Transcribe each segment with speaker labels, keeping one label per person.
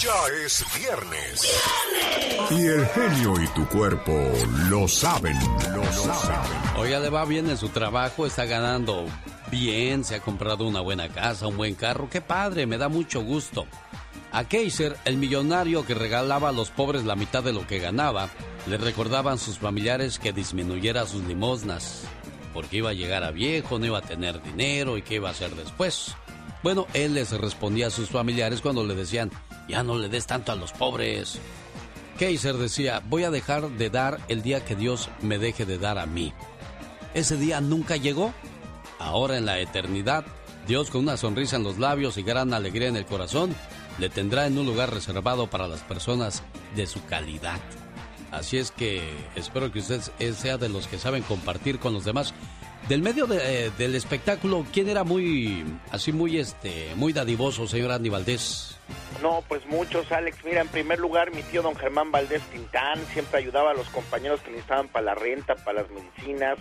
Speaker 1: Ya es viernes. Y el genio y tu cuerpo lo saben, lo saben.
Speaker 2: Ya le va bien en su trabajo, está ganando bien, se ha comprado una buena casa, un buen carro. Qué padre, me da mucho gusto. A Kaiser, el millonario que regalaba a los pobres la mitad de lo que ganaba, le recordaban sus familiares que disminuyera sus limosnas, porque iba a llegar a viejo, no iba a tener dinero y qué iba a hacer después. Bueno, él les respondía a sus familiares cuando le decían, ya no le des tanto a los pobres. Kaiser decía, voy a dejar de dar el día que Dios me deje de dar a mí. Ese día nunca llegó. Ahora en la eternidad, Dios con una sonrisa en los labios y gran alegría en el corazón, le tendrá en un lugar reservado para las personas de su calidad. Así es que espero que usted sea de los que saben compartir con los demás. Del medio eh, del espectáculo, ¿quién era muy, así muy, este, muy dadivoso, señor Andy Valdés?
Speaker 3: No, pues muchos, Alex. Mira, en primer lugar, mi tío don Germán Valdés Tintán siempre ayudaba a los compañeros que necesitaban para la renta, para las medicinas.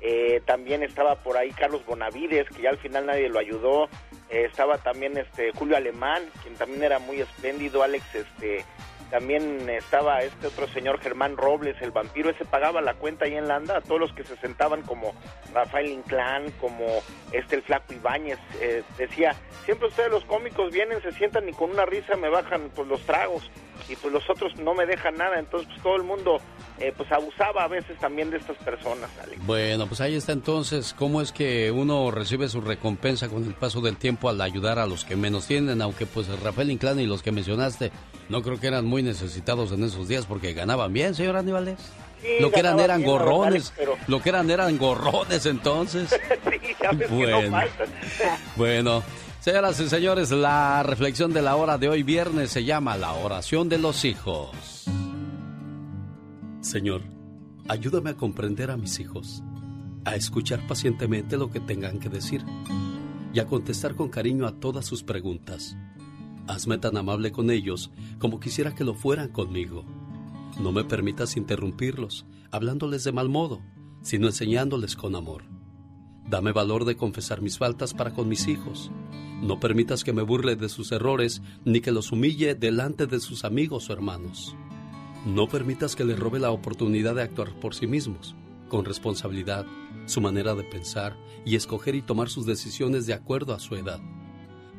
Speaker 3: Eh, también estaba por ahí Carlos Bonavides, que ya al final nadie lo ayudó. Eh, estaba también este Julio Alemán, quien también era muy espléndido. Alex, este también estaba este otro señor Germán Robles, el vampiro, ese pagaba la cuenta ahí en Landa a todos los que se sentaban como Rafael Inclán, como este el flaco Ibáñez, eh, decía, siempre ustedes los cómicos vienen, se sientan y con una risa me bajan pues los tragos y pues los otros no me dejan nada, entonces pues todo el mundo eh, pues abusaba a veces también de estas personas, Alex.
Speaker 2: Bueno, pues ahí está entonces cómo es que uno recibe su recompensa con el paso del tiempo al ayudar a los que menos tienen, aunque pues Rafael Inclán y los que mencionaste no creo que eran muy necesitados en esos días porque ganaban bien, señor Aníbales. lo que eran eran gorrones, lo que eran eran gorrones entonces.
Speaker 3: sí, bueno.
Speaker 2: bueno, señoras y señores, la reflexión de la hora de hoy viernes se llama la oración de los hijos. Señor, ayúdame a comprender a mis hijos, a escuchar pacientemente lo que tengan que decir y a contestar con cariño a todas sus preguntas Hazme tan amable con ellos como quisiera que lo fueran conmigo. No me permitas interrumpirlos, hablándoles de mal modo, sino enseñándoles con amor. Dame valor de confesar mis faltas para con mis hijos. No permitas que me burle de sus errores ni que los humille delante de sus amigos o hermanos. No permitas que les robe la oportunidad de actuar por sí mismos, con responsabilidad, su manera de pensar y escoger y tomar sus decisiones de acuerdo a su edad.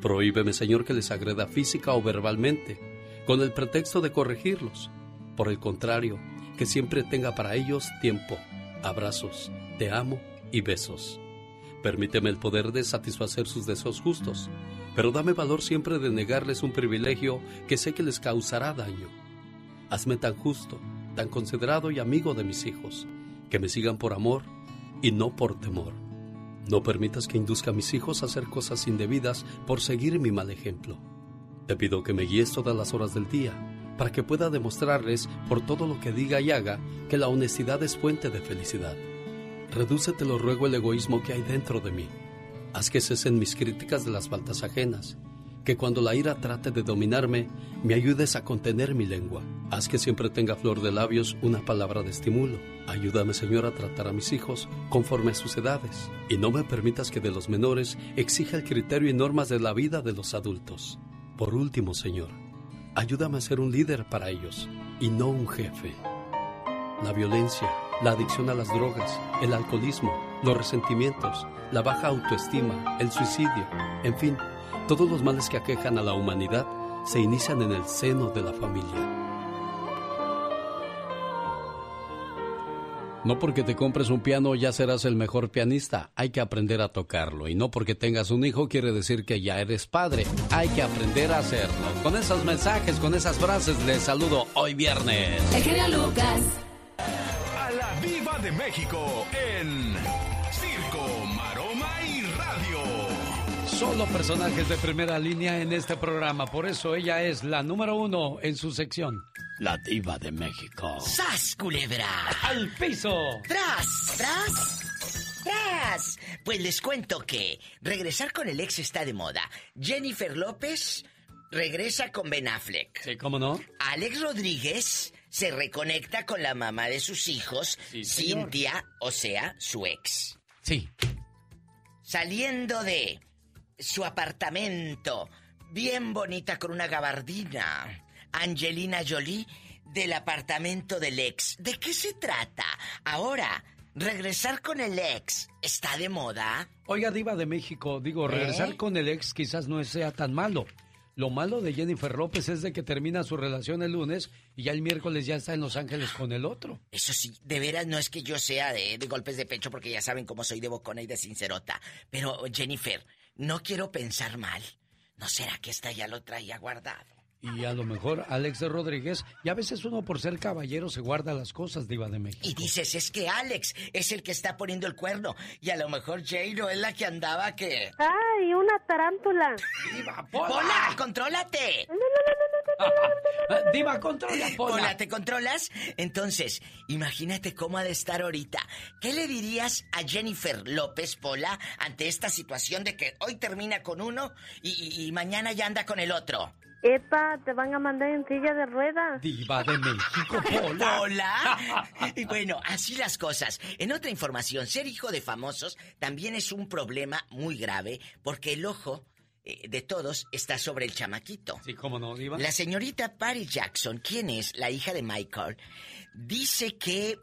Speaker 2: Prohíbeme, Señor, que les agreda física o verbalmente, con el pretexto de corregirlos. Por el contrario, que siempre tenga para ellos tiempo, abrazos, te amo y besos. Permíteme el poder de satisfacer sus deseos justos, pero dame valor siempre de negarles un privilegio que sé que les causará daño. Hazme tan justo, tan considerado y amigo de mis hijos, que me sigan por amor y no por temor. No permitas que induzca a mis hijos a hacer cosas indebidas por seguir mi mal ejemplo. Te pido que me guíes todas las horas del día, para que pueda demostrarles por todo lo que diga y haga que la honestidad es fuente de felicidad. Redúce, te lo ruego, el egoísmo que hay dentro de mí. Haz que cesen mis críticas de las faltas ajenas que cuando la ira trate de dominarme, me ayudes a contener mi lengua. Haz que siempre tenga flor de labios una palabra de estímulo. Ayúdame, Señor, a tratar a mis hijos conforme a sus edades. Y no me permitas que de los menores exija el criterio y normas de la vida de los adultos. Por último, Señor, ayúdame a ser un líder para ellos y no un jefe. La violencia, la adicción a las drogas, el alcoholismo, los resentimientos, la baja autoestima, el suicidio, en fin, todos los males que aquejan a la humanidad se inician en el seno de la familia. No porque te compres un piano ya serás el mejor pianista, hay que aprender a tocarlo. Y no porque tengas un hijo quiere decir que ya eres padre, hay que aprender a hacerlo. Con esos mensajes, con esas frases, les saludo hoy viernes.
Speaker 4: El Lucas.
Speaker 1: De México en
Speaker 2: Solo personajes de primera línea en este programa. Por eso ella es la número uno en su sección. La diva de México.
Speaker 5: ¡Sas, culebra!
Speaker 2: ¡Al piso!
Speaker 5: ¡Tras, tras! ¡Tras! Pues les cuento que regresar con el ex está de moda. Jennifer López regresa con Ben Affleck.
Speaker 2: Sí, ¿cómo no?
Speaker 5: Alex Rodríguez se reconecta con la mamá de sus hijos, Cintia, o sea, su ex.
Speaker 2: Sí.
Speaker 5: Saliendo de su apartamento
Speaker 6: bien bonita con una gabardina. Angelina Jolie del apartamento del ex. ¿De qué se trata? Ahora, regresar con el ex está de moda.
Speaker 7: Oiga, diva de México, digo, regresar ¿Eh? con el ex quizás no sea tan malo. Lo malo de Jennifer López es de que termina su relación el lunes y ya el miércoles ya está en Los Ángeles con el otro.
Speaker 6: Eso sí, de veras no es que yo sea de, de golpes de pecho porque ya saben cómo soy de bocona y de sincerota. Pero Jennifer, no quiero pensar mal. ¿No será que esta ya lo traía guardado?
Speaker 7: Y a lo mejor Alex de Rodríguez, y a veces uno por ser caballero se guarda las cosas, Diva de México.
Speaker 6: Y dices, es que Alex es el que está poniendo el cuerno, y a lo mejor Jairo es la que andaba que...
Speaker 5: ¡Ay, una tarántula!
Speaker 6: ¡Diva, Pola! contrólate!
Speaker 5: No, no, no, no, no,
Speaker 7: no, Diva, controla, Pola.
Speaker 6: Pola, ¿te controlas? Entonces, imagínate cómo ha de estar ahorita. ¿Qué le dirías a Jennifer López, Pola, ante esta situación de que hoy termina con uno y, y mañana ya anda con el otro?
Speaker 5: Epa, te van a mandar en silla de ruedas.
Speaker 7: Diva de México, Pola.
Speaker 6: ¿Hola? y bueno, así las cosas. En otra información, ser hijo de famosos también es un problema muy grave porque el ojo eh, de todos está sobre el chamaquito.
Speaker 7: Sí, cómo no, Diva.
Speaker 6: La señorita Paris Jackson, quien es la hija de Michael, dice que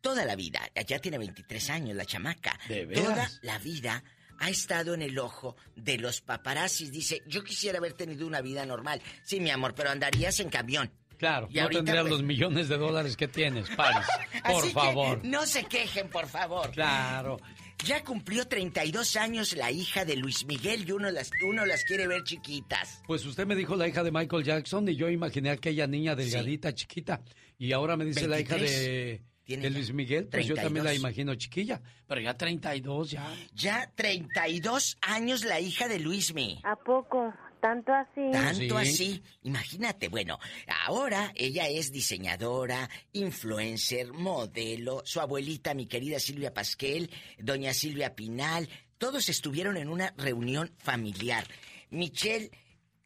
Speaker 6: toda la vida, ya tiene 23 años la chamaca,
Speaker 7: ¿De
Speaker 6: toda la vida ha estado en el ojo de los paparazzis. Dice, yo quisiera haber tenido una vida normal. Sí, mi amor, pero andarías en camión.
Speaker 7: Claro, y no tendrías pues, los millones de dólares que tienes, Paris. Por favor.
Speaker 6: no se quejen, por favor.
Speaker 7: Claro.
Speaker 6: Ya cumplió 32 años la hija de Luis Miguel y uno las, uno las quiere ver chiquitas.
Speaker 7: Pues usted me dijo la hija de Michael Jackson y yo imaginé aquella niña delgadita, chiquita. Y ahora me dice la hija de de Luis Miguel, pues yo también la imagino chiquilla, pero ya 32 ya.
Speaker 6: Ya 32 años la hija de Luismi.
Speaker 5: ¿A poco? ¿Tanto así?
Speaker 6: Tanto así. Imagínate, bueno, ahora ella es diseñadora, influencer, modelo, su abuelita, mi querida Silvia Pasquel, doña Silvia Pinal, todos estuvieron en una reunión familiar. Michelle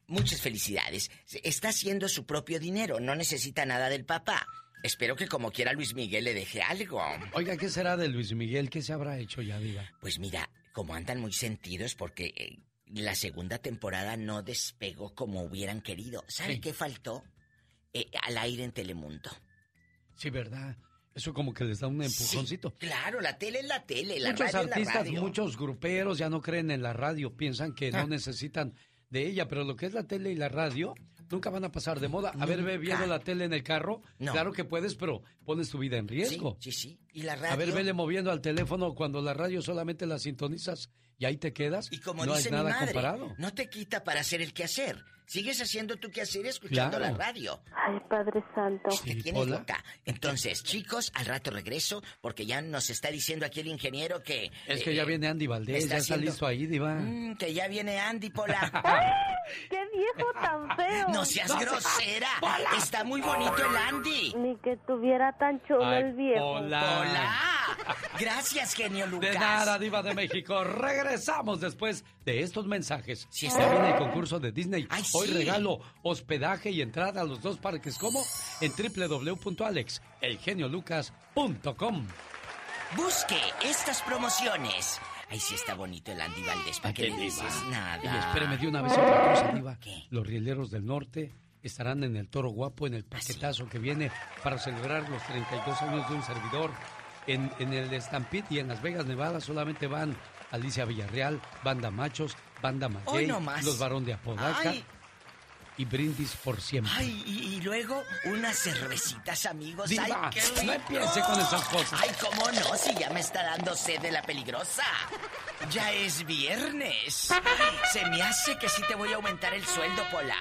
Speaker 6: muchas felicidades. Está haciendo su propio dinero, no necesita nada del papá. Espero que como quiera Luis Miguel le deje algo.
Speaker 7: Oiga, ¿qué será de Luis Miguel? ¿Qué se habrá hecho ya, diga?
Speaker 6: Pues mira, como andan muy sentidos porque eh, la segunda temporada no despegó como hubieran querido. ¿Sabe qué faltó? Eh, al aire en Telemundo.
Speaker 7: Sí, ¿verdad? Eso como que les da un empujoncito.
Speaker 6: claro, la tele es la tele, la
Speaker 7: muchos
Speaker 6: radio
Speaker 7: artistas,
Speaker 6: es la
Speaker 7: muchos gruperos ya no creen en la radio, piensan que no ah. necesitan de ella, pero lo que es la tele y la radio, nunca van a pasar de moda. A ver, ve viendo la tele en el carro. Claro que puedes, pero pones tu vida en riesgo.
Speaker 6: Sí, sí, ¿Y la radio?
Speaker 7: A ver, vele moviendo al teléfono cuando la radio solamente la sintonizas y ahí te quedas.
Speaker 6: Y como
Speaker 7: no
Speaker 6: dice
Speaker 7: nada
Speaker 6: mi madre,
Speaker 7: comparado.
Speaker 6: no te quita para hacer el quehacer. Sigues haciendo tu quehacer escuchando la radio.
Speaker 5: Ay, Padre Santo.
Speaker 6: Te tienes loca. Entonces, chicos, al rato regreso, porque ya nos está diciendo aquí el ingeniero que...
Speaker 7: Es que ya eh, viene Andy Valdés, ya está listo ahí, Diva.
Speaker 6: Mm, que ya viene Andy, Pola.
Speaker 5: ¡Qué viejo tan feo!
Speaker 6: ¡No seas grosera! Está muy bonito el Andy.
Speaker 5: Ni que tuviera tan chulo el viejo.
Speaker 6: Pola. Gracias, genio Lucas.
Speaker 7: De nada, Diva de México. Regresamos después de estos mensajes. Si está bien el concurso de Disney. Hoy regalo hospedaje y entrada a los dos parques como en www.alexelgeniolucas.com.
Speaker 6: Busque estas promociones. Ay, sí está bonito el Andy Valdés. ¿Para qué le dices nada?
Speaker 7: Y espéreme de una vez otra cosa, Diva. Los rieleros del norte estarán en el Toro Guapo en el ¿Ah, paquetazo que viene para celebrar los 32 años de un servidor. En, en el Stampede y en Las Vegas, Nevada, solamente van Alicia Villarreal, Banda Machos, Banda Maguey, Los Barón de Apodaca. Y brindis por siempre.
Speaker 6: Ay, y, luego unas cervecitas, amigos. Ay, qué
Speaker 7: no empiece con esas cosas.
Speaker 6: Ay, cómo no, si ya me está dando sed de la peligrosa. Ya es viernes. Se me hace que sí te voy a aumentar el sueldo, Pola.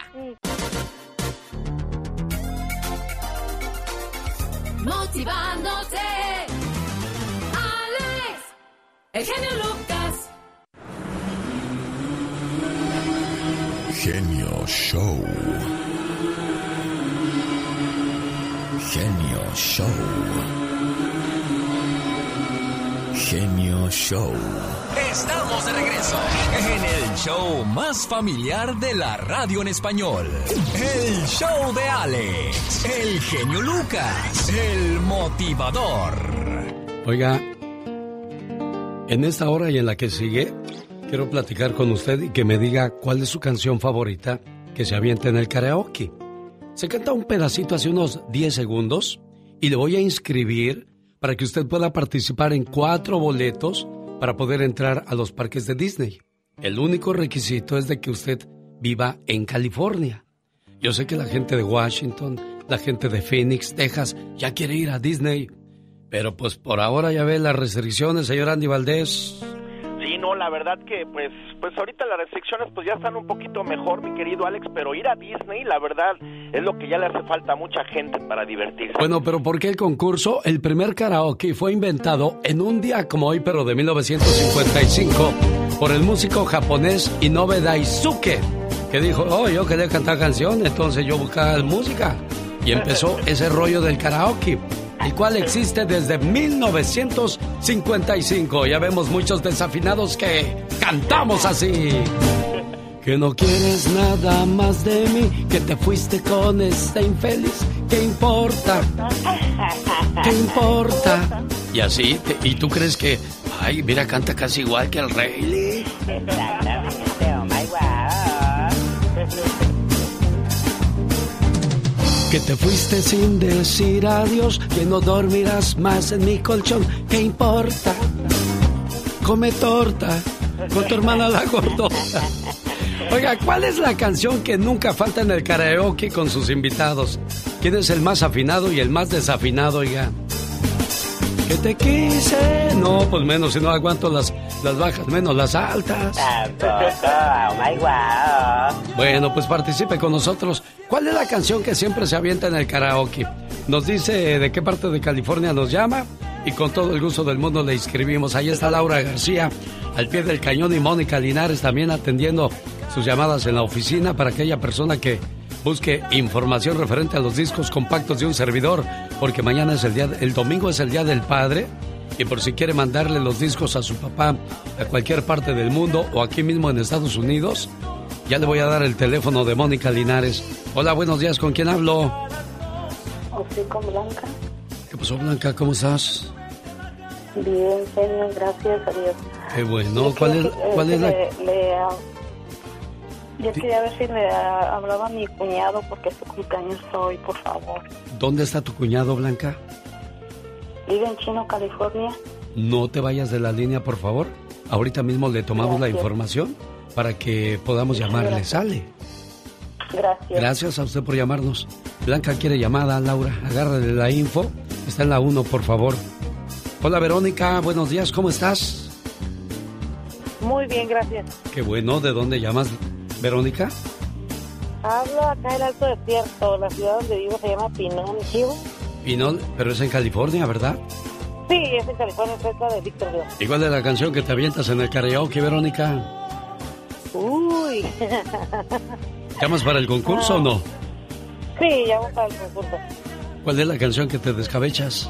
Speaker 8: Motivándote. Alex, el genio Lucas.
Speaker 1: Genio Show. Genio Show. Genio Show.
Speaker 9: Estamos de regreso en el show más familiar de la radio en español. El show de Alex, el genio Lucas, el motivador.
Speaker 7: Oiga, en esta hora y en la que sigue, quiero platicar con usted y que me diga cuál es su canción favorita que se avienta en el karaoke. Se canta un pedacito hace unos 10 segundos y le voy a inscribir para que usted pueda participar en cuatro boletos para poder entrar a los parques de Disney. El único requisito es de que usted viva en California. Yo sé que la gente de Washington, la gente de Phoenix, Texas, ya quiere ir a Disney. Pero pues por ahora ya ve las restricciones, señor Andy Valdés.
Speaker 3: Sí, no, la verdad que pues pues ahorita las restricciones pues ya están un poquito mejor, mi querido Alex, pero ir a Disney, la verdad, es lo que ya le hace falta a mucha gente para divertirse.
Speaker 7: Bueno, pero ¿por qué el concurso? El primer karaoke fue inventado en un día como hoy, pero de 1955, por el músico japonés Inoue Daisuke, que dijo, oh, yo quería cantar canciones, entonces yo buscaba música. Y empezó ese rollo del karaoke el cual existe desde 1955. Ya vemos muchos desafinados que cantamos así. Que no quieres nada más de mí, que te fuiste con este infeliz. ¿Qué importa? ¿Qué importa? Y así, ¿y tú crees que, ay, mira, canta casi igual que el rey? Exactamente, Que te fuiste sin decir adiós, que no dormirás más en mi colchón. ¿Qué importa? Come torta con tu hermana la gordota. Oiga, ¿cuál es la canción que nunca falta en el karaoke con sus invitados? ¿Quién es el más afinado y el más desafinado, oiga? Que te quise. No, pues menos si no aguanto las, las bajas, menos las altas. Bueno, pues participe con nosotros. ¿Cuál es la canción que siempre se avienta en el karaoke? Nos dice de qué parte de California nos llama y con todo el gusto del mundo le inscribimos. Ahí está Laura García, al pie del cañón y Mónica Linares también atendiendo sus llamadas en la oficina para aquella persona que busque información referente a los discos compactos de un servidor, porque mañana es el día, el domingo es el día del padre. Y por si quiere mandarle los discos a su papá a cualquier parte del mundo o aquí mismo en Estados Unidos, ya le voy a dar el teléfono de Mónica Linares. Hola, buenos días, ¿con quién hablo?
Speaker 10: Sí, con Blanca.
Speaker 7: ¿Qué pasó, Blanca? ¿Cómo estás?
Speaker 10: Bien, genio, gracias a Dios.
Speaker 7: Qué bueno. ¿Cuál es, cuál es la...?
Speaker 10: Yo quería ver si le hablaba a mi cuñado porque su cumpleaños hoy, por favor.
Speaker 7: ¿Dónde está tu cuñado, Blanca?
Speaker 10: Vive en Chino, California.
Speaker 7: No te vayas de la línea, por favor. Ahorita mismo le tomamos la información para que podamos llamarle. Sale.
Speaker 10: Gracias.
Speaker 7: Gracias a usted por llamarnos. Blanca quiere llamada, Laura. Agárrale la info. Está en la 1, por favor. Hola, Verónica. Buenos días. ¿Cómo estás?
Speaker 10: Muy bien, gracias.
Speaker 7: Qué bueno. ¿De dónde llamas, Verónica?
Speaker 10: Hablo acá en el Alto Desierto. La ciudad donde vivo se llama Pinón, Chivo.
Speaker 7: Pinón, pero es en California, ¿verdad?
Speaker 10: Sí, es en California, cerca de Victorville.
Speaker 7: Igual de la canción que te avientas en el karaoke, Verónica?
Speaker 10: Uy.
Speaker 7: ¿Llamas para el concurso o no?
Speaker 10: Sí, llamo para el concurso.
Speaker 7: ¿Cuál es la canción que te descabechas?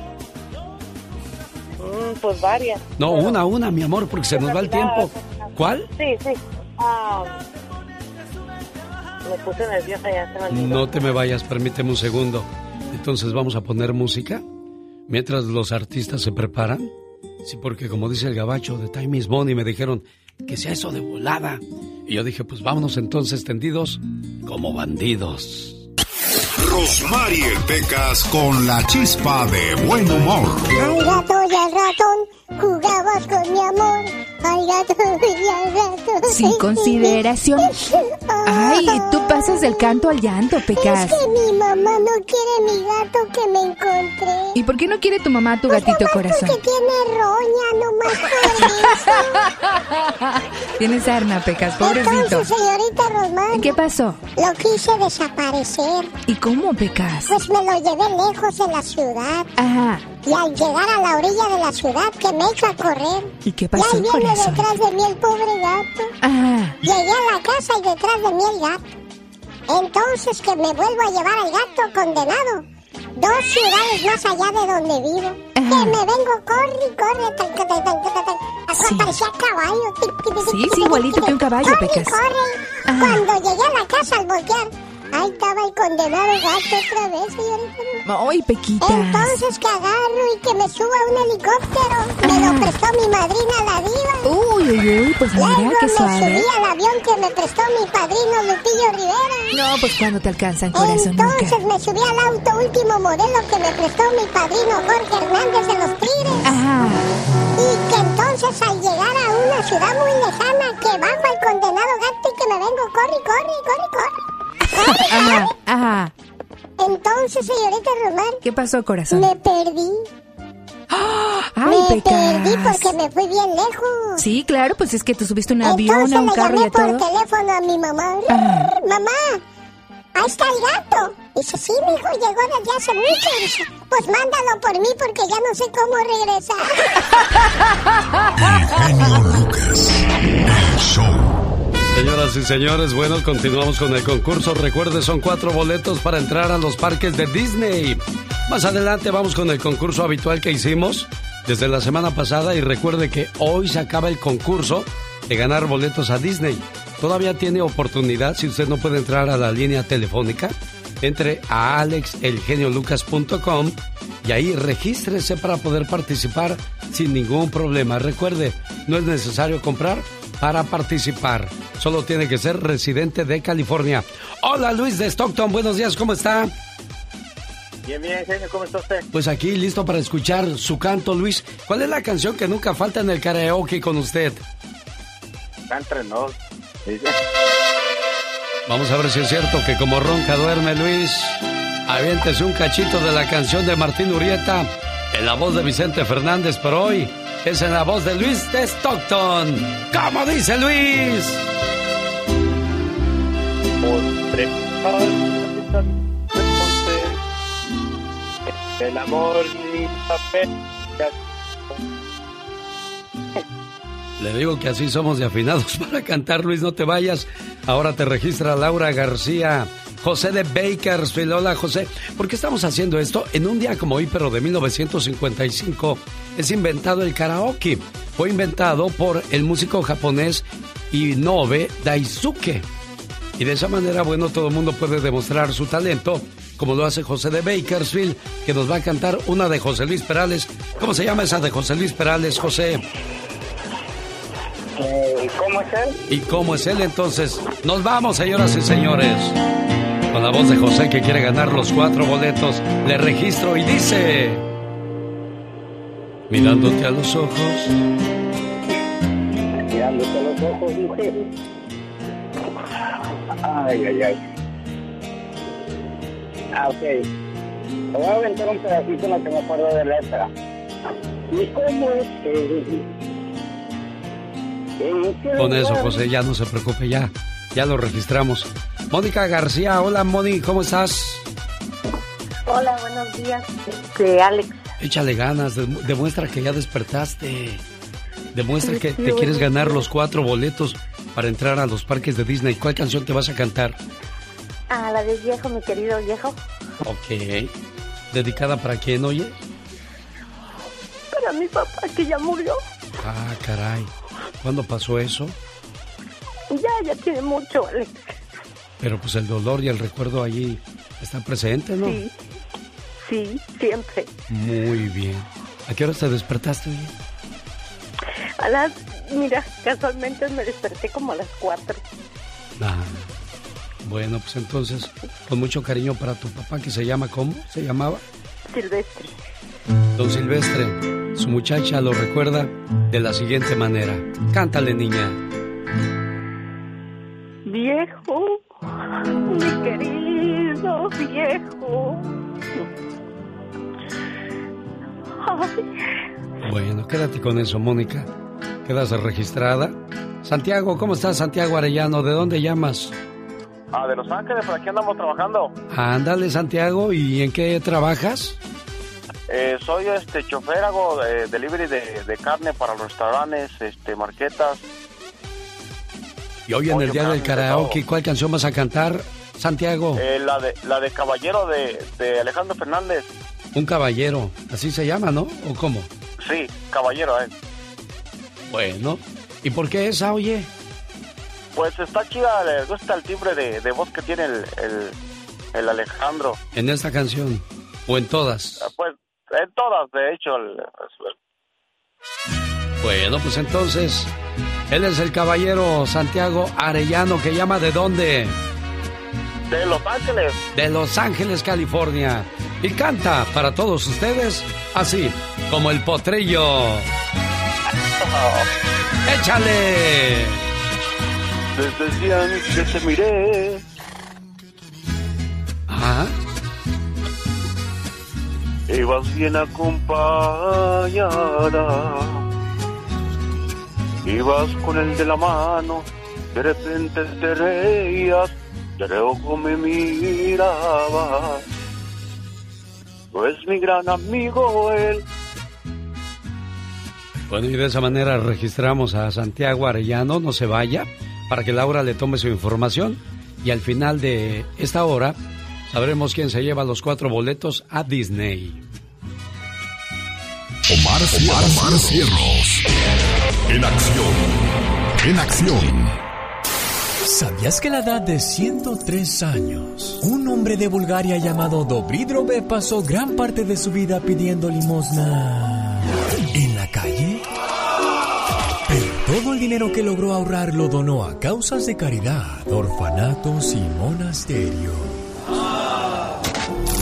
Speaker 10: Mm, pues varias.
Speaker 7: No, una, una, mi amor, porque se nos va el tiempo. ¿Cuál?
Speaker 10: Sí, sí. Ah, me puse nerviosa ya. Se me
Speaker 7: no te me vayas, permíteme un segundo. Entonces vamos a poner música mientras los artistas se preparan. Sí, porque como dice el gabacho de Time is Money, me dijeron que sea eso de volada. Y yo dije, pues vámonos entonces tendidos como bandidos.
Speaker 1: Rosmarie Pecas con la chispa de buen humor.
Speaker 11: Al gato y al ratón jugabas con mi amor. Al gato y al ratón.
Speaker 12: Sin consideración. Ay, tú pasas del canto al llanto, Pecas.
Speaker 11: Es que mi mamá no quiere mi gato que me encontré.
Speaker 12: ¿Y por qué no quiere tu mamá tu
Speaker 11: Pues
Speaker 12: gatito
Speaker 11: nomás
Speaker 12: corazón?
Speaker 11: Porque tiene roña, nomás por eso.
Speaker 12: Tienes sarna, Pecas, pobrecito.
Speaker 11: Entonces, señorita Rosmar,
Speaker 12: ¿Qué pasó?
Speaker 11: lo quise desaparecer.
Speaker 12: ¿Y cómo, Pecas?
Speaker 11: Pues me lo llevé lejos de la ciudad.
Speaker 12: Ajá.
Speaker 11: Y al llegar a la orilla de la ciudad, que me echo a correr.
Speaker 12: ¿Y qué
Speaker 11: Y
Speaker 12: pasó,
Speaker 11: ahí viene
Speaker 12: corazón?
Speaker 11: detrás de mí el pobre gato.
Speaker 12: Ajá.
Speaker 11: Llegué a la casa y detrás de mí el gato. Entonces que me vuelvo a llevar al gato condenado. Dos ciudades más allá de donde vivo. Que me vengo, corre, y corre. tan, tan, Hasta
Speaker 12: Sí.
Speaker 11: parecía caballo.
Speaker 12: Sí, sí, igualito que un caballo,
Speaker 11: corre,
Speaker 12: Pecas.
Speaker 11: corre.
Speaker 12: Ajá.
Speaker 11: Cuando llegué a la casa al voltear, Ahí estaba el condenado gato otra vez, señorita.
Speaker 12: Ay, Pequita.
Speaker 11: Entonces que agarro y que me suba a un helicóptero. Me lo prestó mi madrina la diva.
Speaker 12: Uy, uy, uy, pues mira,
Speaker 11: Luego me
Speaker 12: suave.
Speaker 11: subí al avión que me prestó mi padrino Lupillo Rivera.
Speaker 12: No, pues cuando te alcanzan, corazón,
Speaker 11: Entonces
Speaker 12: nunca.
Speaker 11: me subí al auto último modelo que me prestó mi padrino Jorge Hernández de los Tigres.
Speaker 12: Ajá.
Speaker 11: Y que entonces al llegar a una ciudad muy lejana, que bajo el condenado gato y que me vengo, corre, corre, corre, corre.
Speaker 12: Ajá, ajá.
Speaker 11: Entonces, señorita Román,
Speaker 12: ¿Qué pasó, corazón?
Speaker 11: me perdí.
Speaker 12: Ay,
Speaker 11: me perdí porque me fui bien lejos.
Speaker 12: Sí, claro, pues es que tú subiste un avión,
Speaker 11: Entonces
Speaker 12: a un
Speaker 11: le
Speaker 12: carro y
Speaker 11: llamé
Speaker 12: a
Speaker 11: por
Speaker 12: todo.
Speaker 11: teléfono a mi mamá.
Speaker 12: Ajá.
Speaker 11: Mamá, ahí está el gato. Dice, sí, mi hijo, llegó desde hace mucho. Dice, pues mándalo por mí porque ya no sé cómo regresar.
Speaker 7: Y señores, bueno, continuamos con el concurso. Recuerde, son cuatro boletos para entrar a los parques de Disney. Más adelante vamos con el concurso habitual que hicimos desde la semana pasada y recuerde que hoy se acaba el concurso de ganar boletos a Disney. Todavía tiene oportunidad si usted no puede entrar a la línea telefónica. Entre a alexelgeniolucas.com y ahí regístrese para poder participar sin ningún problema. Recuerde, no es necesario comprar para participar. Solo tiene que ser residente de California. Hola Luis de Stockton, buenos días, ¿cómo está?
Speaker 13: Bien, bien, genio, ¿cómo está usted?
Speaker 7: Pues aquí listo para escuchar su canto, Luis. ¿Cuál es la canción que nunca falta en el karaoke con usted?
Speaker 13: Nos. Dice.
Speaker 7: Vamos a ver si es cierto que como ronca duerme Luis. Aviéntese un cachito de la canción de Martín Urieta en la voz de Vicente Fernández, pero hoy es en la voz de Luis de Stockton. ¿Cómo dice Luis?
Speaker 13: El amor ni papel.
Speaker 7: Le digo que así somos de afinados para cantar, Luis, no te vayas. Ahora te registra Laura García. José de Bakersfield. Hola, José. ¿Por qué estamos haciendo esto? En un día como hoy, pero de 1955, es inventado el karaoke. Fue inventado por el músico japonés Inoue Daisuke. Y de esa manera, bueno, todo el mundo puede demostrar su talento, como lo hace José de Bakersfield, que nos va a cantar una de José Luis Perales. ¿Cómo se llama esa de José Luis Perales, José?
Speaker 13: Eh, ¿Cómo es él?
Speaker 7: ¿Y cómo es él entonces? Nos vamos, señoras y señores. Con la voz de José que quiere ganar los cuatro boletos, le registro y dice... Mirándote a los ojos,
Speaker 13: Mirándote a los ojos, mujer. Ay, ay, ay. Ah, ok. Te voy a aventar un pedacito en lo que me acuerdo de letra. ¿Y cómo es que... ¿En qué
Speaker 7: con eso? José, ya no se preocupe, ya, ya lo registramos. Mónica García, hola Moni, ¿cómo estás?
Speaker 14: Hola, buenos días. Este, Alex.
Speaker 7: Échale ganas, dem- demuestra que ya despertaste. Demuestra que te quieres ganar los cuatro boletos para entrar a los parques de Disney. ¿Cuál canción te vas a cantar?
Speaker 14: A la de viejo, mi querido viejo.
Speaker 7: Ok. ¿Dedicada para quién, oye?
Speaker 14: Para mi papá que ya murió.
Speaker 7: Ah, caray. ¿Cuándo pasó eso?
Speaker 14: Ya, ya tiene mucho, Alex.
Speaker 7: Pero pues el dolor y el recuerdo allí está presente, ¿no?
Speaker 14: Sí. Sí, siempre.
Speaker 7: Muy bien. ¿A qué hora te despertaste?
Speaker 14: A las, mira, casualmente me desperté como a las cuatro.
Speaker 7: Ah, bueno, pues entonces, con mucho cariño para tu papá, que se llama, ¿cómo? ¿Se llamaba?
Speaker 14: Silvestre.
Speaker 7: Don Silvestre. Su muchacha lo recuerda de la siguiente manera. Cántale, niña.
Speaker 14: Viejo, mi querido viejo. Ay,
Speaker 7: Bueno, quédate con eso, Mónica. Quedas registrada. Santiago, ¿cómo estás, Santiago Arellano? ¿De dónde llamas?
Speaker 13: Ah, de Los Ángeles, por aquí andamos trabajando.
Speaker 7: Ándale, Santiago, ¿y en qué trabajas?
Speaker 13: Eh, soy este chofer, hago eh, delivery de, de carne para los restaurantes, este, marquetas.
Speaker 7: Y hoy en el día del karaoke. ¿cuál canción vas a cantar, Santiago?
Speaker 13: Eh, la de la de Caballero de, de Alejandro Fernández.
Speaker 7: Un caballero, así se llama, ¿no? ¿O cómo?
Speaker 13: Sí, Caballero, eh.
Speaker 7: Bueno, ¿y por qué esa, oye?
Speaker 13: Pues está chida, le gusta el timbre de, de voz que tiene el, el, el Alejandro.
Speaker 7: ¿En esta canción? ¿O en todas?
Speaker 13: Ah, Pues en todas, de hecho. el-
Speaker 7: Bueno, pues entonces, él es el caballero Santiago Arellano que llama de dónde?
Speaker 13: De Los Ángeles.
Speaker 7: De Los Ángeles, California. Y canta para todos ustedes así, como el potrillo. ¡Échale!
Speaker 13: Desde el día en que te miré,
Speaker 7: Ajá.
Speaker 13: ibas bien acompañada. Ibas con el de la mano, de repente te reías, de reojo me mirabas. No es mi gran amigo él.
Speaker 7: Bueno, y de esa manera registramos a Santiago Arellano, no se vaya, para que Laura le tome su información. Y al final de esta hora sabremos quién se lleva los cuatro boletos a Disney.
Speaker 1: Omar. Omar Cierros. En acción. En acción.
Speaker 9: ¿Sabías que a la edad de 103 años, un hombre de Bulgaria llamado Dobridrove pasó gran parte de su vida pidiendo limosna en la calle? Pero todo el dinero que logró ahorrar lo donó a causas de caridad, orfanatos y monasterios.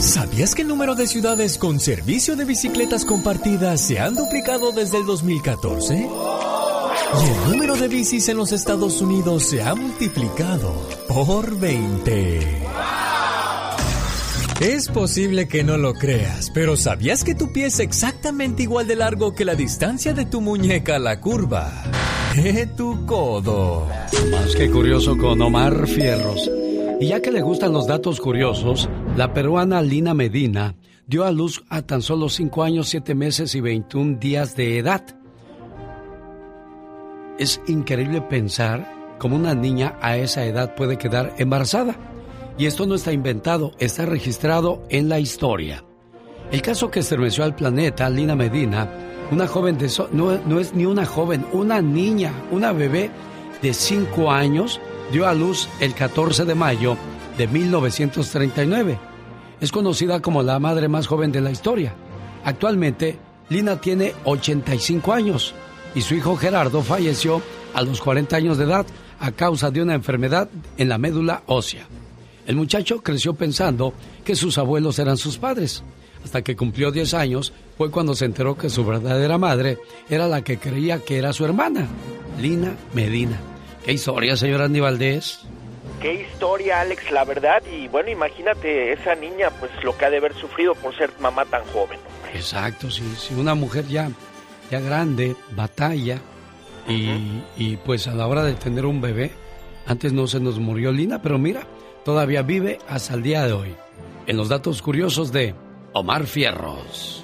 Speaker 9: ¿Sabías que el número de ciudades con servicio de bicicletas compartidas se han duplicado desde el 2014? Y el número de bicis en los Estados Unidos se ha multiplicado por 20. Es posible que no lo creas, pero ¿sabías que tu pie es exactamente igual de largo que la distancia de tu muñeca a la curva de tu codo?
Speaker 7: Más que curioso con Omar Fierros. Y ya que le gustan los datos curiosos, la peruana Lina Medina dio a luz a tan solo 5 años, 7 meses y 21 días de edad. Es increíble pensar cómo una niña a esa edad puede quedar embarazada. Y esto no está inventado, está registrado en la historia. El caso que estremeció al planeta, Lina Medina, una joven de... so- no, no es ni una joven, una niña, una bebé de 5 años, dio a luz el 14 de mayo de 1939. Es conocida como la madre más joven de la historia. Actualmente, Lina tiene 85 años y su hijo Gerardo falleció a los 40 años de edad a causa de una enfermedad en la médula ósea. El muchacho creció pensando que sus abuelos eran sus padres. Hasta que cumplió 10 años fue cuando se enteró que su verdadera madre era la que creía que era su hermana, Lina Medina. ¿Qué historia, señor Andy Valdés?
Speaker 3: Qué historia, Alex, la verdad. Y bueno, imagínate esa niña, pues lo que ha de haber sufrido por ser mamá tan joven.
Speaker 7: Exacto, si, si una mujer ya, ya grande batalla y, y pues a la hora de tener un bebé, antes no se nos murió Lina, pero mira, todavía vive hasta el día de hoy. En los datos curiosos de Omar Fierros.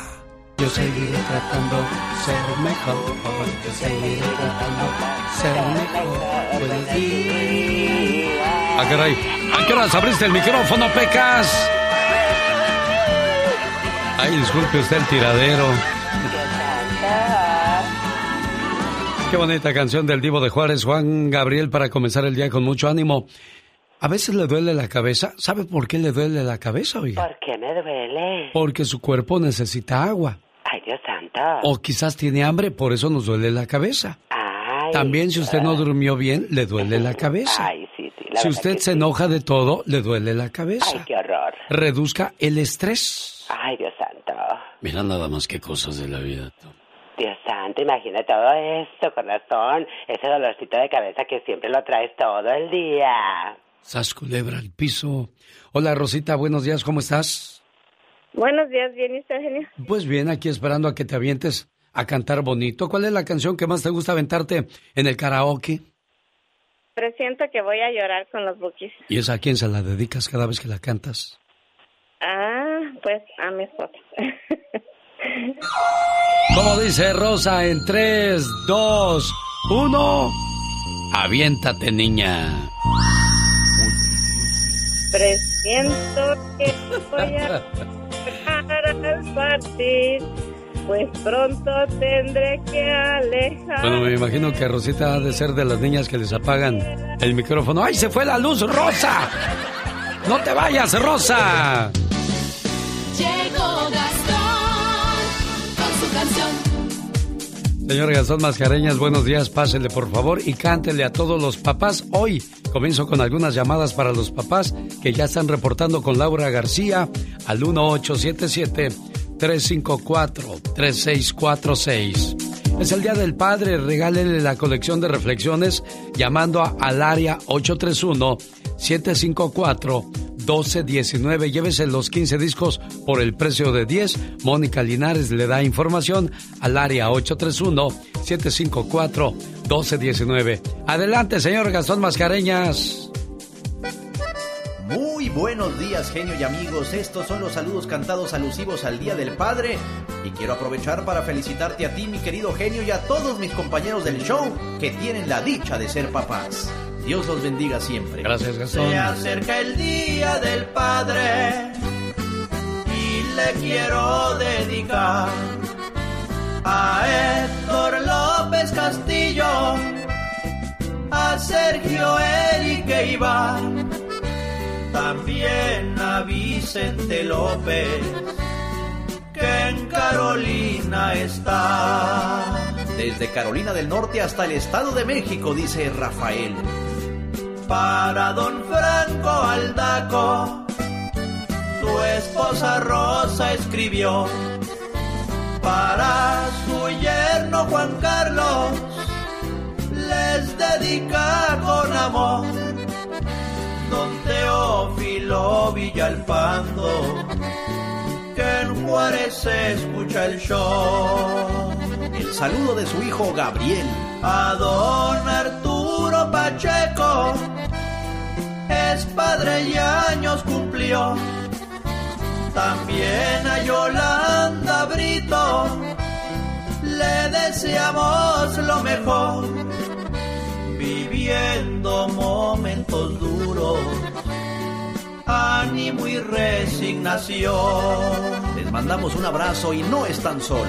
Speaker 7: Yo seguiré tratando de ser mejor. Yo seguiré tratando de ser mejor. Puedes ir. Ah, caray. ¿A qué horas abriste el micrófono, Pecas? Ay, disculpe usted el tiradero. Qué bonita canción del Divo de Juárez, Juan Gabriel, para comenzar el día con mucho ánimo. A veces le duele la cabeza. ¿Sabe por qué le duele la cabeza, oiga?
Speaker 4: ¿Por qué me duele?
Speaker 7: Porque su cuerpo necesita agua. O quizás tiene hambre, por eso nos duele la cabeza.
Speaker 4: Ay,
Speaker 7: También si usted no durmió bien, le duele la cabeza.
Speaker 4: Ay, sí, sí. la
Speaker 7: Si usted se
Speaker 4: sí.
Speaker 7: enoja de todo, le duele la cabeza.
Speaker 4: Ay, qué horror.
Speaker 7: Reduzca el estrés.
Speaker 4: Ay, Dios santo.
Speaker 7: Mira nada más que cosas de la vida.
Speaker 4: Dios santo, imagina todo esto, corazón. Ese dolorcito de cabeza que siempre lo traes todo el día.
Speaker 7: Sas culebra al piso. Hola Rosita, buenos días, ¿cómo estás?
Speaker 15: Buenos días, bien, ¿y genio?
Speaker 7: Pues bien, aquí esperando a que te avientes a cantar bonito. ¿Cuál es la canción que más te gusta aventarte en el karaoke?
Speaker 15: presiento que voy a llorar con los bookies.
Speaker 7: ¿Y esa a quién se la dedicas cada vez que la cantas?
Speaker 15: Ah, pues a mi esposa.
Speaker 7: Como dice Rosa en 3, 2, 1. Aviéntate, niña.
Speaker 15: Presiento que voy a al partir, pues pronto tendré que alejar.
Speaker 7: Bueno, me imagino que Rosita ha de ser de las niñas que les apagan el micrófono. ¡Ay, se fue la luz, Rosa! ¡No te vayas, Rosa!
Speaker 8: Llegó Gastón con su canción.
Speaker 7: Señor Gastón Mascareñas, buenos días, pásele por favor y cántele a todos los papás. Hoy comienzo con algunas llamadas para los papás que ya están reportando con Laura García al 1877-354-3646. Es el Día del Padre, regálele la colección de reflexiones llamando al área 831 754 1219. Llévese los 15 discos por el precio de 10. Mónica Linares le da información al área 831-754-1219. Adelante, señor Gastón Mascareñas.
Speaker 16: Muy buenos días, genio y amigos. Estos son los saludos cantados alusivos al Día del Padre. Y quiero aprovechar para felicitarte a ti, mi querido genio, y a todos mis compañeros del show que tienen la dicha de ser papás. Dios los bendiga siempre.
Speaker 7: Gracias, Gastón.
Speaker 17: Se acerca el día del padre y le quiero dedicar a Héctor López Castillo, a Sergio Erique Iván, también a Vicente López, que en Carolina está.
Speaker 16: Desde Carolina del Norte hasta el Estado de México, dice Rafael
Speaker 17: para don Franco Aldaco. Su esposa Rosa escribió para su yerno Juan Carlos. Les dedica con amor don Teófilo Villalpando, que en Juárez se escucha el show.
Speaker 16: El saludo de su hijo Gabriel.
Speaker 17: A don Arturo Pacheco es padre y años cumplió. También a Yolanda Brito le deseamos lo mejor, viviendo momentos duros, ánimo y resignación.
Speaker 16: Les mandamos un abrazo y no están solos.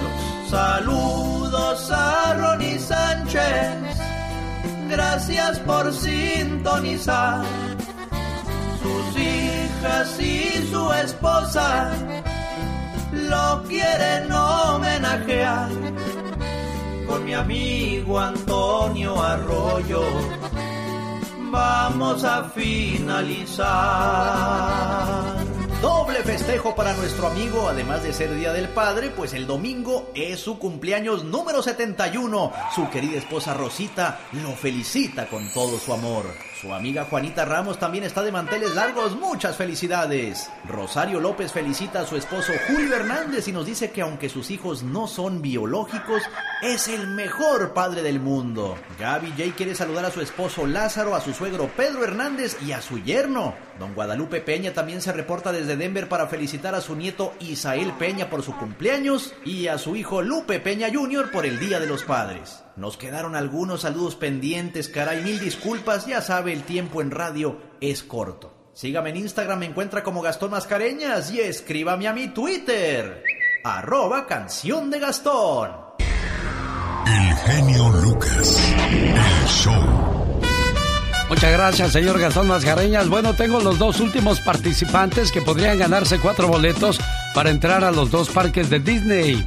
Speaker 17: Saludos a Ronnie Sánchez, gracias por sintonizar sus hijas y su esposa lo quieren homenajear con mi amigo Antonio Arroyo. Vamos a finalizar.
Speaker 16: Doble festejo para nuestro amigo, además de ser Día del Padre, pues el domingo es su cumpleaños número 71. Su querida esposa Rosita lo felicita con todo su amor. Su amiga Juanita Ramos también está de manteles largos. Muchas felicidades. Rosario López felicita a su esposo Julio Hernández y nos dice que aunque sus hijos no son biológicos, es el mejor padre del mundo. Gaby J quiere saludar a su esposo Lázaro, a su suegro Pedro Hernández y a su yerno. Don Guadalupe Peña también se reporta desde Denver para felicitar a su nieto Isael Peña por su cumpleaños y a su hijo Lupe Peña Jr. por el Día de los Padres. Nos quedaron algunos saludos pendientes, caray, mil disculpas, ya sabe, el tiempo en radio es corto. Sígame en Instagram, me encuentra como Gastón Mascareñas y escríbame a mi Twitter, arroba canción de Gastón.
Speaker 1: El genio Lucas, el show.
Speaker 7: Muchas gracias, señor Gastón Mascareñas. Bueno, tengo los dos últimos participantes que podrían ganarse cuatro boletos para entrar a los dos parques de Disney.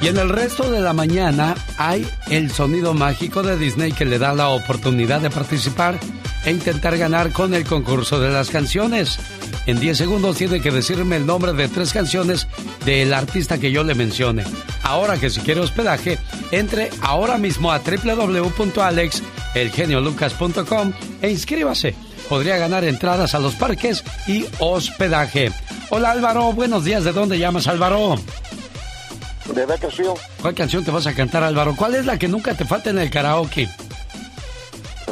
Speaker 7: Y en el resto de la mañana hay el sonido mágico de Disney que le da la oportunidad de participar e intentar ganar con el concurso de las canciones. En 10 segundos tiene que decirme el nombre de tres canciones del artista que yo le mencione. Ahora que si quiere hospedaje, entre ahora mismo a www.alexelgeniolucas.com e inscríbase. Podría ganar entradas a los parques y hospedaje. Hola Álvaro, buenos días. ¿De dónde llamas Álvaro?
Speaker 13: ¿De?
Speaker 7: ¿Cuál canción te vas a cantar, Álvaro? ¿Cuál es la que nunca te falta en el karaoke?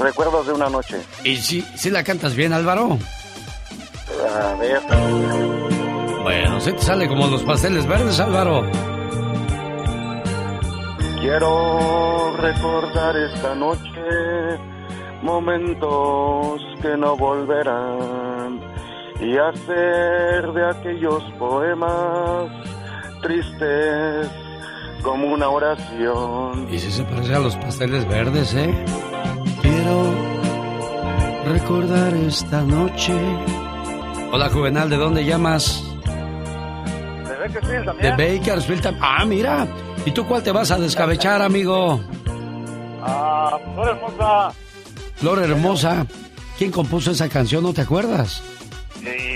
Speaker 18: Recuerdos de una noche.
Speaker 7: ¿Y si, si la cantas bien, Álvaro?
Speaker 18: A ver.
Speaker 7: Bueno, se te sale como los pasteles verdes, Álvaro.
Speaker 18: Quiero recordar esta noche momentos que no volverán y hacer de aquellos poemas tristes como una oración.
Speaker 7: Y si se parece a los pasteles verdes, ¿eh? Quiero recordar esta noche. Hola, Juvenal, ¿de dónde llamas?
Speaker 13: De Bakersfield
Speaker 7: De
Speaker 13: también.
Speaker 7: Bakersfield. tam- Ah, mira. ¿Y tú cuál te vas a descabechar, amigo?
Speaker 13: Ah, Flor hermosa.
Speaker 7: Flor Hermosa. ¿Quién compuso esa canción? ¿No te acuerdas?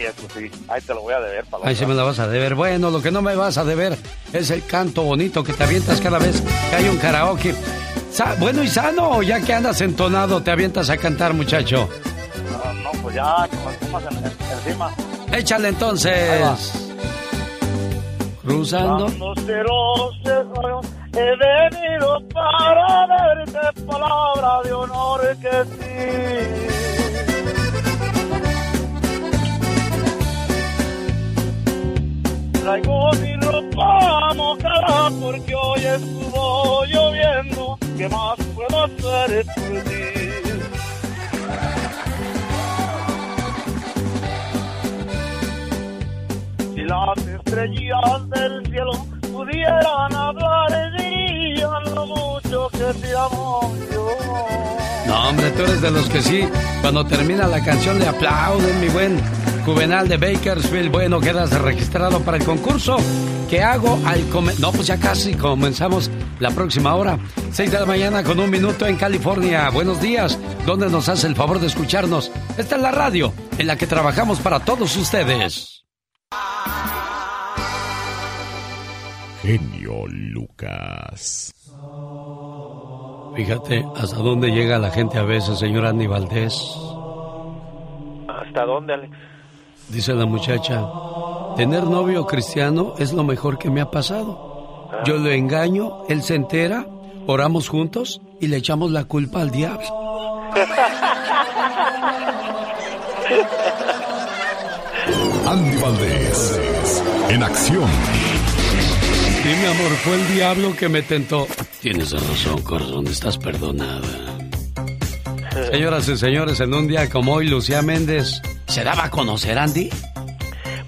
Speaker 13: Sí, eso sí. Ahí te lo voy a deber para
Speaker 7: Ahí sí me la vas a deber. Bueno, lo que no me vas a deber es el canto bonito que te avientas cada vez que hay un karaoke. Sa- bueno y sano, ya que andas entonado, te avientas a cantar, muchacho.
Speaker 13: No, no, pues ya, con las en- en- encima.
Speaker 7: Échale entonces. Cruzando.
Speaker 13: He venido para verte palabra de honor que sí. Traigo mi ropa mojada porque hoy estuvo lloviendo. ¿Qué más puedo hacer por ti? Si las estrellas del cielo pudieran hablar, dirían lo mucho que te amo yo.
Speaker 7: No, hombre, tú eres de los que sí, cuando termina la canción le aplauden, mi buen Juvenal de Bakersfield. Bueno, quedas registrado para el concurso que hago al comer. No, pues ya casi comenzamos la próxima hora. 6 de la mañana con un minuto en California. Buenos días, donde nos hace el favor de escucharnos. Esta es la radio en la que trabajamos para todos ustedes.
Speaker 1: Genio Lucas.
Speaker 7: Fíjate hasta dónde llega la gente a veces, señor Andy Valdés.
Speaker 3: ¿Hasta dónde, Alex?
Speaker 7: Dice la muchacha, tener novio cristiano es lo mejor que me ha pasado. Yo lo engaño, él se entera, oramos juntos y le echamos la culpa al diablo.
Speaker 1: Andy Valdés. En acción.
Speaker 7: Sí, mi amor, fue el diablo que me tentó. Tienes razón, corazón, estás perdonada. Señoras y señores, en un día como hoy, Lucía Méndez se daba a conocer, Andy.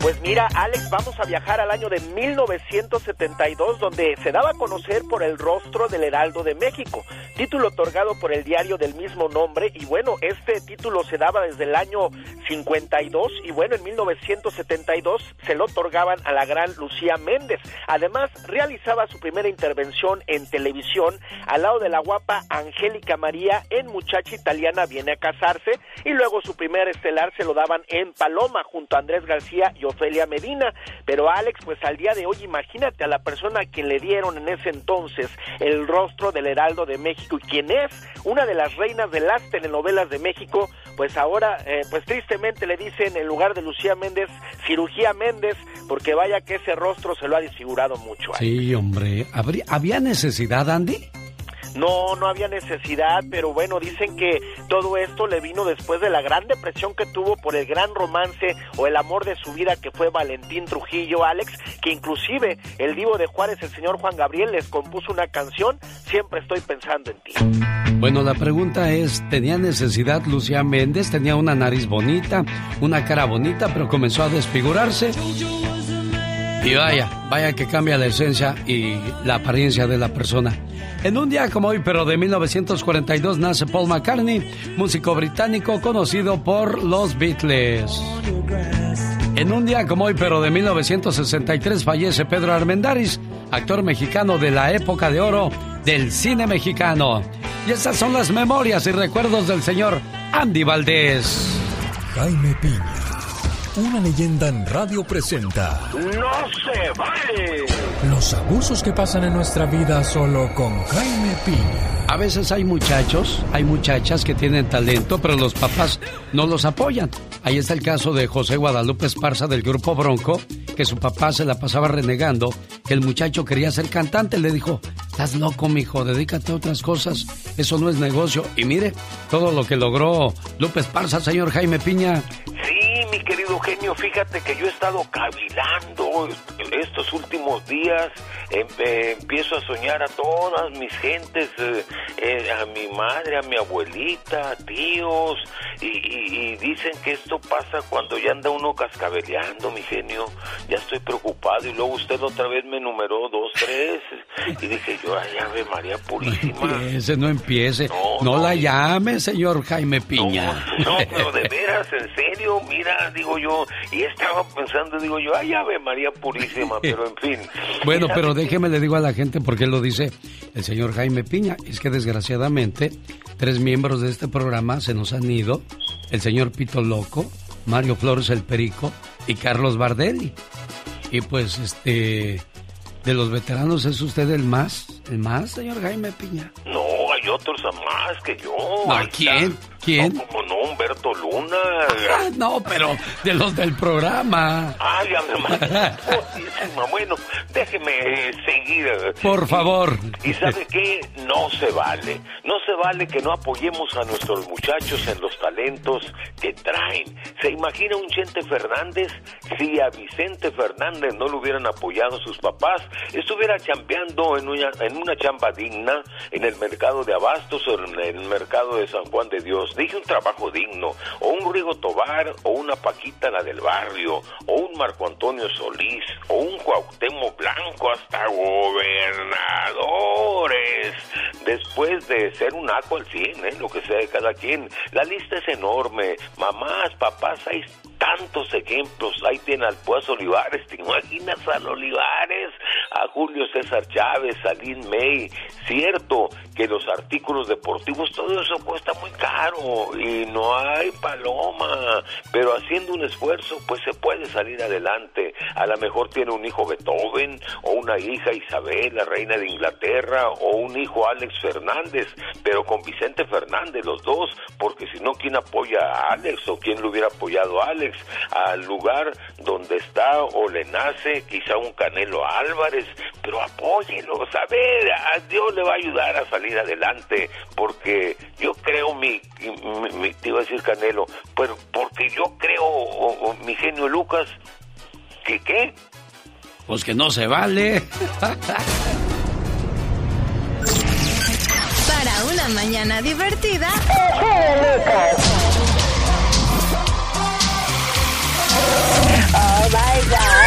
Speaker 3: Pues mira, Alex, vamos a viajar al año de 1972, donde se daba a conocer por el rostro del Heraldo de México, título otorgado por el diario del mismo nombre, y bueno, este título se daba desde el año 52, y bueno, en 1972 se lo otorgaban a la gran Lucía Méndez. Además, realizaba su primera intervención en televisión al lado de la guapa Angélica María en Muchacha Italiana Viene a Casarse, y luego su primer estelar se lo daban en Paloma junto a Andrés García y Ofelia Medina. Pero Alex, pues al día de hoy, imagínate a la persona a quien le dieron en ese entonces el rostro del Heraldo de México y quien es una de las reinas de las telenovelas de México, pues ahora, eh, pues tristemente le dicen en lugar de Lucía Méndez, cirugía Méndez, porque vaya que ese rostro se lo ha desfigurado mucho. Alex.
Speaker 7: Sí, hombre. ¿Habría- ¿Había necesidad, Andy?
Speaker 3: No, no había necesidad, pero bueno, dicen que todo esto le vino después de la gran depresión que tuvo por el gran romance o el amor de su vida que fue Valentín Trujillo, Alex, que inclusive el divo de Juárez, el señor Juan Gabriel, les compuso una canción, Siempre estoy pensando en ti.
Speaker 7: Bueno, la pregunta es, ¿tenía necesidad Lucía Méndez? Tenía una nariz bonita, una cara bonita, pero comenzó a desfigurarse. Y vaya, vaya que cambia la esencia y la apariencia de la persona. En un día como hoy, pero de 1942, nace Paul McCartney, músico británico conocido por los Beatles. En un día como hoy, pero de 1963, fallece Pedro Armendáriz, actor mexicano de la época de oro del cine mexicano. Y esas son las memorias y recuerdos del señor Andy Valdés.
Speaker 9: Jaime Piña, una leyenda en radio presenta
Speaker 13: ¡No se vale!
Speaker 9: los abusos que pasan en nuestra vida solo con Jaime Piña.
Speaker 7: A veces hay muchachos, hay muchachas que tienen talento, pero los papás no los apoyan. Ahí está el caso de José Guadalupe Esparza del grupo Bronco, que su papá se la pasaba renegando, que el muchacho quería ser cantante. Le dijo, Estás loco, mijo, dedícate a otras cosas. Eso no es negocio. Y mire todo lo que logró Lupe Esparza, señor Jaime Piña.
Speaker 19: Sí, mi querido genio, fíjate que yo he estado cavilando estos últimos días. Em, eh, empiezo a soñar a todas mis gentes, eh, eh, a mi madre, a mi abuelita, a tíos, y, y, dicen que esto pasa cuando ya anda uno cascabeleando, mi genio. Ya estoy preocupado y luego usted otra vez me numeró dos, tres, y dije yo, ay, Ave María Purísima.
Speaker 7: No empiece, no empiece. No, la llame, señor Jaime Piña.
Speaker 19: No, pero de veras, en serio, mira, digo yo, y estaba pensando, digo yo, ay, Ave María Purísima, pero en fin.
Speaker 7: Bueno, pero déjeme le digo a la gente porque lo dice el señor Jaime Piña. Es que desgraciadamente tres miembros de este programa se nos han ido. El señor Pito Loco, Mario Flores el Perico y Carlos Bardelli. Y pues este de los veteranos es usted el más, el más, señor Jaime Piña.
Speaker 19: No, hay otros más que yo.
Speaker 7: ¿A quién? ¿Quién?
Speaker 19: No, como no, Humberto Luna.
Speaker 7: Ah, no, pero de los del programa.
Speaker 19: Ay, me Bueno, déjeme seguir.
Speaker 7: Por favor.
Speaker 19: Y, sabe qué? No se vale. No se vale que no apoyemos a nuestros muchachos en los talentos que traen. ¿Se imagina un Chente Fernández? Si a Vicente Fernández no lo hubieran apoyado sus papás, estuviera chambeando en una, en una chamba digna en el mercado de Abastos o en el mercado de San Juan de Dios dije un trabajo digno, o un Rigo Tobar, o una Paquita la del barrio, o un Marco Antonio Solís, o un Cuauhtémoc Blanco, hasta gobernadores, después de ser un aco al cien, ¿eh? lo que sea de cada quien. La lista es enorme, mamás, papás, hay tantos ejemplos. Ahí tiene al Puaz Olivares, ¿te imaginas al Olivares? A Julio César Chávez, a Lynn May. Cierto que los artículos deportivos, todo eso cuesta muy caro y no hay paloma, pero haciendo un esfuerzo, pues se puede salir adelante. A lo mejor tiene un hijo Beethoven, o una hija Isabel, la reina de Inglaterra, o un hijo Alex Fernández, pero con Vicente Fernández, los dos, porque si no, ¿quién apoya a Alex o quién lo hubiera apoyado a Alex? Al lugar donde está o le nace quizá un Canelo Álvarez, pero apóyenlo, a ver, a Dios le va a ayudar a salir adelante, porque yo creo, mi, te iba a decir Canelo, pero porque yo creo, mi genio Lucas, que qué?
Speaker 7: Pues que no se vale.
Speaker 8: Para una mañana divertida.
Speaker 4: Oh my God.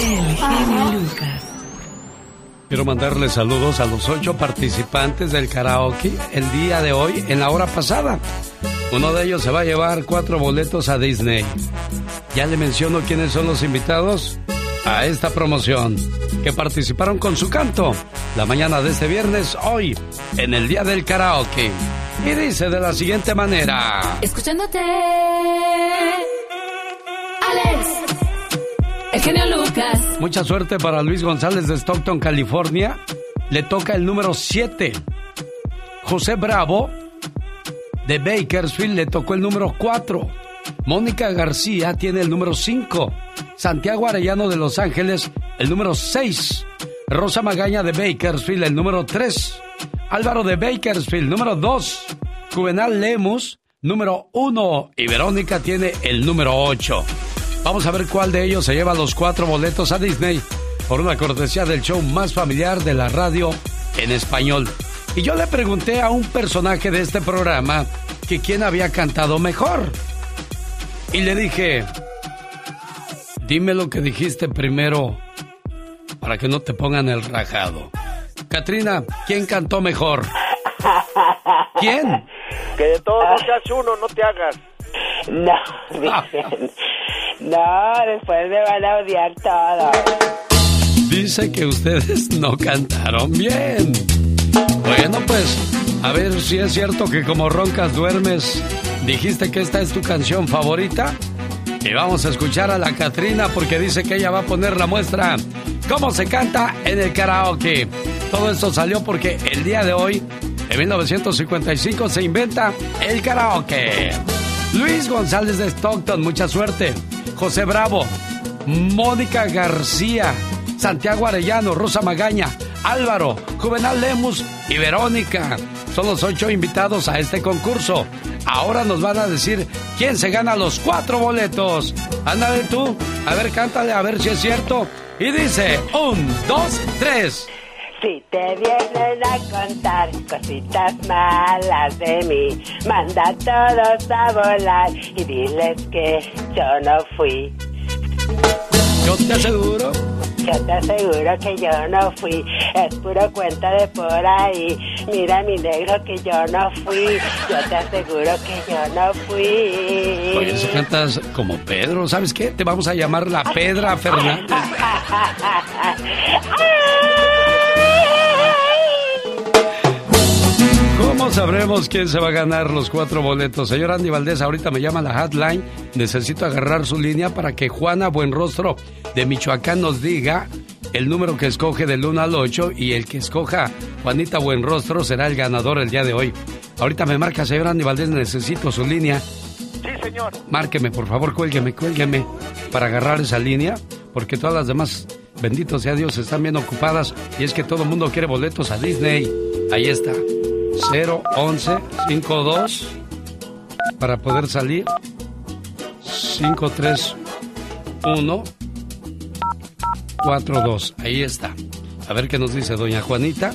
Speaker 8: El Lucas.
Speaker 7: Quiero mandarle saludos a los ocho participantes del karaoke el día de hoy en la hora pasada. Uno de ellos se va a llevar cuatro boletos a Disney. Ya le menciono quiénes son los invitados a esta promoción que participaron con su canto la mañana de este viernes hoy en el día del karaoke. Y dice de la siguiente manera.
Speaker 8: Escuchándote. Alex. El genio Lucas.
Speaker 7: Mucha suerte para Luis González de Stockton, California. Le toca el número 7. José Bravo de Bakersfield le tocó el número 4. Mónica García tiene el número 5. Santiago Arellano de Los Ángeles, el número 6. Rosa Magaña de Bakersfield, el número 3. Álvaro de Bakersfield, número 2. Juvenal Lemus, número 1. Y Verónica tiene el número 8. Vamos a ver cuál de ellos se lleva los cuatro boletos a Disney por una cortesía del show más familiar de la radio en español. Y yo le pregunté a un personaje de este programa que quién había cantado mejor. Y le dije, dime lo que dijiste primero para que no te pongan el rajado. Katrina, ¿quién cantó mejor? ¿Quién?
Speaker 3: Que de todos seas uno, no te hagas.
Speaker 4: No, dicen. No, después me van a odiar todo.
Speaker 7: Dice que ustedes no cantaron bien. Bueno, pues, a ver si es cierto que como roncas duermes, dijiste que esta es tu canción favorita. Y vamos a escuchar a la Catrina porque dice que ella va a poner la muestra cómo se canta en el karaoke. Todo esto salió porque el día de hoy, en 1955, se inventa el karaoke. Luis González de Stockton, mucha suerte. José Bravo, Mónica García, Santiago Arellano, Rosa Magaña, Álvaro, Juvenal Lemus y Verónica. Son los ocho invitados a este concurso. Ahora nos van a decir quién se gana los cuatro boletos. Ándale tú, a ver, cántale, a ver si es cierto. Y dice, un, dos, tres.
Speaker 4: Si te vienen a contar cositas malas de mí, manda a todos a volar y diles que yo no fui.
Speaker 7: Yo te aseguro.
Speaker 4: Yo te aseguro que yo no fui. Es puro cuenta de por ahí. Mira mi negro que yo no fui. Yo te aseguro que yo no fui.
Speaker 7: Oye, si cantas como Pedro, ¿sabes qué? Te vamos a llamar la Pedra Fernández. ¿Cómo sabremos quién se va a ganar los cuatro boletos? Señor Andy Valdés, ahorita me llama la hotline. Necesito agarrar su línea para que Juana Buenrostro de Michoacán nos diga el número que escoge del 1 al 8 y el que escoja Juanita Buenrostro será el ganador el día de hoy. Ahorita me marca, señor Andy Valdés, necesito su línea.
Speaker 3: Sí, señor.
Speaker 7: Márqueme, por favor, cuélgueme, cuélgueme para agarrar esa línea, porque todas las demás, bendito sea Dios, están bien ocupadas y es que todo el mundo quiere boletos a Disney. Ahí está. 011 52 para poder salir. 531 42 ahí está. A ver qué nos dice doña Juanita.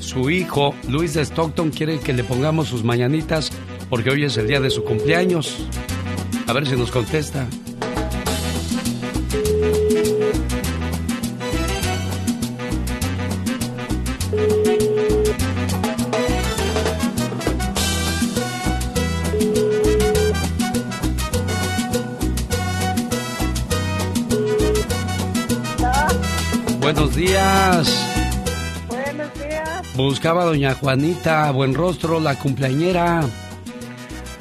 Speaker 7: Su hijo Luis de Stockton quiere que le pongamos sus mañanitas porque hoy es el día de su cumpleaños. A ver si nos contesta Buscaba doña Juanita, buen rostro, la cumpleañera.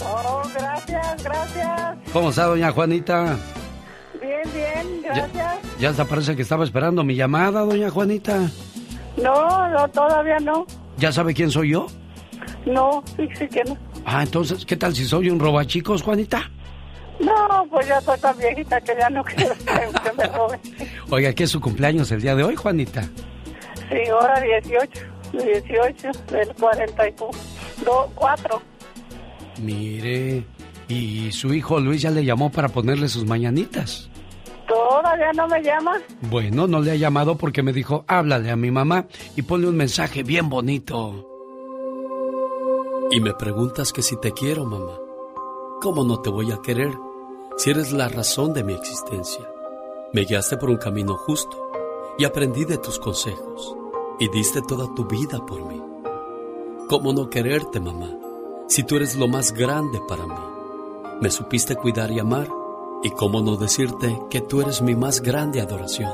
Speaker 20: Oh, gracias, gracias.
Speaker 7: ¿Cómo está doña Juanita?
Speaker 20: Bien, bien, gracias.
Speaker 7: Ya hasta parece que estaba esperando mi llamada, doña Juanita.
Speaker 20: No, no, todavía no.
Speaker 7: ¿Ya sabe quién soy yo?
Speaker 20: No, sí, sí que no.
Speaker 7: Ah, entonces, ¿qué tal si soy un robachicos, Juanita?
Speaker 20: No, pues ya soy tan viejita que ya no quiero que me roben.
Speaker 7: Oiga, ¿qué es su cumpleaños el día de hoy, Juanita?
Speaker 20: Sí, ahora 18, 18 del 44.
Speaker 7: Mire, ¿y su hijo Luis ya le llamó para ponerle sus mañanitas?
Speaker 20: ¿Todavía no me llama?
Speaker 7: Bueno, no le ha llamado porque me dijo, háblale a mi mamá y ponle un mensaje bien bonito. Y me preguntas que si te quiero, mamá. ¿Cómo no te voy a querer si eres la razón de mi existencia? Me guiaste por un camino justo y aprendí de tus consejos y diste toda tu vida por mí. ¿Cómo no quererte, mamá, si tú eres lo más grande para mí? Me supiste cuidar y amar y cómo no decirte que tú eres mi más grande adoración.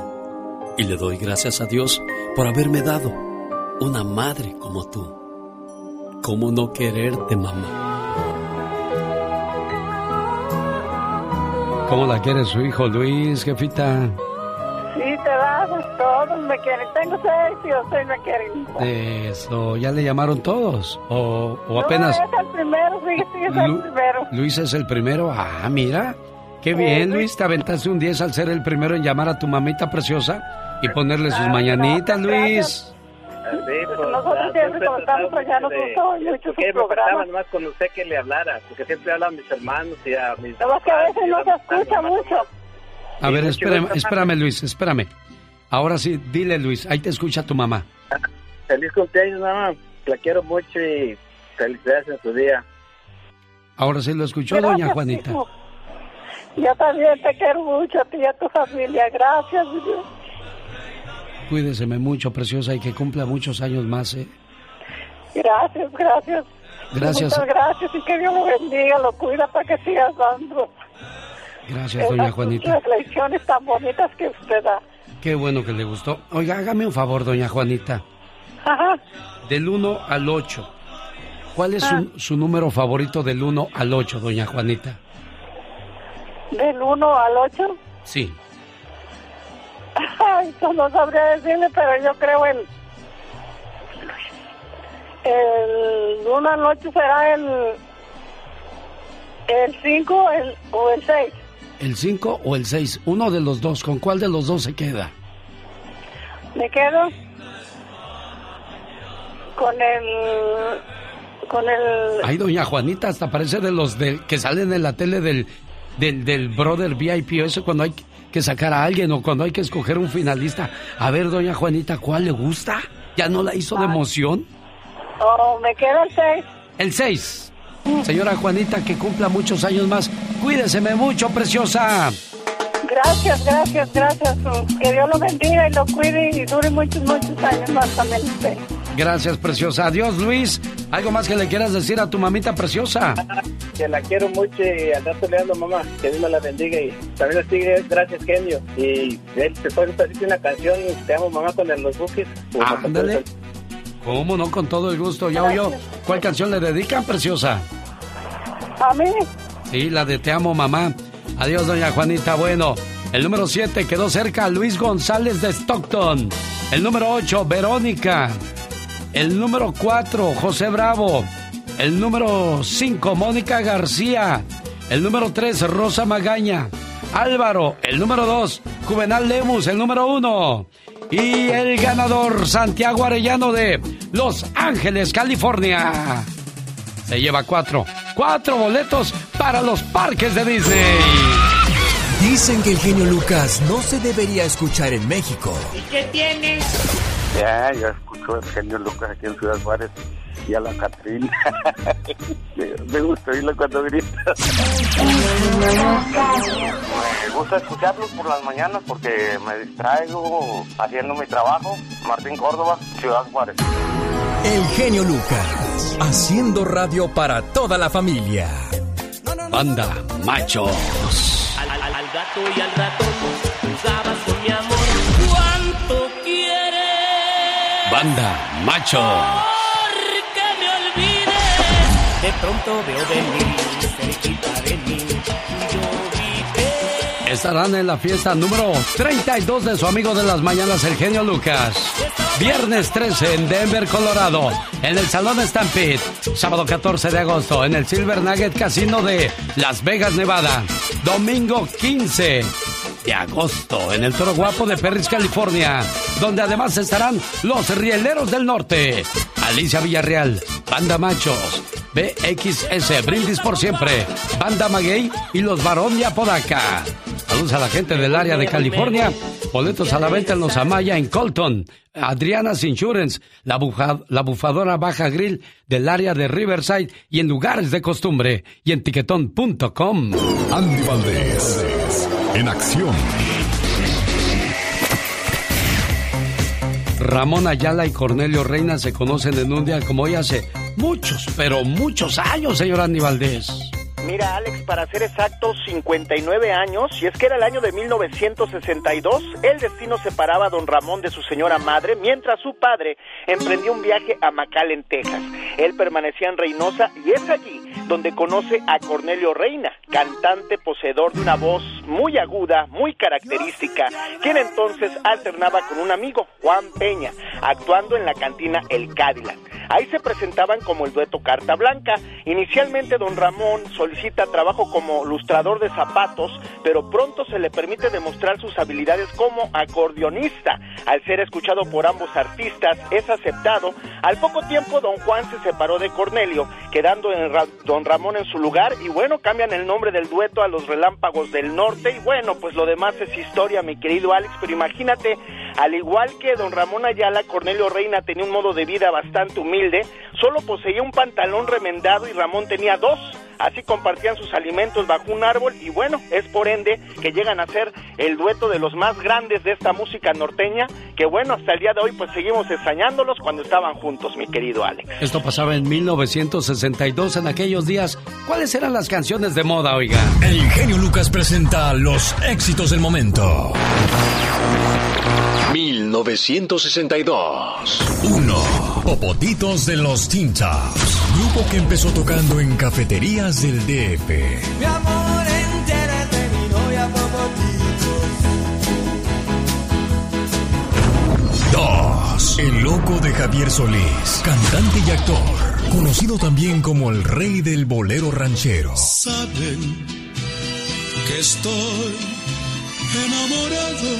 Speaker 7: Y le doy gracias a Dios por haberme dado una madre como tú. ¿Cómo no quererte, mamá? ¿Cómo la quiere su hijo Luis, jefita?
Speaker 20: Sí, todos me quieren. Tengo seis y seis me quieren.
Speaker 7: Eso, ¿ya le llamaron todos? ¿O, o apenas...?
Speaker 20: No, es el primero, sí, sí, es el primero.
Speaker 7: Luis es el primero. Ah, mira. Qué bien, Luis. Te aventaste un 10 al ser el primero en llamar a tu mamita preciosa y ponerle sus mañanitas, Luis.
Speaker 20: Pues nosotros siempre allá nos gustó mucho
Speaker 21: faltaba
Speaker 20: programas.
Speaker 21: nomás con usted que le hablara, porque siempre hablan mis hermanos y a mis...
Speaker 20: Más que a veces no se escucha mucho.
Speaker 7: A ver, espérame, espérame, Luis, espérame. Ahora sí, dile, Luis. Ahí te escucha tu mamá.
Speaker 21: Feliz cumpleaños, mamá. La quiero mucho y felicidades en su día.
Speaker 7: Ahora sí lo escuchó,
Speaker 20: Gracias,
Speaker 7: doña Juanita.
Speaker 20: hijo. Yo también te quiero mucho a ti y a tu familia. Gracias.
Speaker 7: Cuídeseme mucho, preciosa, y que cumpla muchos años más, ¿eh?
Speaker 20: Gracias, gracias.
Speaker 7: Gracias.
Speaker 20: Muchas gracias y que Dios lo bendiga, lo cuida para que sigas dando
Speaker 7: Gracias, doña Juanita.
Speaker 20: reflexiones tan bonitas que usted da.
Speaker 7: Qué bueno que le gustó. Oiga, hágame un favor, doña Juanita.
Speaker 20: Ajá.
Speaker 7: Del 1 al 8. ¿Cuál es su, su número favorito del 1 al 8, doña Juanita?
Speaker 20: Del 1 al 8.
Speaker 7: Sí.
Speaker 20: Ay, pues no sabría decirle, pero yo creo el. El 1 al 8 será el. El 5 el, o el 6.
Speaker 7: ¿El 5 o el 6? Uno de los dos. ¿Con cuál de los dos se queda?
Speaker 20: Me quedo con el con el
Speaker 7: Ay, doña Juanita, hasta parece de los de, que salen en la tele del, del, del brother VIP, eso cuando hay que sacar a alguien o cuando hay que escoger un finalista. A ver, doña Juanita, ¿cuál le gusta? ¿Ya no la hizo de emoción?
Speaker 20: Oh, me quedo el 6.
Speaker 7: El 6. Señora Juanita, que cumpla muchos años más. Cuídeseme mucho, preciosa.
Speaker 20: Gracias, gracias, gracias. Que Dios lo bendiga y lo cuide y dure muchos, muchos años más también usted.
Speaker 7: Gracias, preciosa. Adiós, Luis. ¿Algo más que le quieras decir a tu mamita preciosa?
Speaker 21: Que la quiero mucho y al rato le ando, mamá. Que Dios me la bendiga y también le sigue. Gracias, genio. Y él te puede decir una canción. Te amo, mamá, con los buques.
Speaker 7: Ándale. ¿Cómo no? Con todo el gusto. ¿Ya oyó? ¿Cuál canción le dedican, preciosa?
Speaker 20: A mí.
Speaker 7: Sí, la de Te amo, mamá. Adiós, doña Juanita. Bueno, el número 7 quedó cerca Luis González de Stockton. El número 8, Verónica. El número 4, José Bravo. El número 5, Mónica García. El número 3, Rosa Magaña. Álvaro, el número 2, Juvenal Lemus, el número 1. Y el ganador, Santiago Arellano de Los Ángeles, California. Se lleva cuatro, cuatro boletos para los parques de Disney.
Speaker 9: Dicen que el genio Lucas no se debería escuchar en México.
Speaker 20: ¿Y qué tienes?
Speaker 13: Ya, yo escucho el genio Lucas aquí en Ciudad Juárez y a la Catrina. me gusta oírlo cuando grita. me gusta escucharlos por las mañanas porque me distraigo haciendo mi trabajo. Martín Córdoba, Ciudad Juárez.
Speaker 9: El genio Lucas, haciendo radio para toda la familia.
Speaker 7: Banda Machos.
Speaker 22: Al, al, al gato y al ratón con mi amor. ¿Cuánto quieres?
Speaker 7: Banda Macho.
Speaker 22: Pronto veo venir cerquita de mí. Yo vi
Speaker 7: Estarán en la fiesta número 32 de su amigo de las mañanas, el genio Lucas. Viernes 13 en Denver, Colorado, en el Salón Stampede. Sábado 14 de agosto en el Silver Nugget Casino de Las Vegas, Nevada. Domingo 15 de agosto en el Toro Guapo de Perris, California, donde además estarán los Rieleros del Norte. Alicia Villarreal, Banda Machos, BXS, Brindis por Siempre, Banda Maguey y los Barón de Apodaca. Saludos a la gente del área de California. Boletos a la venta en los Amaya en Colton. Adriana's Insurance, la, buja- la bufadora Baja Grill del área de Riverside y en lugares de costumbre y en tiquetón.com.
Speaker 1: Andy Valdés, en acción.
Speaker 7: Ramón Ayala y Cornelio Reina se conocen en un día como hoy hace muchos, pero muchos años, señor Andy Valdés.
Speaker 3: Mira, Alex, para ser exactos, 59 años, y es que era el año de 1962, el destino separaba a don Ramón de su señora madre, mientras su padre emprendía un viaje a McAllen, Texas. Él permanecía en Reynosa y es allí donde conoce a Cornelio Reina, cantante poseedor de una voz muy aguda, muy característica, quien entonces alternaba con un amigo, Juan Peña, actuando en la cantina El Cadillac. Ahí se presentaban como el dueto Carta Blanca. Inicialmente don Ramón solicita trabajo como lustrador de zapatos, pero pronto se le permite demostrar sus habilidades como acordeonista. Al ser escuchado por ambos artistas, es aceptado. Al poco tiempo don Juan se separó de Cornelio, quedando don Ramón en su lugar y bueno, cambian el nombre del dueto a los Relámpagos del Norte y bueno, pues lo demás es historia, mi querido Alex, pero imagínate, al igual que don Ramón Ayala, Cornelio Reina tenía un modo de vida bastante humilde, solo poseía un pantalón remendado y Ramón tenía dos. Así compartían sus alimentos bajo un árbol y bueno, es por ende que llegan a ser el dueto de los más grandes de esta música norteña, que bueno, hasta el día de hoy pues seguimos extrañándolos cuando estaban juntos, mi querido Alex.
Speaker 7: Esto pasaba en 1962 en aquellos días. ¿Cuáles eran las canciones de moda, oiga?
Speaker 9: El genio Lucas presenta los éxitos del momento.
Speaker 1: 1962.
Speaker 9: 1. Popotitos de los Teen Tops. Grupo que empezó tocando en cafeterías del DF.
Speaker 22: Mi amor, entérate, mi novia.
Speaker 9: 2. El loco de Javier Solís. Cantante y actor. Conocido también como el rey del bolero ranchero.
Speaker 22: Saben que estoy enamorado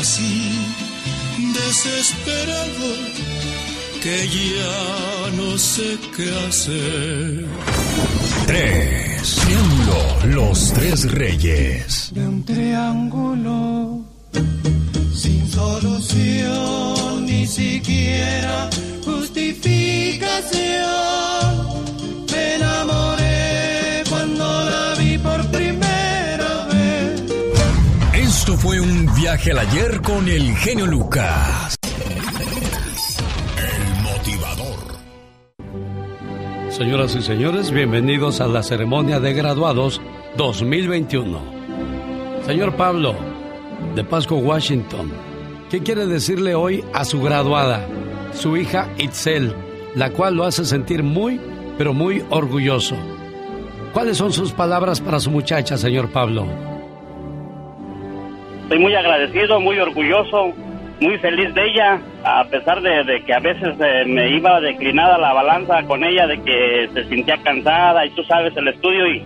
Speaker 22: así
Speaker 23: desesperado que ya no sé qué hacer.
Speaker 9: Tres. Triángulo, los tres reyes.
Speaker 23: De un triángulo sin solución, ni siquiera justificación. Me enamoré cuando la vi por primera vez.
Speaker 9: Esto fue un viaje al ayer con el genio Lucas.
Speaker 2: Señoras y señores, bienvenidos a la ceremonia de graduados 2021. Señor Pablo, de Pasco, Washington, ¿qué quiere decirle hoy a su graduada, su hija Itzel, la cual lo hace sentir muy, pero muy orgulloso? ¿Cuáles son sus palabras para su muchacha, señor Pablo?
Speaker 24: Estoy muy agradecido, muy orgulloso, muy feliz de ella, a pesar de, que a veces eh, me iba declinada la balanza con ella, de que se sentía cansada y tú sabes el estudio y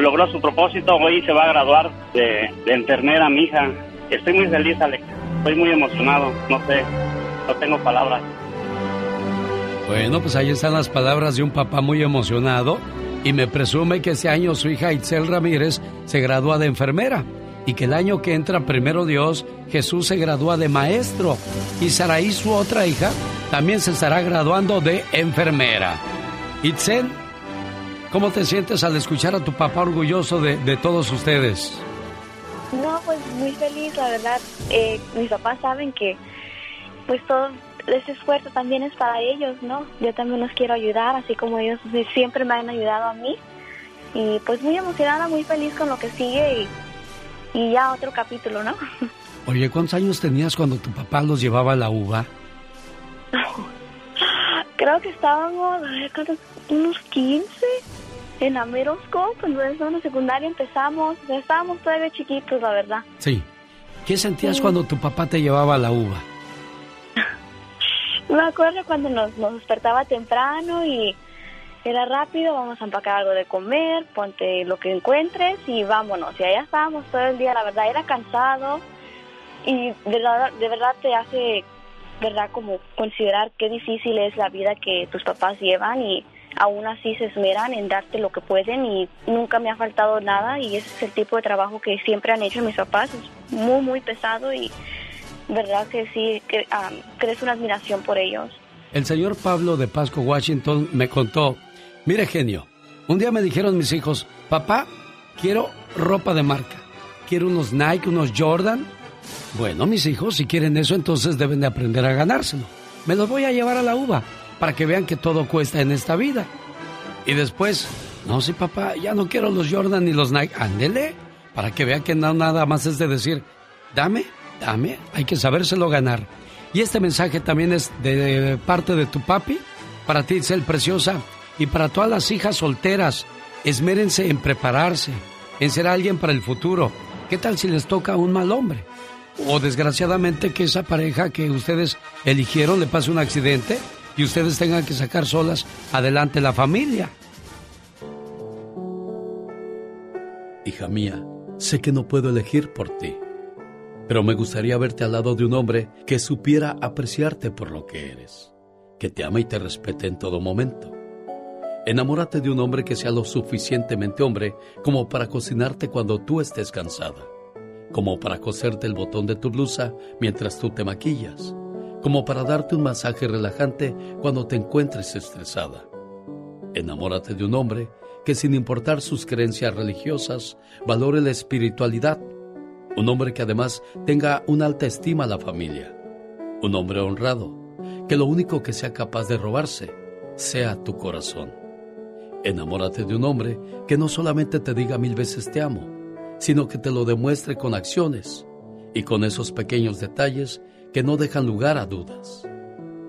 Speaker 24: logró su propósito. Hoy se va a graduar de, de enfermera mi hija. Estoy muy feliz, Alex. Estoy muy emocionado. No sé, no tengo palabras.
Speaker 2: Bueno, pues ahí están las palabras de un papá muy emocionado y me presume que ese año su hija Itzel Ramírez se gradúa de enfermera y que el año que entra, primero Dios, Jesús se gradúa de maestro y Saraí, su otra hija, también se estará graduando de enfermera. Itzel, ¿cómo te sientes al escuchar a tu papá orgulloso de, de todos ustedes?
Speaker 25: No, pues muy feliz, la verdad. Eh, mis papás saben que pues todo ese esfuerzo también es para ellos, ¿no? Yo también los quiero ayudar, así como ellos siempre me han ayudado a mí. Y pues muy emocionada, muy feliz con lo que sigue y, y ya otro capítulo, ¿no?
Speaker 2: Oye, ¿cuántos años tenías cuando tu papá los llevaba a la uva?
Speaker 25: Creo que estábamos, a ver, unos 15 en la Merosco, cuando en la secundaria empezamos, estábamos todavía chiquitos, la verdad.
Speaker 2: Sí. ¿Qué sentías
Speaker 25: Sí.
Speaker 2: cuando tu papá te llevaba a la uva?
Speaker 25: Me acuerdo cuando nos, nos despertaba temprano y era rápido, vamos a empacar algo de comer, ponte lo que encuentres y vámonos. Y allá estábamos todo el día, la verdad era cansado. Y de verdad, de verdad te hace, verdad, como considerar qué difícil es la vida que tus papás llevan y aún así se esmeran en darte lo que pueden y nunca me ha faltado nada. Y ese es el tipo de trabajo que siempre han hecho mis papás, es muy, muy pesado y verdad que sí, que, ah, crees una admiración por ellos.
Speaker 2: El señor Pablo de Pasco, Washington, me contó, mire genio, un día me dijeron mis hijos, papá, quiero ropa de marca, quiero unos Nike, unos Jordan. Bueno, mis hijos, si quieren eso, entonces deben de aprender a ganárselo. Me los voy a llevar a la uva para que vean que todo cuesta en esta vida. Y después, no, sí, papá, ya no quiero los Jordan ni los Nike. Ándele, para que vean que no nada más es de decir, dame, dame, hay que sabérselo ganar. Y este mensaje también es de parte de tu papi, para ti, Itzel Preciosa, y para todas las hijas solteras. Esmérense en prepararse, en ser alguien para el futuro. ¿Qué tal si les toca un mal hombre? O desgraciadamente que esa pareja que ustedes eligieron le pase un accidente y ustedes tengan que sacar solas adelante la familia. Hija mía, sé que no puedo elegir por ti, pero me gustaría verte al lado de un hombre que supiera apreciarte por lo que eres, que te ama y te respete en todo momento. Enamórate de un hombre que sea lo suficientemente hombre como para cocinarte cuando tú estés cansada, como para coserte el botón de tu blusa mientras tú te maquillas, como para darte un masaje relajante cuando te encuentres estresada. Enamórate de un hombre que sin importar sus creencias religiosas, valore la espiritualidad. Un hombre que además tenga una alta estima a la familia. Un hombre honrado, que lo único que sea capaz de robarse sea tu corazón. Enamórate de un hombre que no solamente te diga mil veces te amo, sino que te lo demuestre con acciones y con esos pequeños detalles que no dejan lugar a dudas,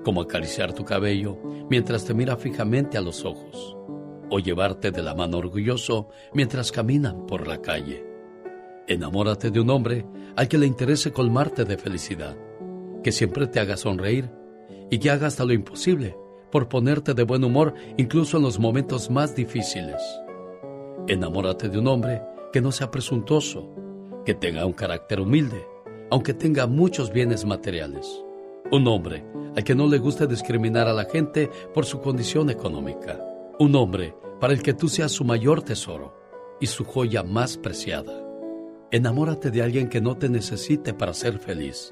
Speaker 2: como acariciar tu cabello mientras te mira fijamente a los ojos, o llevarte de la mano orgulloso mientras caminan por la calle. Enamórate de un hombre al que le interese colmarte de felicidad, que siempre te haga sonreír y que haga hasta lo imposible por ponerte de buen humor incluso en los momentos más difíciles. Enamórate de un hombre que no sea presuntuoso, que tenga un carácter humilde, aunque tenga muchos bienes materiales. Un hombre al que no le gusta discriminar a la gente por su condición económica. Un hombre para el que tú seas su mayor tesoro y su joya más preciada. Enamórate de alguien que no te necesite para ser feliz,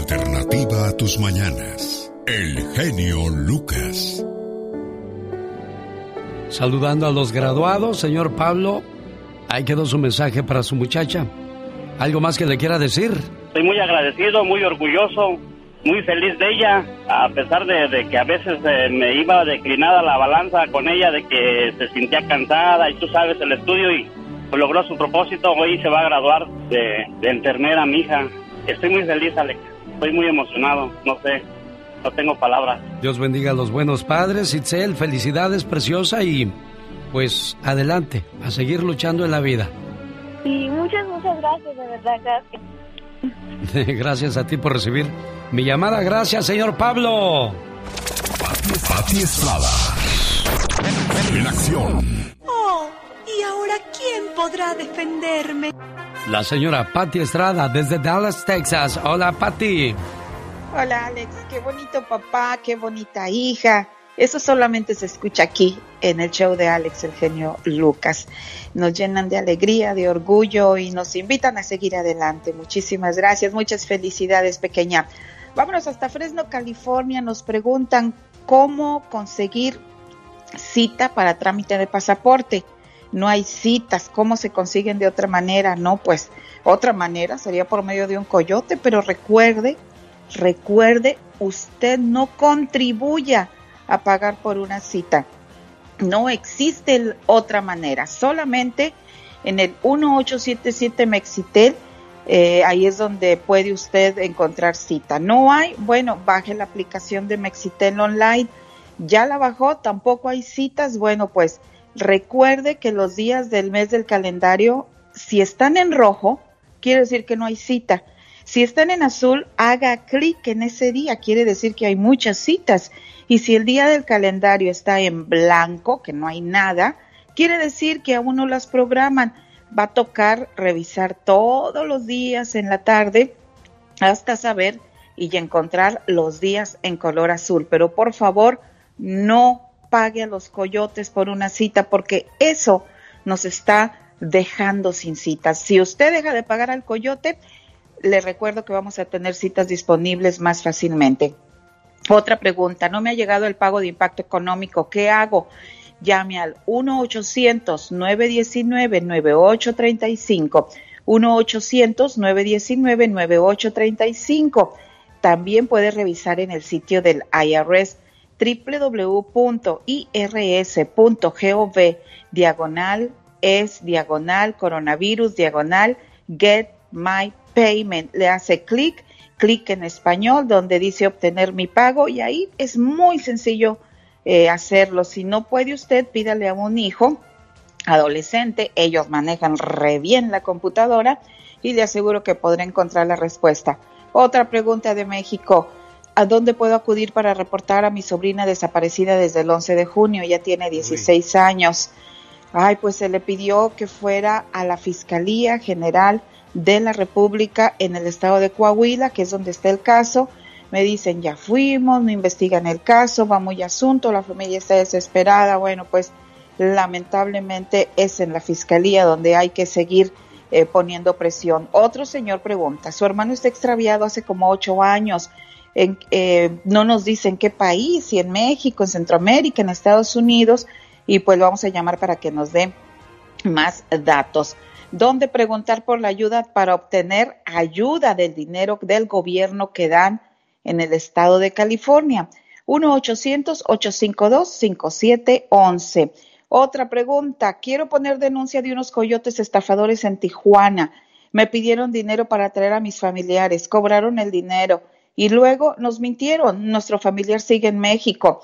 Speaker 1: Alternativa a tus mañanas. El genio Lucas.
Speaker 7: Saludando a los graduados, señor Pablo, ahí quedó su mensaje para su muchacha. ¿Algo más que le quiera decir?
Speaker 24: Estoy muy agradecido, muy orgulloso, muy feliz de ella, a pesar de, que a veces eh, me iba declinada la balanza con ella, de que se sentía cansada y tú sabes el estudio y logró su propósito. Hoy se va a graduar de, de enfermera mi hija. Estoy muy feliz, Alex. Estoy muy emocionado. No sé, no tengo palabras.
Speaker 7: Dios bendiga a los buenos padres. Itzel, felicidades, preciosa, y pues adelante, a seguir luchando en la vida.
Speaker 25: Sí, muchas, muchas gracias, de verdad, gracias.
Speaker 7: gracias a ti por recibir mi llamada. Gracias, señor Pablo.
Speaker 1: Pati Estrada. En acción.
Speaker 26: Oh, ¿y ahora quién podrá defenderme?
Speaker 7: La señora Patti Estrada desde Dallas, Texas. Hola, Patti.
Speaker 27: Hola, Alex. Qué bonito papá, qué bonita hija. Eso solamente se escucha aquí en el show de Alex, el genio Lucas. Nos llenan de alegría, de orgullo y nos invitan a seguir adelante. Muchísimas gracias, muchas felicidades, pequeña. Vámonos hasta Fresno, California. Nos preguntan cómo conseguir cita para trámite de pasaporte. No hay citas, ¿cómo se consiguen de otra manera? No, pues otra manera sería por medio de un coyote, pero recuerde, recuerde, usted no contribuya a pagar por una cita. No existe otra manera, solamente en el 1877 Mexitel, eh, ahí es donde puede usted encontrar cita. No hay, bueno, baje la aplicación de Mexitel Online. Ya la bajó, tampoco hay citas. Bueno, pues recuerde que los días del mes del calendario, si están en rojo, quiere decir que no hay cita. Si están en azul, haga clic en ese día, quiere decir que hay muchas citas. Y si el día del calendario está en blanco, que no hay nada, quiere decir que aún no las programan. Va a tocar revisar todos los días en la tarde hasta saber y encontrar los días en color azul. Pero por favor, no pague a los coyotes por una cita porque eso nos está dejando sin citas. Si usted deja de pagar al coyote, le recuerdo que vamos a tener citas disponibles más fácilmente. Otra pregunta, no me ha llegado el pago de impacto económico, ¿qué hago? Llame al 1-800-919-9835. 1-800-919-9835. También puede revisar en el sitio del IRS www.irs.gov diagonal es diagonal coronavirus diagonal get my payment. Le hace clic, clic en español donde dice obtener mi pago y ahí es muy sencillo eh, hacerlo. Si no puede usted, pídale a un hijo adolescente, ellos manejan re bien la computadora y le aseguro que podrá encontrar la respuesta. Otra pregunta de México. ¿A dónde puedo acudir para reportar a mi sobrina desaparecida desde el 11 de junio? Ya tiene 16 años. Ay, pues se le pidió que fuera a la Fiscalía General de la República en el estado de Coahuila, que es donde está el caso. Me dicen, ya fuimos, no investigan el caso, va muy asunto, la familia está desesperada. Bueno, pues lamentablemente es en la Fiscalía donde hay que seguir eh, poniendo presión. Otro señor pregunta, su hermano está extraviado hace como ocho años en, eh, no nos dicen qué país, si en México, en Centroamérica, en Estados Unidos, y pues lo vamos a llamar para que nos dé más datos. ¿Dónde preguntar por la ayuda para obtener ayuda del dinero del gobierno que dan en el estado de California? 1-800-852-5711. Otra pregunta, quiero poner denuncia de unos coyotes estafadores en Tijuana. Me pidieron dinero para traer a mis familiares, cobraron el dinero y luego nos mintieron. Nuestro familiar sigue en México.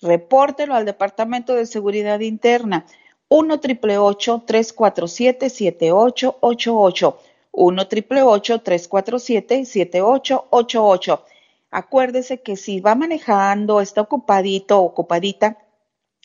Speaker 27: Repórtelo al Departamento de Seguridad Interna. 1 347 7888 1 347 7888 Acuérdese que si va manejando, está ocupadito o ocupadita,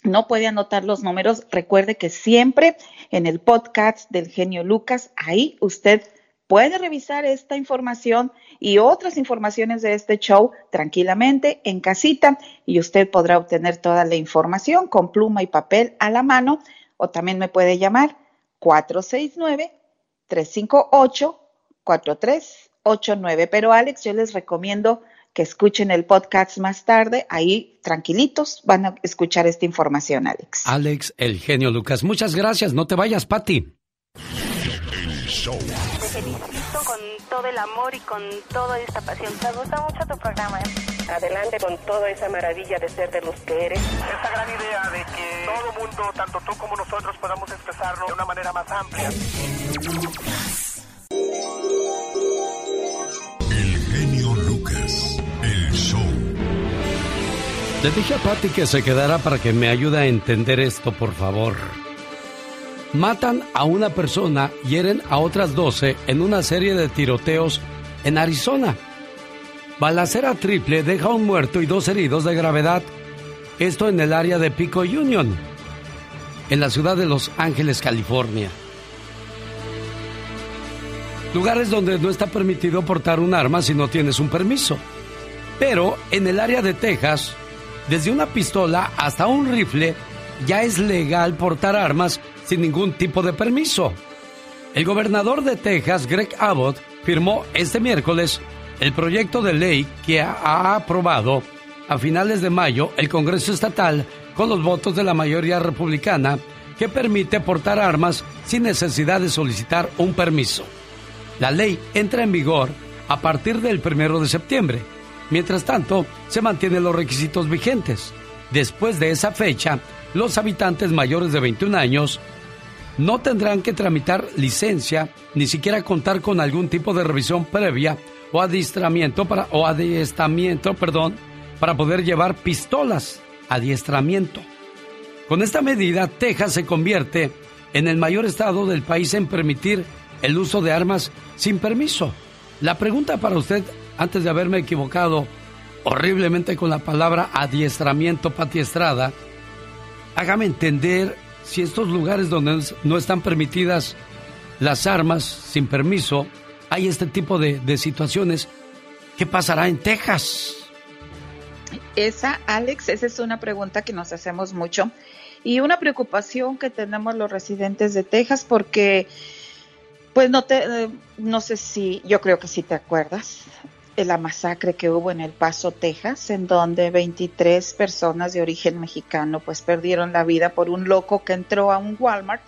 Speaker 27: no puede anotar los números. Recuerde que siempre en el podcast del genio Lucas, ahí usted puede revisar esta información y otras informaciones de este show tranquilamente en casita y usted podrá obtener toda la información con pluma y papel a la mano o también me puede llamar 469-358-4389. Pero Alex, yo les recomiendo que escuchen el podcast más tarde, ahí tranquilitos van a escuchar esta información, Alex.
Speaker 7: Alex, el genio Lucas, muchas gracias, no te vayas, Patti.
Speaker 15: Felicito con todo el amor y con toda esta pasión. Me gusta mucho tu programa. ¿eh? Adelante con toda esa maravilla de ser de los que eres.
Speaker 28: Esa gran idea de que todo mundo, tanto tú como nosotros, podamos expresarlo de una manera más amplia.
Speaker 1: El genio Lucas, el show.
Speaker 7: Le dije a Patty que se quedara para que me ayude a entender esto, por favor. Matan a una persona, hieren a otras 12 en una serie de tiroteos en Arizona. Balacera triple deja un muerto y dos heridos de gravedad. Esto en el área de Pico Union, en la ciudad de Los Ángeles, California. Lugares donde no está permitido portar un arma si no tienes un permiso. Pero en el área de Texas, desde una pistola hasta un rifle, ya es legal portar armas sin ningún tipo de permiso. El gobernador de Texas, Greg Abbott, firmó este miércoles el proyecto de ley que ha aprobado a finales de mayo el Congreso Estatal con los votos de la mayoría republicana que permite portar armas sin necesidad de solicitar un permiso. La ley entra en vigor a partir del primero de septiembre. Mientras tanto, se mantienen los requisitos vigentes. Después de esa fecha, los habitantes mayores de 21 años no tendrán que tramitar licencia ni siquiera contar con algún tipo de revisión previa o adiestramiento para o adiestramiento, perdón, para poder llevar pistolas. Adiestramiento. Con esta medida, Texas se convierte en el mayor estado del país en permitir el uso de armas sin permiso. La pregunta para usted, antes de haberme equivocado horriblemente con la palabra adiestramiento, Pati Estrada, hágame entender si estos lugares donde no están permitidas las armas sin permiso, hay este tipo de, de situaciones, ¿qué pasará en Texas?
Speaker 27: Esa, Alex, esa es una pregunta que nos hacemos mucho y una preocupación que tenemos los residentes de Texas porque, pues no te, eh, no sé si, yo creo que sí te acuerdas, la masacre que hubo en El Paso, Texas, en donde 23 personas de origen mexicano pues perdieron la vida por un loco que entró a un Walmart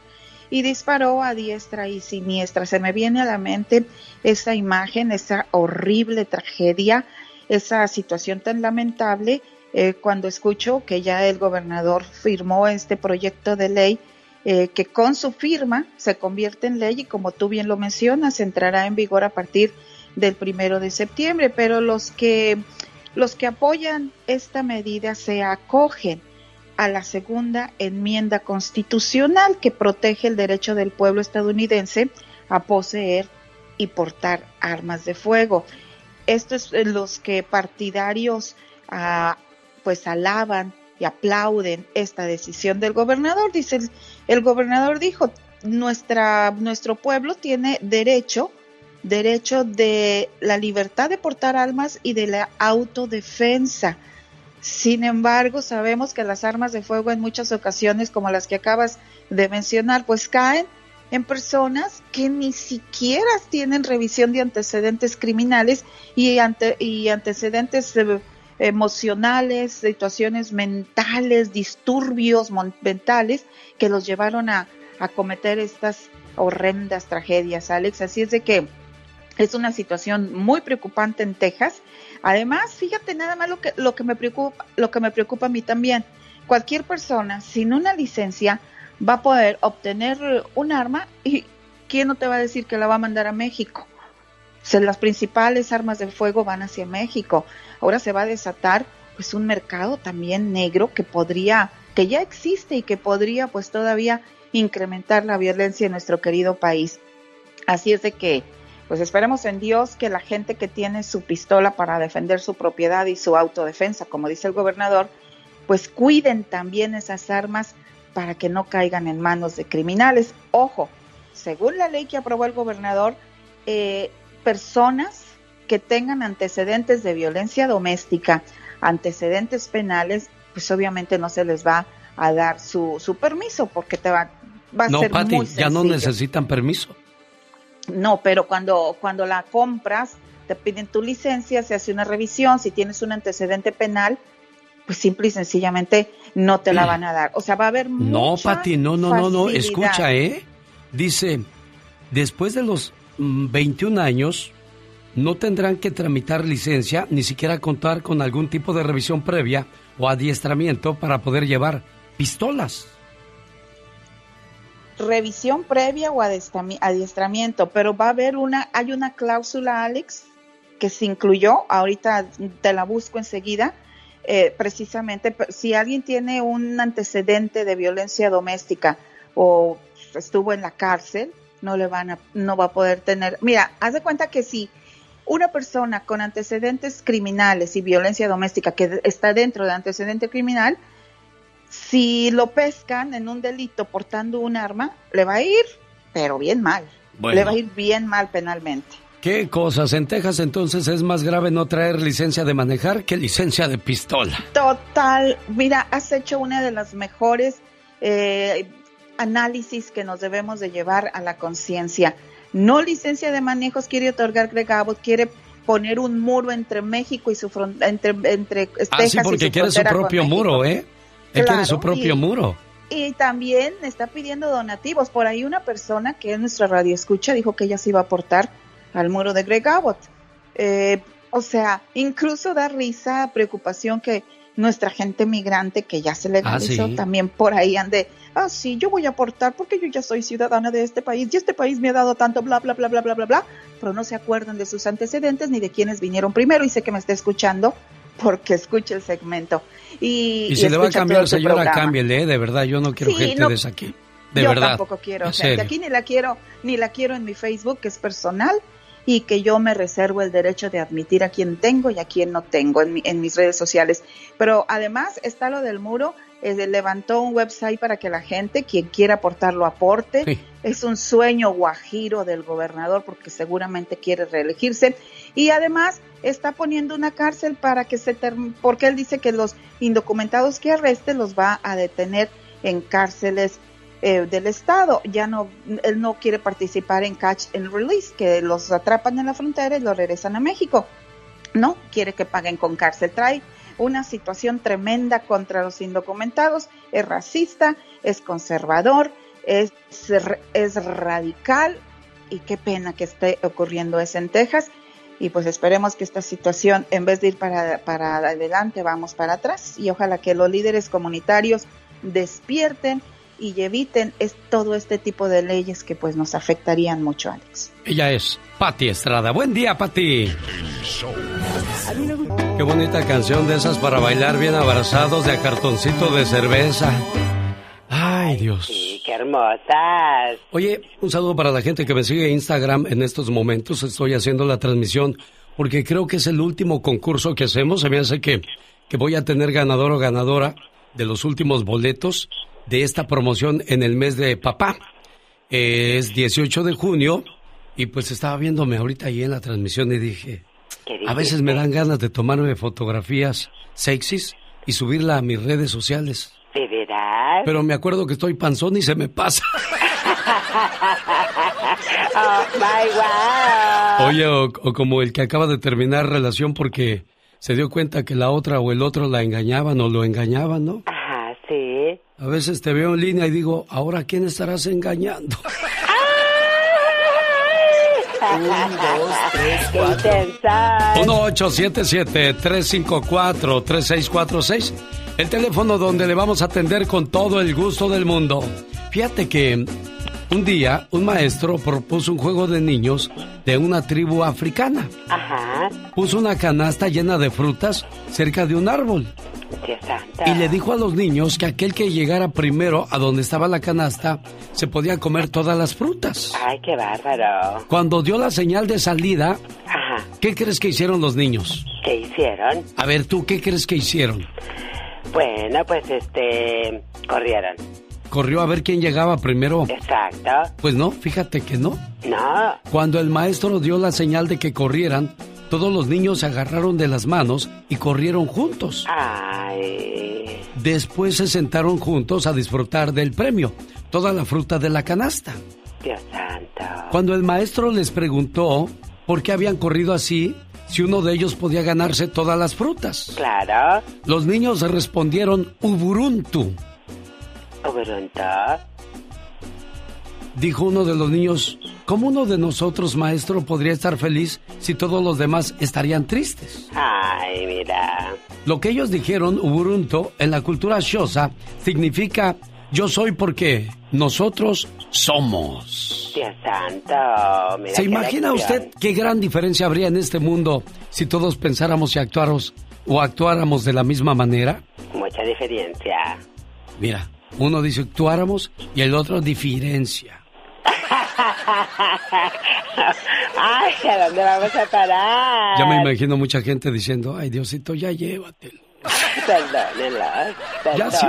Speaker 27: y disparó a diestra y siniestra. Se me viene a la mente esa imagen, esa horrible tragedia, esa situación tan lamentable eh, cuando escucho que ya el gobernador firmó este proyecto de ley eh, que con su firma se convierte en ley y como tú bien lo mencionas, entrará en vigor a partir del primero de septiembre, pero los que los que apoyan esta medida se acogen a la segunda enmienda constitucional que protege el derecho del pueblo estadounidense a poseer y portar armas de fuego. Estos es los que partidarios ah, pues alaban y aplauden esta decisión del gobernador. Dice el, el gobernador dijo nuestra nuestro pueblo tiene derecho derecho de la libertad de portar armas y de la autodefensa. Sin embargo, sabemos que las armas de fuego en muchas ocasiones, como las que acabas de mencionar, pues caen en personas que ni siquiera tienen revisión de antecedentes criminales y, ante, y antecedentes eh, emocionales, situaciones mentales, disturbios mentales que los llevaron a, a cometer estas horrendas tragedias, Alex. Así es de que es una situación muy preocupante en Texas. Además, fíjate nada más lo que, lo que me preocupa, lo que me preocupa a mí también. Cualquier persona sin una licencia va a poder obtener un arma y ¿quién no te va a decir que la va a mandar a México? sea, las principales armas de fuego van hacia México. Ahora se va a desatar pues un mercado también negro que podría, que ya existe y que podría pues todavía incrementar la violencia en nuestro querido país. Así es de que pues esperemos en Dios que la gente que tiene su pistola para defender su propiedad y su autodefensa, como dice el gobernador, pues cuiden también esas armas para que no caigan en manos de criminales. Ojo, según la ley que aprobó el gobernador, eh, personas que tengan antecedentes de violencia doméstica, antecedentes penales, pues obviamente no se les va a dar su, su permiso porque te va, va a
Speaker 7: no,
Speaker 27: ser
Speaker 7: Pati,
Speaker 27: muy
Speaker 7: ya no necesitan permiso.
Speaker 27: No, pero cuando, cuando la compras, te piden tu licencia, se hace una revisión, si tienes un antecedente penal, pues simple y sencillamente no te la van a dar. O sea, va a haber
Speaker 7: No, Pati, no, no, no, no. Escucha, ¿eh? Dice, después de los mm, 21 años, no tendrán que tramitar licencia, ni siquiera contar con algún tipo de revisión previa o adiestramiento para poder llevar pistolas.
Speaker 27: Revisión previa o adiestramiento, pero va a haber una, hay una cláusula, Alex, que se incluyó, ahorita te la busco enseguida, eh, precisamente si alguien tiene un antecedente de violencia doméstica o estuvo en la cárcel, no le van a, no va a poder tener. Mira, haz de cuenta que si una persona con antecedentes criminales y violencia doméstica que está dentro de antecedente criminal, si lo pescan en un delito portando un arma, le va a ir, pero bien mal.
Speaker 7: Bueno.
Speaker 27: Le va a ir bien mal penalmente.
Speaker 7: ¿Qué cosas? En Texas entonces es más grave no traer licencia de manejar que licencia de pistola.
Speaker 27: Total, mira, has hecho una de las mejores eh, análisis que nos debemos de llevar a la conciencia. No licencia de manejos quiere otorgar Greg Abbott, quiere poner un muro entre México y su frontera, entre, entre
Speaker 7: Ah,
Speaker 27: Texas
Speaker 7: sí,
Speaker 27: y
Speaker 7: porque
Speaker 27: su
Speaker 7: quiere su propio muro, ¿eh? Él quiere su
Speaker 27: Claro,
Speaker 7: propio
Speaker 27: y-
Speaker 7: muro.
Speaker 27: Y también está pidiendo donativos. Por ahí una persona que es nuestra radio escucha dijo que ella se iba a aportar al muro de Greg Abbott. Eh, o sea, incluso da risa, preocupación que nuestra gente migrante que ya se legalizó
Speaker 7: Ah, sí.
Speaker 27: también por ahí ande, ah, sí, yo voy a aportar porque yo ya soy ciudadana de este país y este país me ha dado tanto, bla, bla, bla, bla, bla, bla, bla, pero no se acuerdan de sus antecedentes ni de quienes vinieron primero y sé que me está escuchando porque escucha el segmento. Y,
Speaker 7: Y, si le va a cambiar, señora,
Speaker 27: programa.
Speaker 7: cámbiele, ¿eh? de verdad, yo no quiero
Speaker 27: Sí,
Speaker 7: gente
Speaker 27: no.
Speaker 7: de esa aquí. De
Speaker 27: yo
Speaker 7: verdad.
Speaker 27: tampoco quiero
Speaker 7: En
Speaker 27: gente aquí ni la quiero ni la quiero en mi Facebook que es personal y que yo me reservo el derecho de admitir a quien tengo y a quien no tengo en, mi- en mis redes sociales pero además está lo del muro eh, levantó un website para que la gente quien quiera aportarlo aporte
Speaker 7: Sí.
Speaker 27: es un sueño guajiro del gobernador porque seguramente quiere reelegirse y además está poniendo una cárcel para que se term- porque él dice que los indocumentados que arreste los va a detener en cárceles eh, del estado. Ya no, él no quiere participar en catch and release, que los atrapan en la frontera y los regresan a México. No, quiere que paguen con cárcel. Trae una situación tremenda contra los indocumentados. Es racista, es conservador, es, es radical y qué pena que esté ocurriendo eso en Texas. Y pues esperemos que esta situación, en vez de ir para, para adelante, vamos para atrás. Y ojalá que los líderes comunitarios despierten y eviten es, todo este tipo de leyes que pues nos afectarían mucho, Alex.
Speaker 7: Ella es Patti Estrada. Buen día, Patti. Qué bonita canción de esas para bailar bien abrazados de a cartoncito de cerveza. Ay, Dios.
Speaker 4: Qué hermosas.
Speaker 7: Oye, un saludo para la gente que me sigue en Instagram en estos momentos. Estoy haciendo la transmisión porque creo que es el último concurso que hacemos. Se me hace que, que voy a tener ganador o ganadora de los últimos boletos de esta promoción en el mes de papá. Eh, es 18 de junio y pues estaba viéndome ahorita ahí en la transmisión y dije, a veces me dan ganas de tomarme fotografías sexys y subirla a mis redes sociales.
Speaker 4: ¿De veras?
Speaker 7: Pero me acuerdo que estoy panzón y se me pasa.
Speaker 4: oh, my wow.
Speaker 7: Oye, o, o como el que acaba de terminar relación porque se dio cuenta que la otra o el otro la engañaban o lo engañaban, ¿no?
Speaker 4: Ajá, sí.
Speaker 7: A veces te veo en línea y digo, ¿ahora quién estarás engañando?
Speaker 4: Dos, tres, intensa.
Speaker 7: 1-877-354-3646. El teléfono donde le vamos a atender con todo el gusto del mundo. Fíjate que Un día, un maestro propuso un juego de niños de una tribu africana.
Speaker 4: Ajá.
Speaker 7: Puso una canasta llena de frutas cerca de un árbol. Y le dijo a los niños que aquel que llegara primero a donde estaba la canasta se podía comer todas las frutas.
Speaker 4: Ay, qué bárbaro.
Speaker 7: Cuando dio la señal de salida,
Speaker 4: Ajá.
Speaker 7: ¿qué crees que hicieron los niños?
Speaker 4: ¿Qué hicieron?
Speaker 7: A ver, tú, ¿qué crees que hicieron?
Speaker 4: Bueno, pues este. Corrieron.
Speaker 7: ¿Corrió a ver quién llegaba primero?
Speaker 4: Exacto.
Speaker 7: Pues no, fíjate que no.
Speaker 4: No.
Speaker 7: Cuando el maestro dio la señal de que corrieran, todos los niños se agarraron de las manos y corrieron juntos.
Speaker 4: Ay.
Speaker 7: Después se sentaron juntos a disfrutar del premio, toda la fruta de la canasta.
Speaker 4: Dios santo.
Speaker 7: Cuando el maestro les preguntó por qué habían corrido así, si uno de ellos podía ganarse todas las frutas.
Speaker 4: Claro.
Speaker 7: Los niños respondieron Ubuntu.
Speaker 4: Ubuntu.
Speaker 7: Dijo uno de los niños, ¿cómo uno de nosotros, maestro, podría estar feliz si todos los demás estarían tristes?
Speaker 4: Ay, mira.
Speaker 7: Lo que ellos dijeron, Ubuntu, en la cultura Xhosa, significa yo soy porque nosotros somos.
Speaker 4: Dios santo. Mira
Speaker 7: ¿Se imagina
Speaker 4: lección.
Speaker 7: usted qué gran diferencia habría en este mundo si todos pensáramos y actuáramos o actuáramos de la misma manera?
Speaker 4: Mucha diferencia.
Speaker 7: Mira, uno dice actuáramos y el otro diferencia.
Speaker 4: Ay, ¿a dónde vamos a parar?
Speaker 7: Ya me imagino mucha gente diciendo, ay Diosito, ya llévatelo.
Speaker 4: Perdónenlo.
Speaker 7: Ya, si-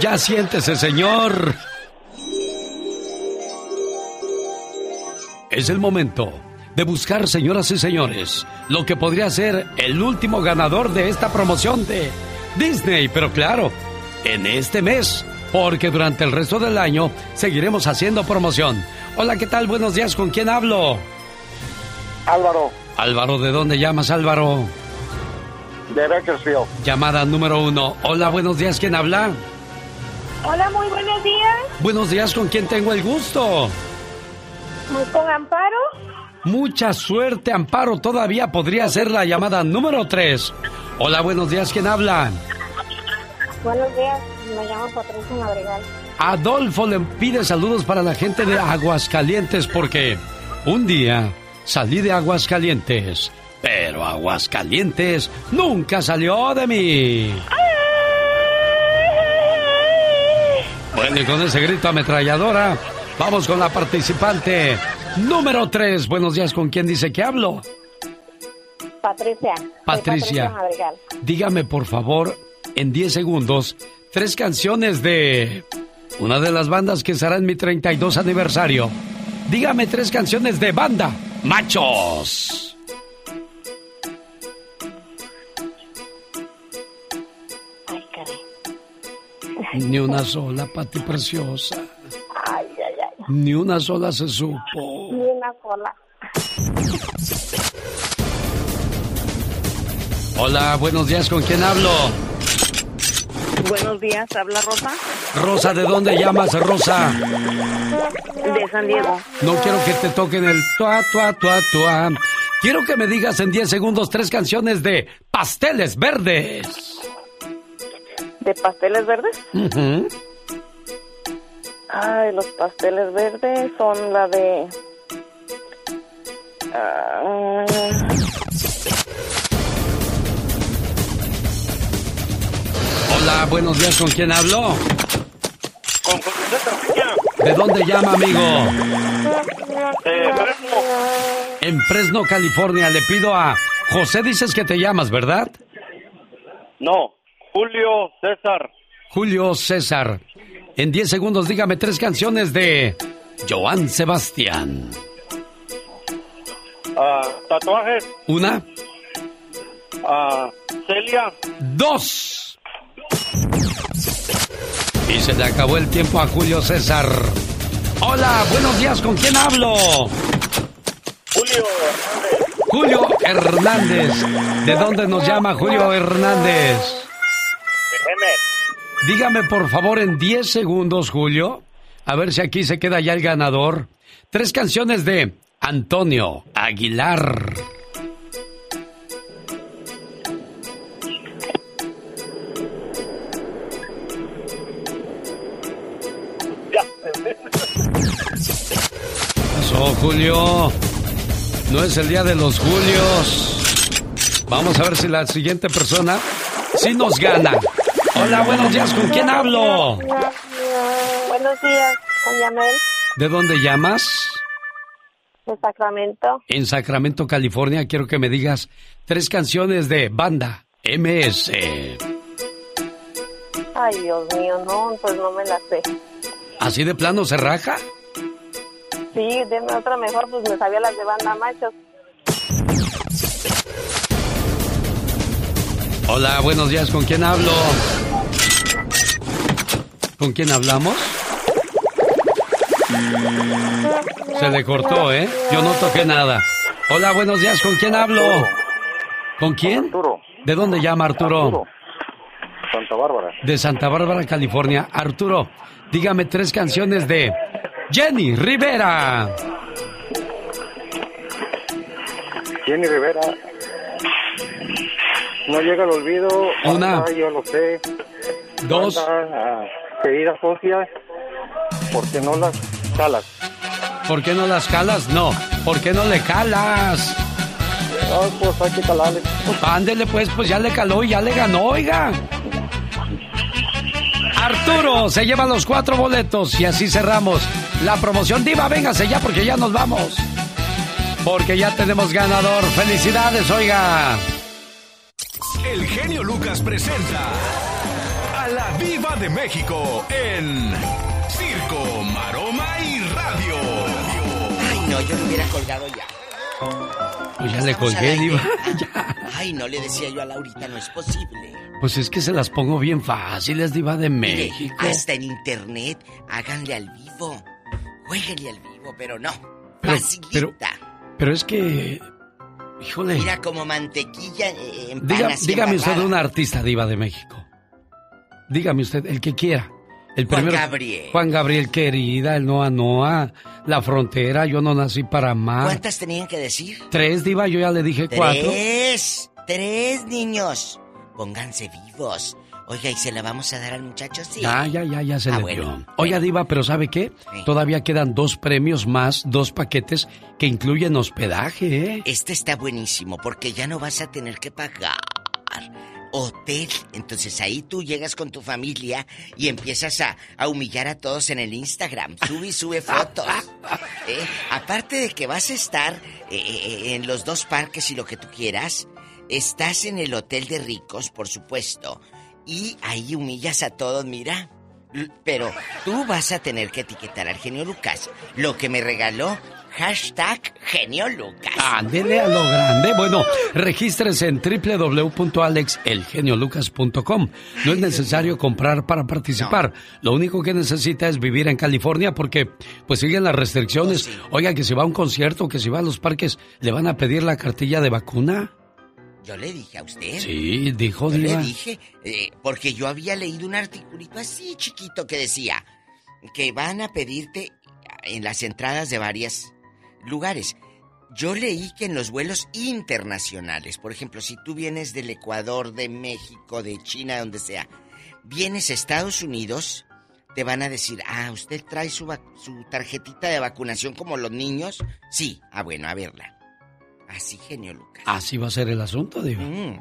Speaker 7: ya siéntese, señor. Es el momento de buscar, señoras y señores, lo que podría ser el último ganador de esta promoción de Disney. Pero claro, en este mes, porque durante el resto del año seguiremos haciendo promoción. Hola, ¿qué tal? Buenos días, ¿con quién hablo?
Speaker 29: Álvaro,
Speaker 7: Álvaro, ¿de dónde llamas, Álvaro?
Speaker 29: de Bakersfield.
Speaker 7: Llamada número uno. Hola, buenos días, ¿quién habla?
Speaker 20: Hola, muy buenos días.
Speaker 7: Buenos días, ¿con quién tengo el gusto?
Speaker 20: Muy con Amparo.
Speaker 7: Mucha suerte, Amparo. Todavía podría ser la llamada número 3. Hola, buenos días. ¿Quién habla?
Speaker 20: Buenos días, me llamo Patricia Madrigal.
Speaker 7: Adolfo le pide saludos para la gente de Aguascalientes porque un día salí de Aguascalientes, pero Aguascalientes nunca salió de mí. Bueno, y con ese grito ametralladora, vamos con la participante número 3. Buenos días, ¿con quién dice que hablo?
Speaker 20: Patricia.
Speaker 7: Patricia.
Speaker 20: Madrigal.
Speaker 7: Dígame, por favor, en 10 segundos, tres canciones de una de las bandas que estará en mi 32 aniversario. Dígame tres canciones de banda. Machos.
Speaker 20: Ay, caray.
Speaker 7: Ni una sola, Pati Preciosa.
Speaker 20: Ay, ay, ay.
Speaker 7: Ni una sola se supo.
Speaker 20: Ni una sola.
Speaker 7: Hola, buenos días, ¿con quién hablo?
Speaker 15: Buenos días, habla Rosa
Speaker 7: Rosa, ¿de dónde llamas, Rosa?
Speaker 15: de San Diego.
Speaker 7: No quiero que te toquen el tua, tua, tua, tua. Quiero que me digas en 10 segundos tres canciones de Pasteles Verdes.
Speaker 15: ¿De pasteles verdes?
Speaker 7: Ujú.
Speaker 15: Ay, los pasteles verdes son la de... ah,
Speaker 7: Hola, buenos días, ¿con quién hablo?
Speaker 28: Con.
Speaker 7: ¿De dónde llama, amigo?
Speaker 28: Eh, Fresno.
Speaker 7: En Fresno, California. Le pido a José, dices que te llamas, ¿verdad?
Speaker 28: No, Julio César.
Speaker 7: Julio César. En 10 segundos, dígame tres canciones de Joan Sebastián.
Speaker 28: ah, tatuajes.
Speaker 7: Una,
Speaker 28: ah, Celia.
Speaker 7: dos. Y se le acabó el tiempo a Julio César. Hola, buenos días, ¿con quién hablo?
Speaker 28: Julio.
Speaker 7: Julio Hernández. ¿De dónde nos llama Julio Hernández? Dígame por favor en 10 segundos, Julio. A ver si aquí se queda ya el ganador. Tres canciones de Antonio Aguilar. Julio. No es el día de los Julios. Vamos a ver si la siguiente persona sí nos gana. Hola, buenos días. ¿Con quién hablo?
Speaker 15: Buenos días, con Yamel,
Speaker 7: ¿De dónde llamas?
Speaker 15: de Sacramento.
Speaker 7: En Sacramento, California. Quiero que me digas tres canciones de banda MS.
Speaker 15: Ay, Dios mío, no, pues no me la sé.
Speaker 7: ¿Así de plano se raja?
Speaker 15: Sí, deme otra mejor, pues me sabía las de banda machos.
Speaker 7: Hola, buenos días. ¿Con quién hablo? ¿Con quién hablamos? Se le cortó, ¿eh? Yo no toqué nada. Hola, buenos días. ¿Con quién hablo? ¿Con quién?
Speaker 29: Arturo.
Speaker 7: ¿De dónde llama Arturo?
Speaker 29: Arturo. Santa Bárbara.
Speaker 7: De Santa Bárbara, California. Arturo, dígame tres canciones de Jenny Rivera.
Speaker 29: Jenny Rivera. No llega al olvido.
Speaker 7: Una.
Speaker 29: Banda, yo lo sé.
Speaker 7: Dos.
Speaker 29: Banda, ah, querida socia, porque no las calas.
Speaker 7: ¿Por qué no las calas? No. ¿Por qué no le calas?
Speaker 29: Ah, pues hay que calarle.
Speaker 7: Ándele pues, pues ya le caló y ya le ganó, oiga. Arturo se lleva los cuatro boletos y así cerramos la promoción. Diva, véngase ya porque ya nos vamos. Porque ya tenemos ganador. Felicidades, oiga.
Speaker 1: El genio Lucas presenta a la Viva de México en Circo, Maroma y Radio.
Speaker 6: Ay, no, yo le hubiera colgado ya.
Speaker 7: Pues ya le colgué. Diva.
Speaker 6: Ay, no le decía yo a Laurita, no es posible.
Speaker 7: Pues es que se las pongo bien fáciles, Diva de
Speaker 6: Mire,
Speaker 7: México.
Speaker 6: hasta en internet, háganle al vivo. Jueguenle al vivo, pero no.
Speaker 7: Pero,
Speaker 6: Facilita.
Speaker 7: pero, pero es que. Híjole.
Speaker 6: Mira como mantequilla en
Speaker 7: Diga- dígame usted un artista diva de México. Dígame usted, el que quiera. El
Speaker 6: Juan
Speaker 7: primero,
Speaker 6: Gabriel.
Speaker 7: Juan Gabriel, querida, el Noa Noa, La Frontera, Yo no nací para amar.
Speaker 6: ¿Cuántas tenían que decir?
Speaker 7: Tres, diva, yo ya le dije cuatro.
Speaker 6: Tres. Tres niños. Pónganse vivos. Oiga, ¿y se la vamos a dar al muchacho? Sí.
Speaker 7: Ya, ya, ya, ya se
Speaker 6: Ah,
Speaker 7: le
Speaker 6: bueno,
Speaker 7: dio. Oiga, Diva, pero ¿sabe qué?
Speaker 6: Sí.
Speaker 7: Todavía quedan dos premios más, dos paquetes que incluyen hospedaje, ¿eh?
Speaker 6: Este está buenísimo porque ya no vas a tener que pagar hotel. Entonces ahí tú llegas con tu familia y empiezas a, a humillar a todos en el Instagram. Sube y sube fotos. ¿eh? Aparte de que vas a estar eh, eh, en los dos parques y lo que tú quieras, estás en el hotel de ricos, por supuesto. Y ahí humillas a todos, mira. Pero tú vas a tener que etiquetar al genio Lucas. Lo que me regaló, hashtag genio Lucas.
Speaker 7: Ándele a lo grande. Bueno, regístrese en www.alexelgeniolucas.com. No es necesario comprar para participar. Lo único que necesita es vivir en California porque pues siguen las restricciones. Oiga, que si va a un concierto, que si va a los parques, ¿le van a pedir la cartilla de vacuna?
Speaker 6: Yo le dije a usted.
Speaker 7: Sí, dijo
Speaker 6: Yo
Speaker 7: Diva.
Speaker 6: le dije, eh, porque yo había leído un articulito así chiquito que decía que van a pedirte en las entradas de varios lugares. Yo leí que en los vuelos internacionales, por ejemplo, si tú vienes del Ecuador, de México, de China, donde sea, vienes a Estados Unidos, te van a decir, ah, ¿usted trae su, su tarjetita de vacunación como los niños? Sí, ah, bueno, a verla. Así, genio Lucas.
Speaker 7: Así va a ser el asunto, Diva.
Speaker 6: Mm.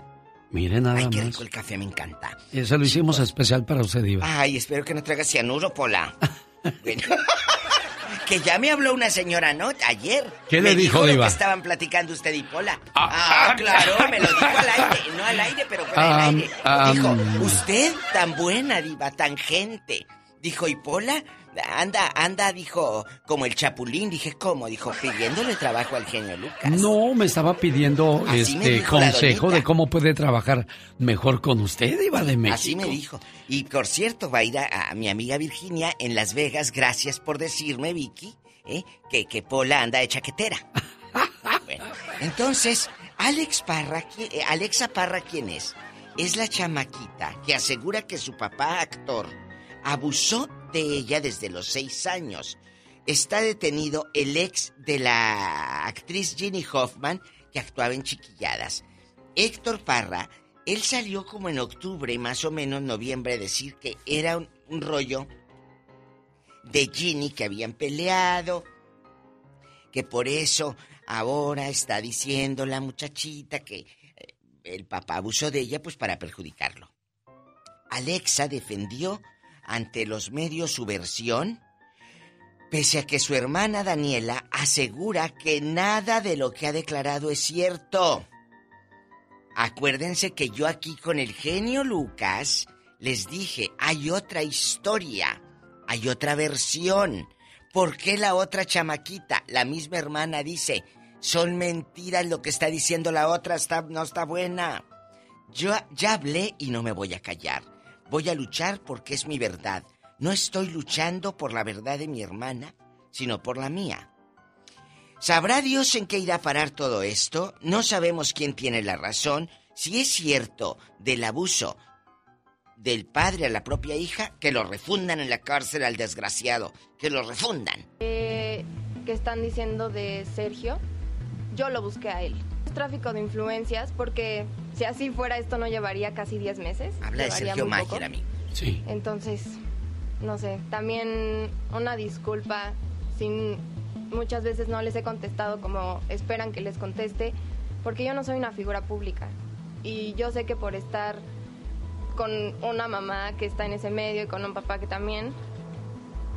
Speaker 7: Mire nada
Speaker 6: Ay, qué
Speaker 7: más.
Speaker 6: rico el café, me encanta.
Speaker 7: Eso lo hicimos especial para usted, Diva.
Speaker 6: Ay, espero que no traiga cianuro, Pola. Bueno. que ya me habló una señora, ¿no? Ayer.
Speaker 7: ¿Qué le
Speaker 6: Me
Speaker 7: dijo, Diva?
Speaker 6: que estaban platicando usted y Pola. Ah, claro, me lo dijo al aire. No al aire, pero fuera
Speaker 7: Ah,
Speaker 6: del aire.
Speaker 7: ah,
Speaker 6: dijo, usted tan buena, Diva, tan gente. Dijo, ¿y Pola? Anda, anda, dijo, como el chapulín. Dije, ¿cómo? Dijo, pidiéndole trabajo al genio Lucas.
Speaker 7: No, me estaba pidiendo
Speaker 6: Así
Speaker 7: este consejo de cómo puede trabajar mejor con usted, Diva de México.
Speaker 6: Así me dijo. Y por cierto, va a ir a, a mi amiga Virginia en Las Vegas. Gracias por decirme, Vicky, ¿eh? que, que Pola anda de chaquetera. Bueno, entonces, Alex Parra, ¿qui- eh, Alexa Parra, ¿quién es? Es la chamaquita que asegura que su papá, actor, abusó de ella desde los seis años. Está detenido el ex de la actriz Ginny Hoffman, que actuaba en Chiquilladas. Héctor Parra, él salió como en octubre, más o menos noviembre, a decir que era un, rollo de Ginny que habían peleado, que por eso ahora está diciendo la muchachita que eh, el papá abusó de ella pues para perjudicarlo. Alexa defendió ante los medios su versión, pese a que su hermana Daniela asegura que nada de lo que ha declarado es cierto. Acuérdense que yo aquí con el genio Lucas les dije, hay otra historia, hay otra versión. ¿Por qué la otra chamaquita, la misma hermana, dice, son mentiras lo que está diciendo la otra, no está buena? Yo ya hablé y no me voy a callar. Voy a luchar porque es mi verdad. No estoy luchando por la verdad de mi hermana, sino por la mía. ¿Sabrá Dios en qué irá a parar todo esto? No sabemos quién tiene la razón. Si es cierto del abuso del padre a la propia hija, que lo refundan en la cárcel al desgraciado. Que lo refundan.
Speaker 30: Que están diciendo de Sergio, yo lo busqué a él. Es tráfico de influencias porque si así fuera esto no llevaría casi 10 meses.
Speaker 6: Habla de Sergio. Mayer a mí.
Speaker 7: Sí.
Speaker 30: Entonces, no sé, también una disculpa sin muchas veces no les he contestado como esperan que les conteste, porque yo no soy una figura pública y yo sé que por estar con una mamá que está en ese medio y con un papá que también,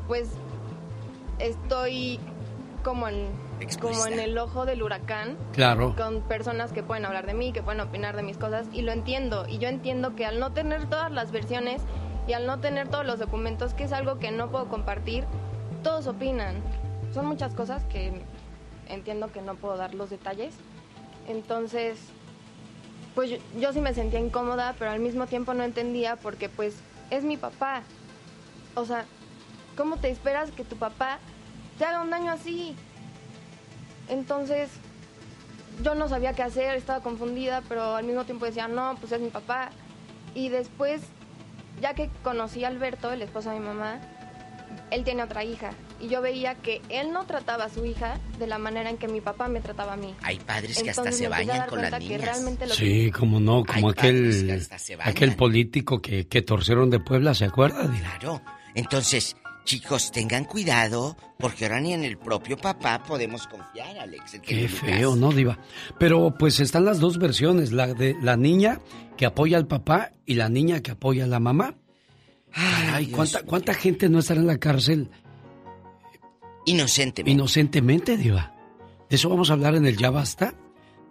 Speaker 30: pues estoy como en como en el ojo del huracán
Speaker 7: Claro.
Speaker 30: con personas que pueden hablar de mí, que pueden opinar de mis cosas y lo entiendo. Y yo entiendo que al no tener todas las versiones y al no tener todos los documentos, que es algo que no puedo compartir, todos opinan. Son muchas cosas que entiendo que no puedo dar los detalles. Entonces, pues yo, yo sí me sentía incómoda, pero al mismo tiempo no entendía porque pues es mi papá. O sea, ¿cómo te esperas que tu papá te haga un daño así? Entonces, yo no sabía qué hacer, estaba confundida, pero al mismo tiempo decía, no, pues es mi papá. Y después, ya que conocí a Alberto, el esposo de mi mamá, él tiene otra hija. Y yo veía que él no trataba a su hija de la manera en que mi papá me trataba a mí.
Speaker 6: Hay padres que hasta se bañan con las niñas.
Speaker 30: realmente lo
Speaker 7: Sí, como no, como
Speaker 6: Hay padres que
Speaker 7: aquel, aquel político que, que torcieron de Puebla, ¿se acuerda?
Speaker 6: Claro. Entonces, chicos, tengan cuidado, porque ahora ni en el propio papá podemos confiar, Alex. el
Speaker 7: Qué feo, ¿no, Diva? Pero pues están las dos versiones, la de la niña que apoya al papá y la niña que apoya a la mamá. Ay,
Speaker 6: Dios
Speaker 7: ¿cuánta, ¿cuánta gente no estará en la cárcel
Speaker 6: Inocentemente.
Speaker 7: inocentemente, Diva? De eso vamos a hablar en el Ya Basta,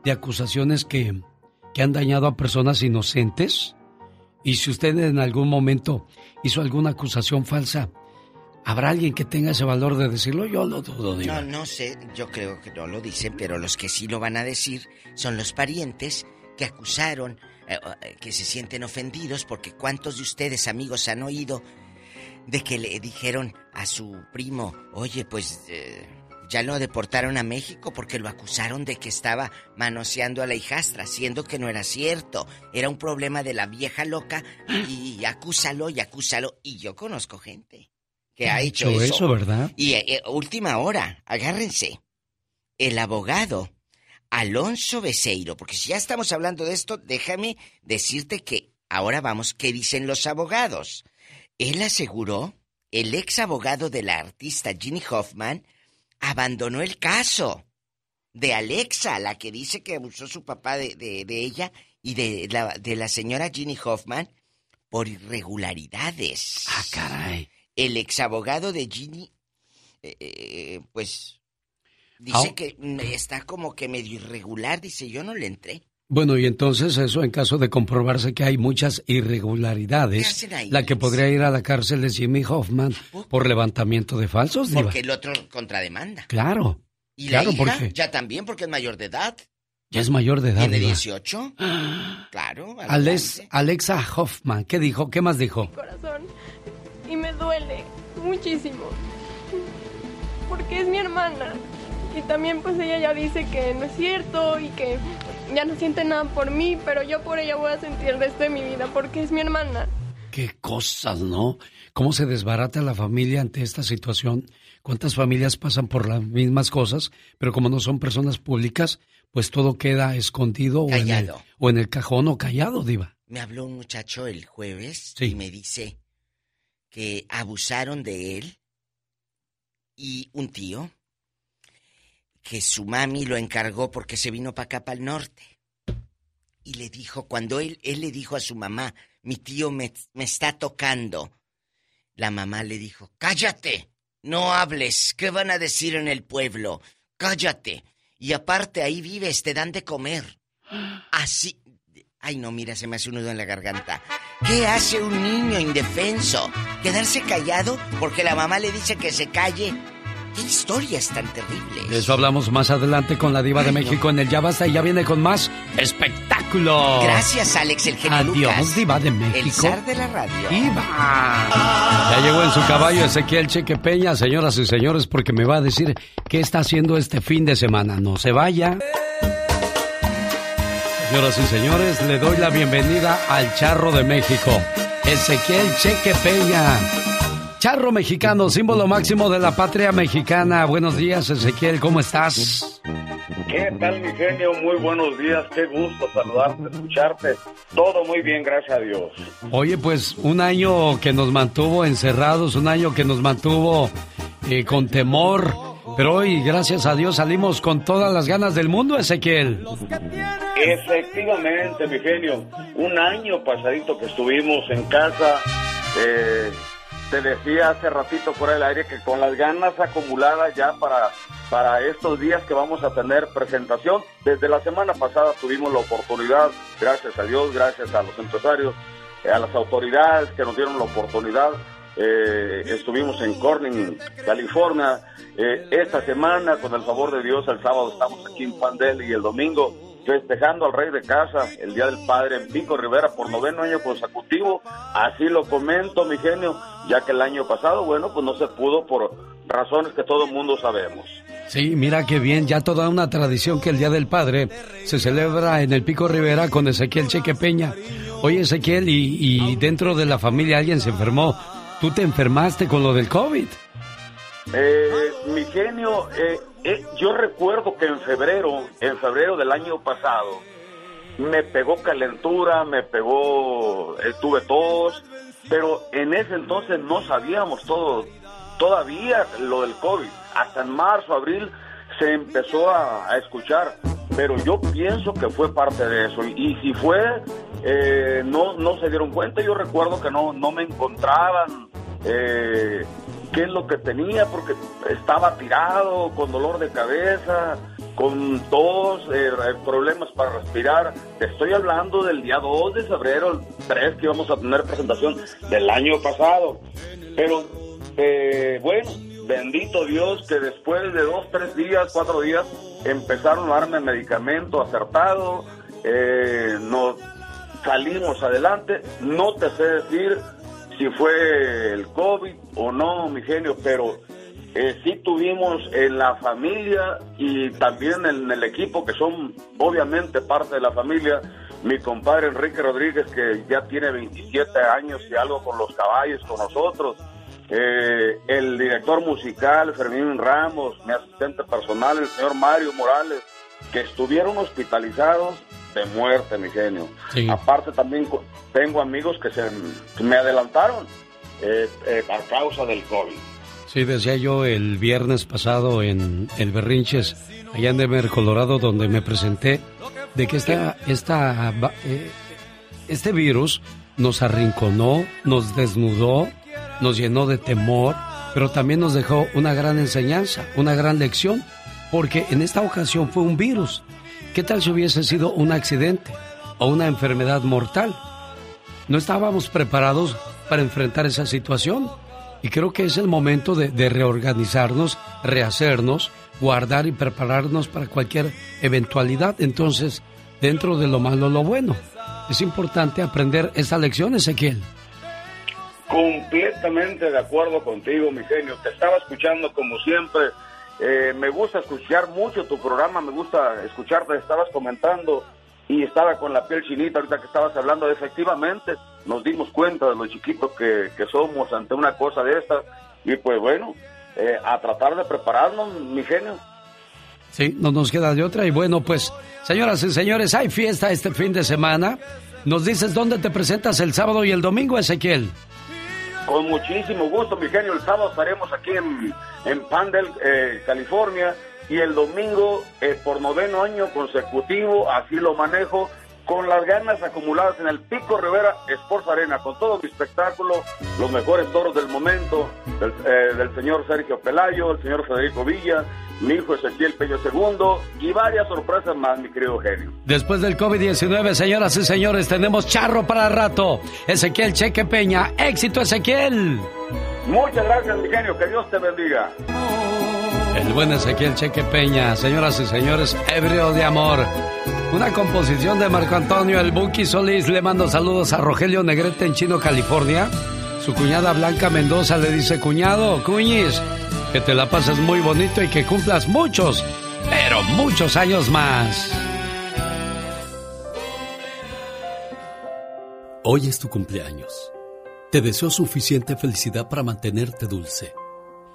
Speaker 7: de acusaciones que, que han dañado a personas inocentes. Y si usted en algún momento hizo alguna acusación falsa, ¿habrá alguien que tenga ese valor de decirlo? Yo lo dudo.
Speaker 6: No, no sé, yo creo que no lo dicen, pero los que sí lo van a decir son los parientes que acusaron, eh, eh, que se sienten ofendidos, porque ¿cuántos de ustedes, amigos, han oído de que le dijeron a su primo, oye, pues eh, ya lo deportaron a México porque lo acusaron de que estaba manoseando a la hijastra, siendo que no era cierto, era un problema de la vieja loca y acúsalo y acúsalo, y yo conozco gente que ha hecho eso.
Speaker 7: eso, ¿verdad?
Speaker 6: Y eh, eh, última hora, agárrense. El abogado Alonso Beseiro, porque si ya estamos hablando de esto, déjame decirte que ahora vamos, ¿qué dicen los abogados? Él aseguró, el ex abogado de la artista Ginny Hoffman abandonó el caso de Alexa, la que dice que abusó su papá de, de- de ella y de la, de la señora Ginny Hoffman por irregularidades.
Speaker 7: Ah, caray.
Speaker 6: El ex abogado de Ginny, eh, eh, pues, dice
Speaker 7: Ah.
Speaker 6: que está como que medio irregular. Dice, yo no le entré.
Speaker 7: Bueno, y entonces eso en caso de comprobarse que hay muchas
Speaker 6: ¿Qué
Speaker 7: irregularidades,
Speaker 6: hacen ahí,
Speaker 7: la que podría ir a la cárcel es Jimmy Hoffman por levantamiento de falsos, Diva.
Speaker 6: Porque el otro contrademanda.
Speaker 7: Claro.
Speaker 6: Y
Speaker 7: claro,
Speaker 6: la hija
Speaker 7: porque
Speaker 6: ya también, porque es mayor de edad.
Speaker 7: ya es mayor de edad.
Speaker 6: Tiene
Speaker 7: Diva.
Speaker 6: 18. Claro.
Speaker 7: Alex. Alexa Hoffman, ¿qué dijo? ¿Qué más dijo?
Speaker 30: corazón y me duele muchísimo porque es mi hermana y también pues ella ya dice que no es cierto y que ya no siente nada por mí pero yo por ella voy a sentir el resto de mi vida porque es mi hermana
Speaker 7: Qué cosas, ¿no? ¿Cómo se desbarata la familia ante esta situación? ¿Cuántas familias pasan por las mismas cosas, pero como no son personas públicas, pues todo queda escondido o en, el, o en el cajón o callado, Diva?
Speaker 6: Me habló un muchacho el jueves
Speaker 7: Sí.
Speaker 6: y me dice que abusaron de él y un tío que su mami lo encargó porque se vino para acá, para el norte. Y le dijo, cuando él, él le dijo a su mamá, mi tío me, me está tocando, la mamá le dijo, cállate, no hables, ¿qué van a decir en el pueblo? Cállate. Y aparte ahí vives, te dan de comer. Así... Ay, no, mira, se me hace un nudo en la garganta. ¿Qué hace un niño indefenso? ¿Quedarse callado porque la mamá le dice que se calle? ¿Qué historias tan terribles?
Speaker 7: De eso hablamos más adelante con la diva de México en el Ya Basta y ya viene con más espectáculo.
Speaker 6: Gracias, Alex, el genio
Speaker 7: Adiós,
Speaker 6: Lucas.
Speaker 7: diva de
Speaker 6: El
Speaker 7: México.
Speaker 6: zar de la radio.
Speaker 7: Diva. Ya llegó en su caballo Ezequiel Cheque Peña, señoras y señores, porque me va a decir qué está haciendo este fin de semana. No se vaya. Señoras y señores, le doy la bienvenida al Charro de México, Ezequiel Cheque Peña. Charro mexicano, símbolo máximo de la patria mexicana. Buenos días, Ezequiel, ¿cómo estás?
Speaker 31: ¿Qué tal, mi genio? Muy buenos días, qué gusto saludarte, escucharte. Todo muy bien, gracias a Dios.
Speaker 7: Oye, pues un año que nos mantuvo encerrados, un año que nos mantuvo eh, con temor, pero hoy, gracias a Dios, salimos con todas las ganas del mundo, Ezequiel.
Speaker 31: Efectivamente, mi genio. Un año pasadito que estuvimos en casa. eh, te decía hace ratito fuera del aire que con las ganas acumuladas ya para, para estos días que vamos a tener presentación. Desde la semana pasada tuvimos la oportunidad, gracias a Dios, gracias a los empresarios, eh, a las autoridades que nos dieron la oportunidad. Eh, estuvimos en Corning, California. Eh, esta semana, con el favor de Dios, el sábado estamos aquí en Pandel y el domingo festejando al rey de casa, el Día del Padre en Pico Rivera por noveno año consecutivo. Así lo comento, mi genio, ya que el año pasado, bueno, pues no se pudo por razones que todo el mundo sabemos.
Speaker 7: Sí, mira qué bien, ya toda una tradición que el Día del Padre se celebra en el Pico Rivera con Ezequiel Cheque Peña. Oye, Ezequiel, y, y dentro de la familia alguien se enfermó. ¿Tú te enfermaste con lo del COVID?
Speaker 31: Eh, mi genio, eh, eh, yo recuerdo que en febrero, en febrero del año pasado, me pegó calentura, me pegó, eh, tuve tos, pero en ese entonces no sabíamos todo, todavía lo del COVID. Hasta en marzo, abril se empezó a, a escuchar, pero yo pienso que fue parte de eso. Y, y si fue, eh, no, no se dieron cuenta. Yo recuerdo que no, no me encontraban. Eh, qué es lo que tenía, porque estaba tirado, con dolor de cabeza, con tos, eh, problemas para respirar. Estoy hablando del día 2 de febrero, el 3 que íbamos a tener presentación del año pasado. Pero, eh, bueno, bendito Dios que después de dos, tres días, cuatro días, empezaron a darme medicamento acertado, nos salimos adelante. No te sé decir si fue el COVID o no, mi genio, pero eh, sí tuvimos en la familia y también en el equipo, que son obviamente parte de la familia, mi compadre Enrique Rodríguez, que ya tiene 27 años y algo con los caballos, con nosotros, eh, el director musical Fermín Ramos, mi asistente personal, el señor Mario Morales, que estuvieron hospitalizados de muerte, mi genio.
Speaker 7: Sí.
Speaker 31: Aparte también tengo amigos que se me adelantaron eh, eh, a causa del COVID.
Speaker 7: Sí, decía yo el viernes pasado en el Berrinches, allá en Denver, Colorado, donde me presenté, de que esta, esta, eh, este virus nos arrinconó, nos desnudó, nos llenó de temor, pero también nos dejó una gran enseñanza, una gran lección, porque en esta ocasión fue un virus. ¿Qué tal si hubiese sido un accidente o una enfermedad mortal? No estábamos preparados para enfrentar esa situación. Y creo que es el momento de, reorganizarnos, rehacernos, guardar y prepararnos para cualquier eventualidad. Entonces, dentro de lo malo, lo bueno. Es importante aprender esta lección, Ezequiel.
Speaker 31: Completamente de acuerdo contigo, mi genio. Te estaba escuchando como siempre. Eh, me gusta escuchar mucho tu programa, me gusta escucharte. Estabas comentando y estaba con la piel chinita ahorita que estabas hablando. Efectivamente, nos dimos cuenta de lo chiquitos que, somos ante una cosa de estas. Y pues bueno, eh, a tratar de prepararnos, mi genio.
Speaker 7: Sí, no nos queda de otra. Y bueno, pues, señoras y señores, hay fiesta este fin de semana. Nos dices dónde te presentas el sábado y el domingo, Ezequiel.
Speaker 31: Con muchísimo gusto, mi genio. El sábado estaremos aquí en, en Pandel, eh, California. y el domingo eh, por noveno año consecutivo, así lo manejo, con las ganas acumuladas en el Pico Rivera Sports Arena, con todo mi espectáculo, los mejores toros del momento, del, eh, del señor Sergio Pelayo, el señor Federico Villa, mi hijo Ezequiel Peño II y varias sorpresas más, mi querido genio.
Speaker 7: Después del COVID-19, señoras y señores, tenemos charro para rato. Ezequiel Cheque Peña, éxito Ezequiel.
Speaker 31: Muchas gracias, mi genio, que Dios te bendiga.
Speaker 7: El buen Ezequiel Cheque Peña, señoras y señores, ebrio de amor. Una composición de Marco Antonio El Buki Solís. Le mando saludos a Rogelio Negrete en Chino, California. Su cuñada Blanca Mendoza le dice, cuñado, cuñis, que te la pases muy bonito y que cumplas muchos, pero muchos años más.
Speaker 2: Hoy es tu cumpleaños. Te deseo suficiente felicidad para mantenerte dulce,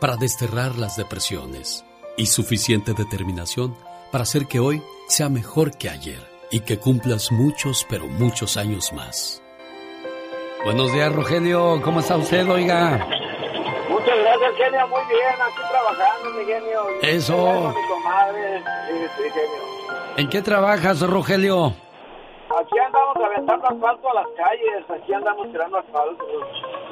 Speaker 2: desterrar las depresiones y suficiente determinación para hacer que hoy sea mejor que ayer y que cumplas muchos, pero muchos años más.
Speaker 7: Buenos días, Rogelio. ¿Cómo está usted, oiga?
Speaker 32: Muchas gracias, genio. Muy bien, aquí trabajando, mi genio.
Speaker 7: Eso.
Speaker 32: Mi comadre, sí, sí, genio.
Speaker 7: ¿En qué trabajas, Rogelio?
Speaker 32: Aquí andamos aventando asfalto a las calles, aquí andamos tirando asfalto.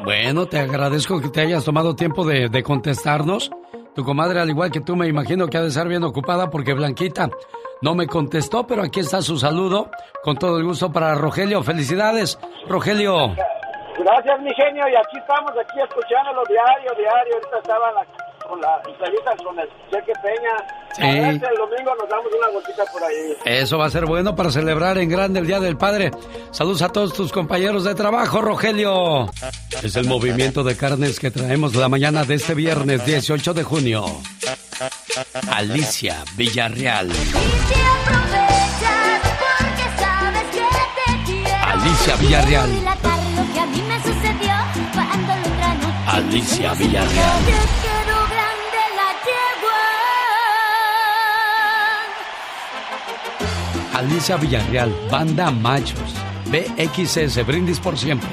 Speaker 7: Bueno, te agradezco que te hayas tomado tiempo de, de contestarnos. Tu comadre, al igual que tú, me imagino que ha de estar bien ocupada porque Blanquita no me contestó, pero aquí está su saludo. Con todo el gusto para Rogelio. Felicidades, Rogelio.
Speaker 32: Gracias, mi genio, y aquí estamos, aquí escuchándolo diario, diario. Ahorita estaba la, con la entrevista con el Cheque Peña.
Speaker 7: Sí.
Speaker 32: El domingo nos damos una vueltita por ahí.
Speaker 7: Eso va a ser bueno para celebrar en grande el Día del Padre. Saludos a todos tus compañeros de trabajo, Rogelio. Es el movimiento de carnes que traemos la mañana de este viernes 18 de junio. Alicia Villarreal. Alicia Villarreal. Alicia Villarreal. Alicia Villarreal, Banda Machos, BXS, Brindis por Siempre,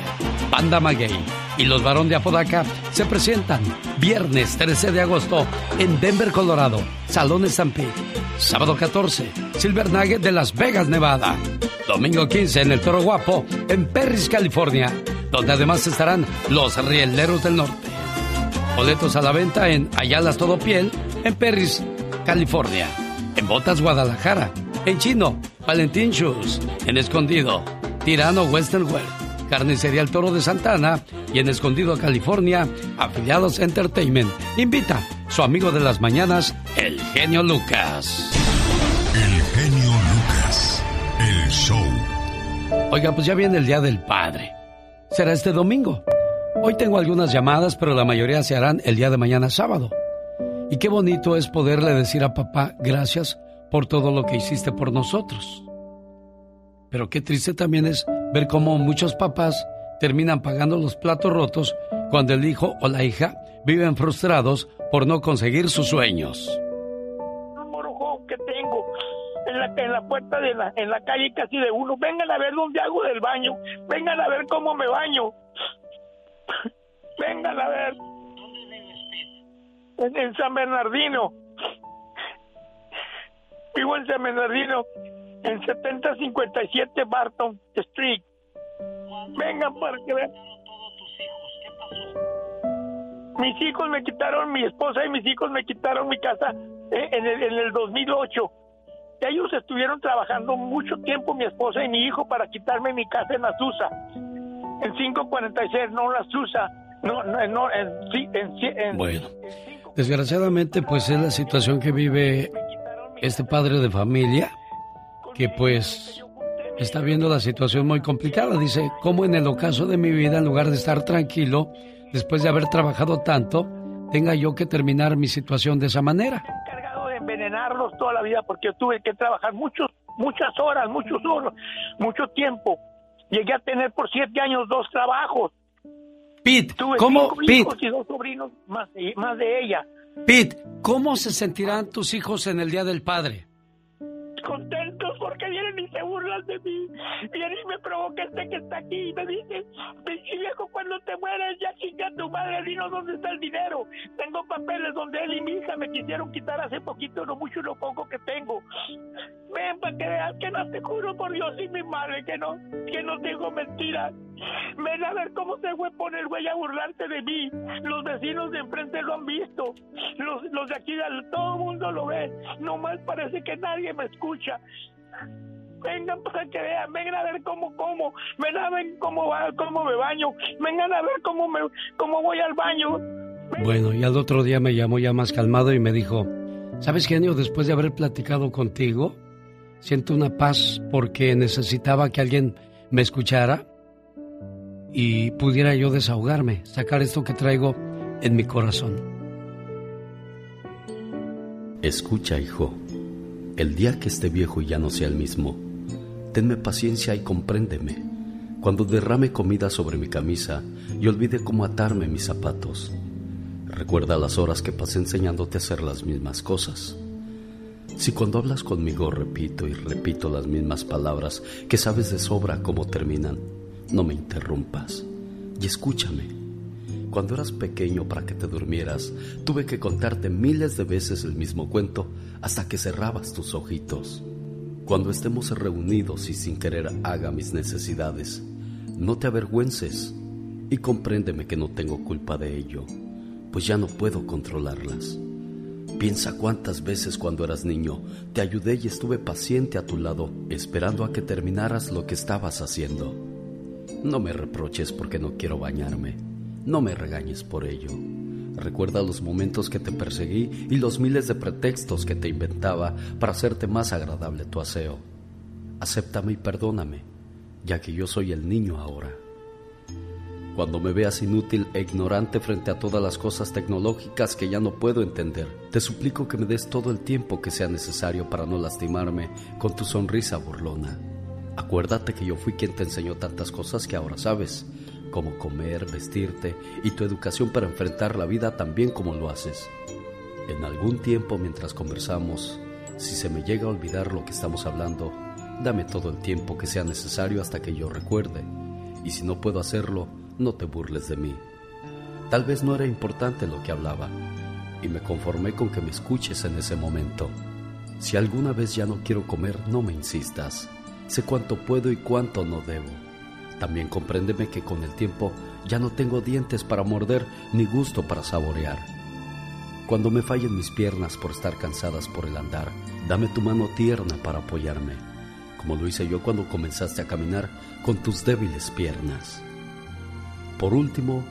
Speaker 7: Banda Maguey y los Barón de Apodaca se presentan viernes 13 de agosto en Denver, Colorado, Salón Stampede. Sábado 14, Silver Nugget de Las Vegas, Nevada. Domingo 15 en el Toro Guapo, en Perris, California, donde además estarán los Rieleros del Norte. Boletos a la venta en Ayala Todo Piel, en Perris, California. En Botas, Guadalajara. En Chino, Valentín Shoes. En Escondido, Tirano Western Wear. Carnicería El Toro de Santana. Y en Escondido, California, Afiliados Entertainment. Invita su amigo de las mañanas, el genio Lucas.
Speaker 1: El genio Lucas. El show.
Speaker 7: Oiga, pues ya viene el Día del Padre. Será este domingo. Hoy tengo algunas llamadas, pero la mayoría se harán el día de mañana sábado. Y qué bonito es poderle decir a papá gracias por todo lo que hiciste por nosotros. Pero qué triste también es ver cómo muchos papás terminan pagando los platos rotos cuando el hijo o la hija viven frustrados por no conseguir sus sueños.
Speaker 28: morojón que tengo en la, en la puerta de la, en la calle casi de uno. Vengan a ver dónde hago del baño. Vengan a ver cómo me baño. Vengan a ver. En, en San Bernardino. Vivo en San Bernardino, en 7057 Barton Street. Vengan para que vean. Mis hijos me quitaron, mi esposa y mis hijos me quitaron mi casa eh, en el, en el 2008. Ellos estuvieron trabajando mucho tiempo, mi esposa y mi hijo, para quitarme mi casa en Azusa. En 546, no en Azusa. No, no, no, en, en, en-
Speaker 7: Bueno, desgraciadamente pues es la situación que vive este padre de familia que pues está viendo la situación muy complicada. Dice, ¿cómo en el ocaso de mi vida, en lugar de estar tranquilo, después de haber trabajado tanto, tenga yo que terminar mi situación de esa manera?
Speaker 28: encargado de envenenar perdonarlos toda la vida porque yo tuve que trabajar muchos, muchas horas, muchos horas, mucho tiempo. Llegué a tener por siete años dos trabajos.
Speaker 7: Pete,
Speaker 28: Tuve
Speaker 7: ¿cómo,
Speaker 28: cinco
Speaker 7: Pete,
Speaker 28: hijos y dos sobrinos más de, más de ella.
Speaker 7: Pete, ¿cómo se sentirán tus hijos en el Día del Padre?
Speaker 28: contentos porque vienen y se burlan de mí. Vienen y me provoca este que está aquí y me dice, "Pinche viejo, cuando te mueres ya chinga tu madre, dinos dónde está el dinero. Tengo papeles donde él y mi hija me quisieron quitar hace poquito, lo mucho lo poco que tengo. Ven para que veas que no te juro por Dios y mi madre que no, que no tengo mentiras. Ven a ver cómo se fue pone el güey a burlarse de mí. Los vecinos de enfrente lo han visto. Los, los de aquí, todo el mundo lo ve. Nomás parece que nadie me escucha. Vengan para que vean, vengan a ver cómo como, vengan a ver cómo, va, cómo me baño, vengan a ver cómo, me, cómo voy al baño.
Speaker 7: Bueno, y al otro día me llamó ya más calmado y me dijo, ¿sabes, genio? Después de haber platicado contigo, siento una paz porque necesitaba que alguien me escuchara y pudiera yo desahogarme, sacar esto que traigo en mi corazón.
Speaker 2: Escucha, hijo. El día que esté viejo y ya no sea el mismo, tenme paciencia y compréndeme. Cuando derrame comida sobre mi camisa y olvide cómo atarme mis zapatos. Recuerda las horas que pasé enseñándote a hacer las mismas cosas. Si cuando hablas conmigo repito y repito las mismas palabras que sabes de sobra cómo terminan, no me interrumpas y escúchame. Cuando eras pequeño para que te durmieras, tuve que contarte miles de veces el mismo cuento hasta que cerrabas tus ojitos. Cuando estemos reunidos y sin querer haga mis necesidades, no te avergüences y compréndeme que no tengo culpa de ello, pues ya no puedo controlarlas. Piensa cuántas veces cuando eras niño te ayudé y estuve paciente a tu lado esperando a que terminaras lo que estabas haciendo. No me reproches porque no quiero bañarme. No me regañes por ello. Recuerda los momentos que te perseguí y los miles de pretextos que te inventaba para hacerte más agradable tu aseo. Acéptame y perdóname, ya que yo soy el niño ahora. Cuando me veas inútil e ignorante frente a todas las cosas tecnológicas que ya no puedo entender, te suplico que me des todo el tiempo que sea necesario para no lastimarme con tu sonrisa burlona. Acuérdate que yo fui quien te enseñó tantas cosas que ahora sabes, como comer, vestirte y tu educación para enfrentar la vida tan bien como lo haces. En algún tiempo mientras conversamos, si se me llega a olvidar lo que estamos hablando, dame todo el tiempo que sea necesario hasta que yo recuerde. Y si no puedo hacerlo, no te burles de mí. Tal vez no era importante lo que hablaba, y me conformé con que me escuches en ese momento. Si alguna vez ya no quiero comer, no me insistas. Sé cuánto puedo y cuánto no debo. También compréndeme que con el tiempo ya no tengo dientes para morder ni gusto para saborear. Cuando me fallen mis piernas por estar cansadas por el andar, dame tu mano tierna para apoyarme, como lo hice yo cuando comenzaste a caminar con tus débiles piernas. Por último,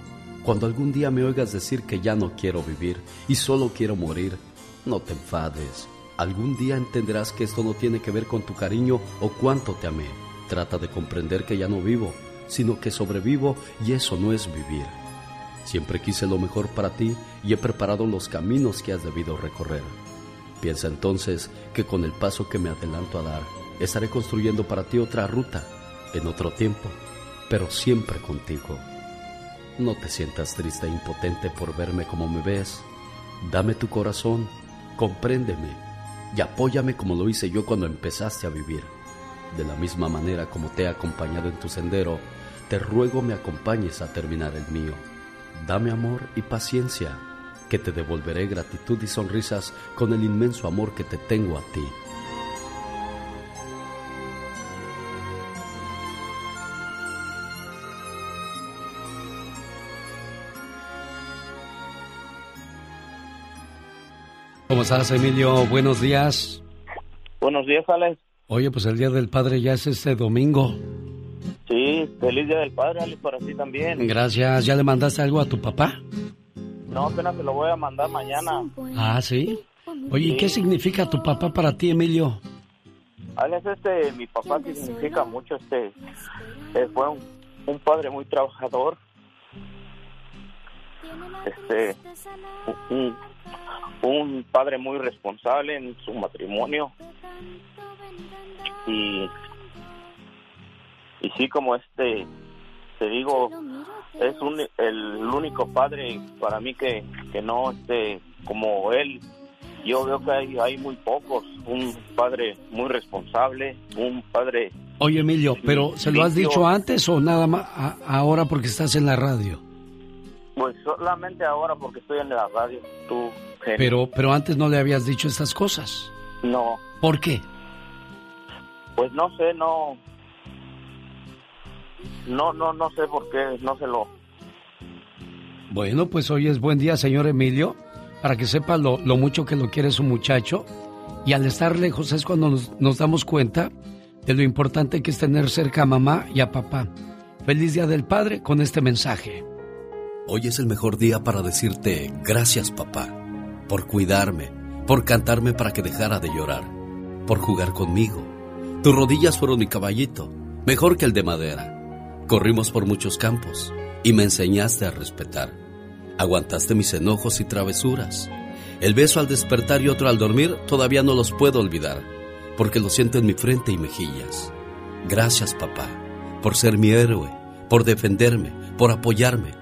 Speaker 2: cuando algún día me oigas decir que ya no quiero vivir y solo quiero morir, no te enfades. Algún día entenderás que esto no tiene que ver con tu cariño o cuánto te amé. Trata de comprender que ya no vivo, sino que sobrevivo y eso no es vivir. Siempre quise lo mejor para ti y he preparado los caminos que has debido recorrer. Piensa entonces que con el paso que me adelanto a dar, estaré construyendo para ti otra ruta, en otro tiempo, pero siempre contigo. No te sientas triste e impotente por verme como me ves. Dame tu corazón, compréndeme y apóyame como lo hice yo cuando empezaste a vivir. De la misma manera como te he acompañado en tu sendero, te ruego me acompañes a terminar el mío. Dame amor y paciencia, que te devolveré gratitud y sonrisas con el inmenso amor que te tengo a ti.
Speaker 7: ¿Cómo estás, Emilio? Buenos días.
Speaker 33: Buenos días, Alex.
Speaker 7: Oye, pues el Día del Padre ya es este domingo.
Speaker 33: Sí, feliz Día del Padre, Alex, para ti también.
Speaker 7: Gracias. ¿Ya le mandaste algo a tu papá?
Speaker 33: No, apenas te lo voy a mandar mañana.
Speaker 7: Ah, sí. Oye, ¿y qué significa tu papá para ti, Emilio?
Speaker 33: Alex, este, mi papá sí significa mucho, este, eh, fue un, un padre muy trabajador, este, un, un padre muy responsable en su matrimonio y y sí como este te digo es un, el único padre para mí que, que no este como él yo veo que hay, hay muy pocos un padre muy responsable un padre
Speaker 7: Oye, Emilio, pero ¿se lo has dicho antes o nada más ahora porque estás en la radio?
Speaker 33: Pues solamente ahora porque estoy en la radio tú genio.
Speaker 7: Pero, pero antes no le habías dicho estas cosas.
Speaker 33: no
Speaker 7: ¿Por qué?
Speaker 33: pues no sé no no no no sé por qué no se lo
Speaker 7: Bueno, pues hoy es buen día, señor Emilio, para que sepa lo, lo mucho que lo quiere su muchacho. Y al estar lejos es cuando nos, nos damos cuenta de lo importante que es tener cerca a mamá y a papá. Feliz Día del Padre con este mensaje.
Speaker 2: Hoy es el mejor día para decirte gracias papá, por cuidarme, por cantarme para que dejara de llorar, por jugar conmigo. Tus rodillas fueron mi caballito, mejor que el de madera. Corrimos por muchos campos y me enseñaste a respetar. Aguantaste mis enojos y travesuras. El beso al despertar y otro al dormir todavía no los puedo olvidar, porque lo siento en mi frente y mejillas. Gracias papá, por ser mi héroe, por defenderme, por apoyarme.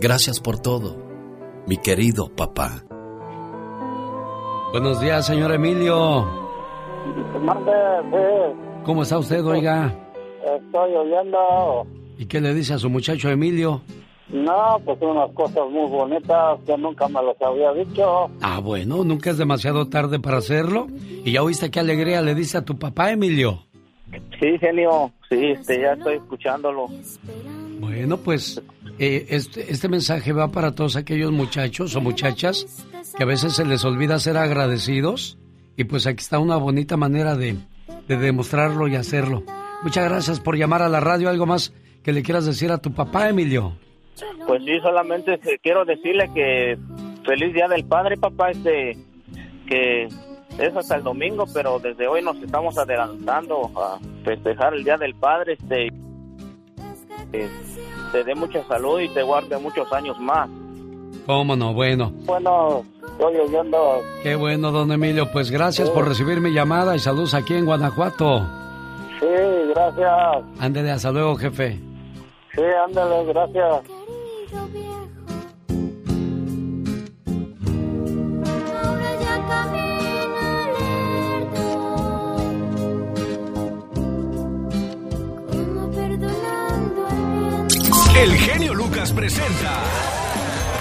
Speaker 2: Gracias por todo, mi querido papá.
Speaker 7: Buenos días, señor Emilio.
Speaker 32: Mande, sí,
Speaker 7: ¿Cómo está usted, oiga?
Speaker 32: estoy oyendo.
Speaker 7: ¿Y qué le dice a su muchacho Emilio?
Speaker 32: No, pues unas cosas muy bonitas que nunca me las había dicho.
Speaker 7: Ah, bueno, nunca es demasiado tarde para hacerlo. ¿Y ya oíste qué alegría le dice a tu papá, Emilio?
Speaker 33: Sí genio sí este ya estoy escuchándolo
Speaker 7: Bueno, pues eh, este, este mensaje va para todos aquellos muchachos o muchachas que a veces se les olvida ser agradecidos y pues aquí está una bonita manera de, de demostrarlo y hacerlo. Muchas gracias por llamar a la radio. ¿Algo más que le quieras decir a tu papá, Emilio?
Speaker 33: Pues sí, solamente este, quiero decirle que feliz día del padre, papá, este que es hasta el domingo, pero desde hoy nos estamos adelantando a festejar el día del padre, este te dé mucha salud y te guarde muchos años más.
Speaker 7: ¿Cómo no? Bueno,
Speaker 32: Bueno, estoy oyendo.
Speaker 7: qué bueno, don Emilio. Pues gracias por recibir mi llamada y saludos aquí en Guanajuato.
Speaker 32: Sí, gracias.
Speaker 7: Ándele, hasta luego, jefe.
Speaker 32: Sí, ándale, gracias.
Speaker 1: El genio Lucas presenta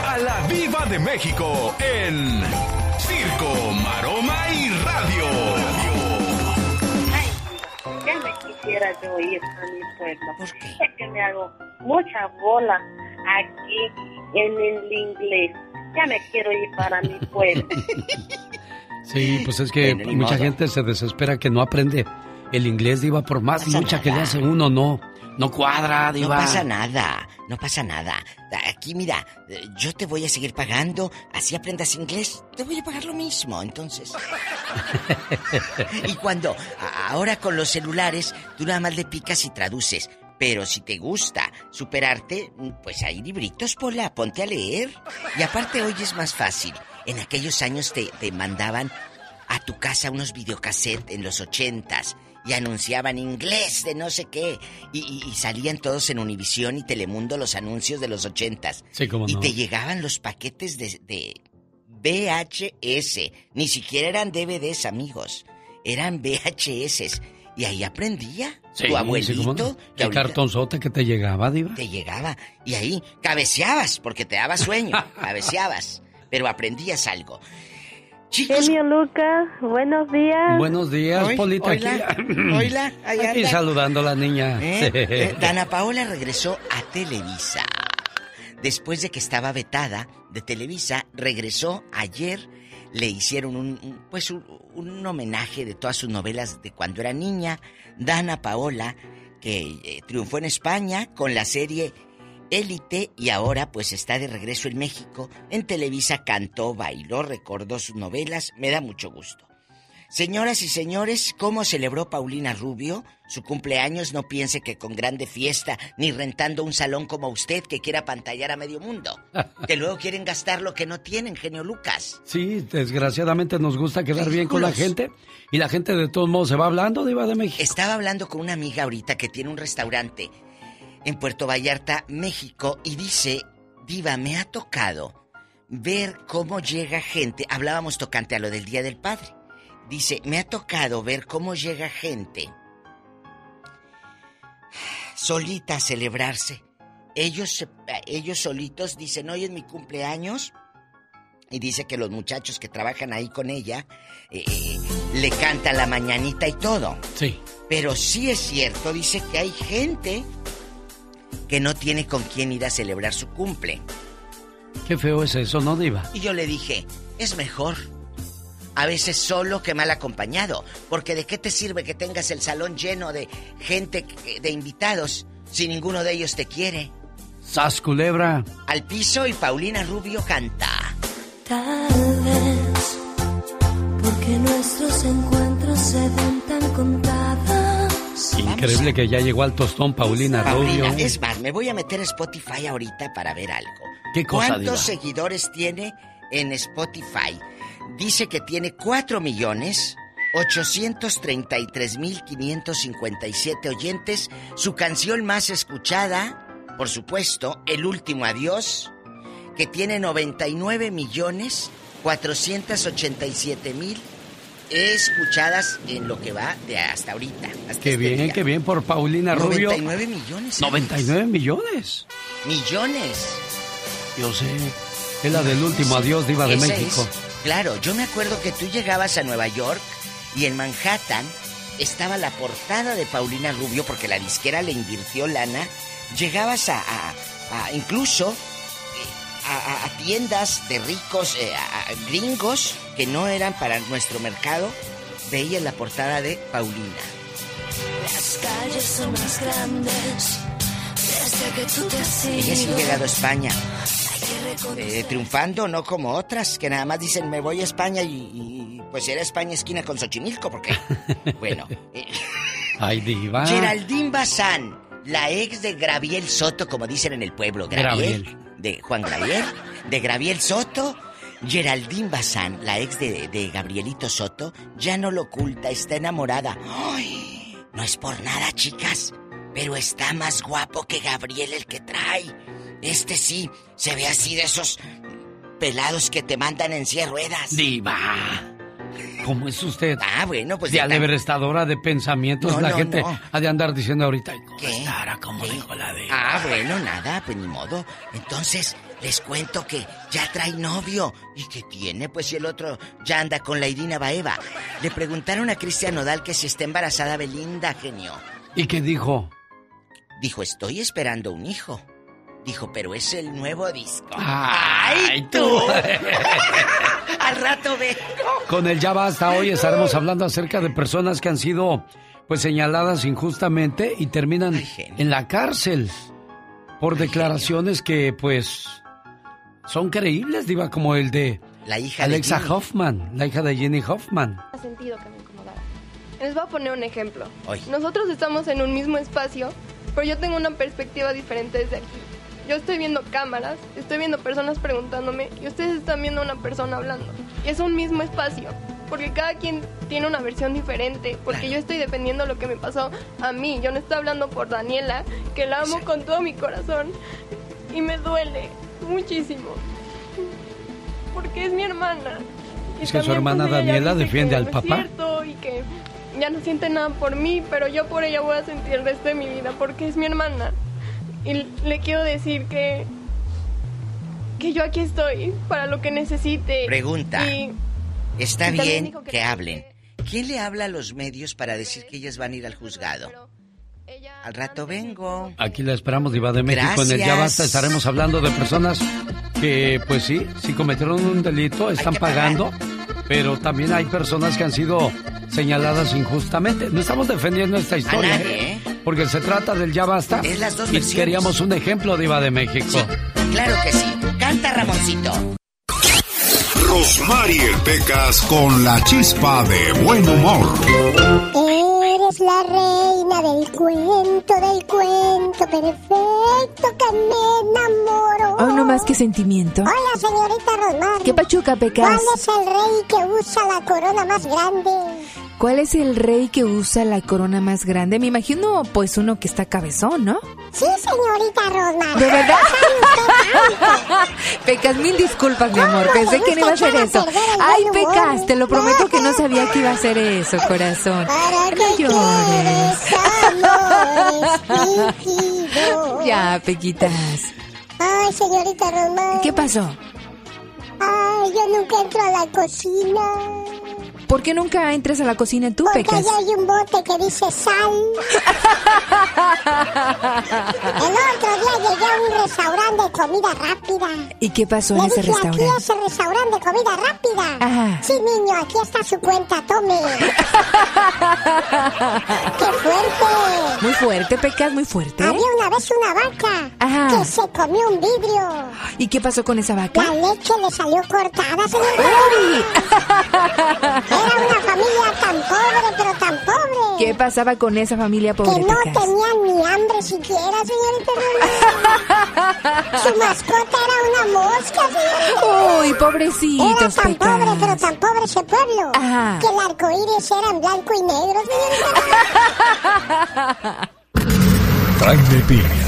Speaker 1: a la Viva de México en Circo, Maroma y Radio.
Speaker 20: Ya me quisiera yo ir a mi pueblo. Es que me hago mucha bola aquí en el inglés. Ya me quiero ir para mi pueblo.
Speaker 7: Sí, pues es que mucha
Speaker 6: modo.
Speaker 7: gente se desespera que no aprende el inglés, Diva, por más lucha que le hace uno, no, no cuadra,
Speaker 6: No
Speaker 7: Diva.
Speaker 6: pasa nada, no pasa nada. Aquí mira, yo te voy a seguir pagando, así aprendas inglés, te voy a pagar lo mismo, entonces. y cuando ahora con los celulares, tú nada más le picas y traduces. Pero si te gusta superarte, pues hay libritos, Pola, ponte a leer. Y aparte hoy es más fácil. En aquellos años te, te mandaban a tu casa unos videocassettes en los ochentas y anunciaban inglés de no sé qué. Y, y- y salían todos en Univisión y Telemundo los anuncios de los ochentas.
Speaker 7: Sí, cómo
Speaker 6: Y te llegaban los paquetes de, de VHS. Ni siquiera eran DVDs, amigos. Eran VHS. Y ahí aprendía.
Speaker 7: Sí,
Speaker 6: tu abuelito.
Speaker 7: sí, cómo no.
Speaker 6: que
Speaker 7: Qué
Speaker 6: ahorita
Speaker 7: cartonzote que te llegaba, Diva.
Speaker 6: te llegaba. Y ahí cabeceabas porque te daba sueño. cabeceabas. Pero aprendías algo. Chicos.
Speaker 15: Genio Lucas, buenos días.
Speaker 7: Buenos días,
Speaker 6: Oy,
Speaker 7: Polita.
Speaker 6: ahí
Speaker 7: Aquí
Speaker 6: anda.
Speaker 7: saludando a la niña.
Speaker 6: ¿Eh? Eh, Dana Paola regresó a Televisa. después de que estaba vetada de Televisa, regresó ayer. Le hicieron un, un- pues un, un homenaje de todas sus novelas de cuando era niña. Dana Paola, que eh, triunfó en España con la serie Élite y ahora pues está de regreso en México. En Televisa cantó, bailó, recordó sus novelas. Me da mucho gusto. Señoras y señores, ¿cómo celebró Paulina Rubio su cumpleaños? No piense que con grande fiesta, ni rentando un salón como usted que quiera pantallar a medio mundo. Que luego quieren gastar lo que no tienen, genio Lucas.
Speaker 7: Sí, desgraciadamente nos gusta quedar bien con la gente y la gente de todos modos se va hablando, Diva de México.
Speaker 6: Estaba hablando con una amiga ahorita que tiene un restaurante en Puerto Vallarta, México, y dice, Diva, me ha tocado ver cómo llega gente, hablábamos tocante a lo del Día del Padre, dice, me ha tocado ver cómo llega gente solita a celebrarse. Ellos, ellos solitos dicen, hoy es mi cumpleaños. Y dice que los muchachos que trabajan ahí con ella eh, eh, le cantan la mañanita y todo.
Speaker 7: Sí.
Speaker 6: Pero sí es cierto, dice que hay gente que no tiene con quién ir a celebrar su cumple.
Speaker 7: Qué feo es eso, ¿no, Diva?
Speaker 6: Y yo le dije, es mejor. A veces solo que mal acompañado. Porque de qué te sirve que tengas el salón lleno de gente, de invitados, si ninguno de ellos te quiere.
Speaker 7: ¡Sas, culebra!
Speaker 6: Al piso y Paulina Rubio canta.
Speaker 34: Tal vez porque nuestros encuentros se ven tan contados.
Speaker 7: Increíble que ya llegó al tostón Paulina, Rubio.
Speaker 6: Paulina, es más, me voy a meter a Spotify ahorita para ver algo.
Speaker 7: ¿Qué cosa,
Speaker 6: ¿Cuántos
Speaker 7: Diva?
Speaker 6: seguidores tiene en Spotify? Dice que tiene 4 millones 833 mil 557 oyentes. Su canción más escuchada, por supuesto, El último adiós, que tiene 99 millones 487 mil escuchadas en lo que va de hasta ahorita. Hasta
Speaker 7: Qué
Speaker 6: este
Speaker 7: bien,
Speaker 6: día.
Speaker 7: qué bien por Paulina Rubio.
Speaker 6: 99 millones. ¿sabes?
Speaker 7: 99 millones.
Speaker 6: Millones.
Speaker 7: Yo sé. Es la del último adiós, Diva de
Speaker 6: Esa
Speaker 7: México.
Speaker 6: es. Claro, yo me acuerdo que tú llegabas a Nueva York y en Manhattan estaba la portada de Paulina Rubio porque la disquera le invirtió lana. Llegabas a, a- a incluso eh, a, a- a tiendas de ricos eh, a- a gringos que no eran para nuestro mercado. Veías la portada de Paulina.
Speaker 34: Las calles son más grandes desde que tú te has ido.
Speaker 6: Ella sí ha llegado a España.
Speaker 34: Hay que reconocer
Speaker 6: eh, triunfando, no como otras que nada más dicen me voy a España y, y, pues era España esquina con Xochimilco, porque bueno, eh,
Speaker 7: Ay, Diva.
Speaker 6: Geraldine Bazán, la ex de Graviel Soto, como dicen en el pueblo, Graviel,
Speaker 7: Graviel.
Speaker 6: De Juan Graviel, de Graviel Soto, Geraldine Bazán, la ex de, de Gabrielito Soto, ya no lo oculta, está enamorada. ¡Ay! No es por nada, chicas, pero está más guapo que Gabriel el que trae. Este sí, se ve así de esos pelados que te mandan en de ruedas.
Speaker 7: Diva. ¿Cómo es usted?
Speaker 6: Ah, bueno, pues
Speaker 7: de alebrestadora de pensamientos,
Speaker 6: No,
Speaker 7: la
Speaker 6: no,
Speaker 7: gente
Speaker 6: no.
Speaker 7: ha de andar diciendo ahorita. "Ay, ¿cómo
Speaker 6: ¿Qué?
Speaker 7: estará? ¿Cómo dijo la de.?
Speaker 6: Ah, bueno, nada, pues ni modo. Entonces, les cuento que ya trae novio. ¿Y qué tiene? Pues si el otro ya anda con la Irina Baeva. Le preguntaron a Cristian Nodal que si está embarazada Belinda, genio.
Speaker 7: ¿Y qué dijo?
Speaker 6: Dijo, estoy esperando un hijo. Dijo, pero es el nuevo disco.
Speaker 7: ¡Ay,
Speaker 6: tú! Al rato vengo.
Speaker 7: Con el Ya Basta hoy estaremos hablando acerca de personas que han sido pues señaladas injustamente y terminan en la cárcel por declaraciones que pues son creíbles, diva, como el de
Speaker 6: La hija
Speaker 7: Alexa
Speaker 6: de.
Speaker 7: Hoffman, la hija de Jenny Hoffman.
Speaker 30: Ha sentido que me incomodaba. Les voy a poner un ejemplo.
Speaker 7: Hoy.
Speaker 30: Nosotros estamos en un mismo espacio, pero yo tengo una perspectiva diferente desde aquí. Yo estoy viendo cámaras, estoy viendo personas preguntándome y ustedes están viendo a una persona hablando. Y es un mismo espacio, porque cada quien tiene una versión diferente, porque yo estoy defendiendo lo que me pasó a mí. Yo no estoy hablando por Daniela, que la amo con todo mi corazón y me duele muchísimo, porque es mi hermana. Y
Speaker 7: Es que su hermana
Speaker 30: pues, ella
Speaker 7: Daniela defiende al
Speaker 30: no
Speaker 7: papá.
Speaker 30: cierto y que ya no siente nada por mí, pero yo por ella voy a sentir el resto de mi vida porque es mi hermana. Y le quiero decir que que yo aquí estoy para lo que necesite.
Speaker 6: Pregunta.
Speaker 30: Y
Speaker 6: Está
Speaker 30: y
Speaker 6: bien
Speaker 30: que-
Speaker 6: que hablen. ¿Quién le habla a los medios para decir que ellas van a ir al juzgado? Al rato vengo.
Speaker 7: Aquí la esperamos, Diva de México. En el Ya Basta estaremos hablando de personas que, pues sí, si cometieron un delito, están pagando. Pero también hay personas que han sido señaladas injustamente. No estamos defendiendo esta historia, ¿eh? Porque se trata del Ya Basta.
Speaker 6: Es las dos
Speaker 7: y queríamos un ejemplo, Diva de México.
Speaker 6: claro que sí. Canta Ramoncito.
Speaker 19: Rosmarie Pecas con la chispa de buen humor.
Speaker 11: Eres la reina del cuento, del cuento perfecto que me enamoro.
Speaker 12: Oh, no más que sentimiento.
Speaker 11: Hola, señorita Rosmarie.
Speaker 12: ¿Qué pachuca, Pecas?
Speaker 11: ¿Cuál es el rey que usa la corona más grande?
Speaker 12: ¿Cuál es el rey que usa la corona más grande? Me imagino, pues, uno que está cabezón, ¿no?
Speaker 11: Sí, señorita Rosmar.
Speaker 12: ¿De verdad? Pecas, mil disculpas, mi amor. Pensé que no iba a hacer eso. Ay, Pecas, te lo prometo que no sabía que iba a hacer eso, corazón. no llores. ya, Pequitas.
Speaker 11: Ay, señorita Rosmar.
Speaker 12: ¿Qué pasó?
Speaker 11: Ay, yo nunca entro a la cocina.
Speaker 12: ¿Por qué nunca entras a la cocina tú,
Speaker 11: Porque
Speaker 12: Pecas?
Speaker 11: Porque hay un bote que dice sal. El otro día llegué a un restaurante de comida rápida.
Speaker 12: ¿Y qué pasó
Speaker 11: Le
Speaker 12: en ese
Speaker 11: dije,
Speaker 12: restaurante?
Speaker 11: aquí es el restaurante de comida rápida.
Speaker 12: Ajá.
Speaker 11: Sí, niño, aquí está su cuenta, tome. ¡Qué fuerte!
Speaker 12: Muy fuerte, Pecas, muy fuerte.
Speaker 11: Había una vez una vaca
Speaker 12: Ajá.
Speaker 11: que se comió un vidrio.
Speaker 12: ¿Y qué pasó con esa vaca?
Speaker 11: La leche le salió cortada, señor.
Speaker 12: ¡Uy!
Speaker 11: Era una familia tan pobre, pero tan pobre.
Speaker 12: ¿Qué pasaba con esa familia pobre,
Speaker 11: Que no tenían ni hambre siquiera, señorita Rosmar. Su mascota era una mosca, señorita.
Speaker 12: Uy, pobrecitos,
Speaker 11: Era tan
Speaker 12: Pecas.
Speaker 11: pobre, pero tan pobre ese pueblo.
Speaker 12: Ajá.
Speaker 11: Que el arco iris era en blanco y negro, señorita.
Speaker 9: Jaime Piña,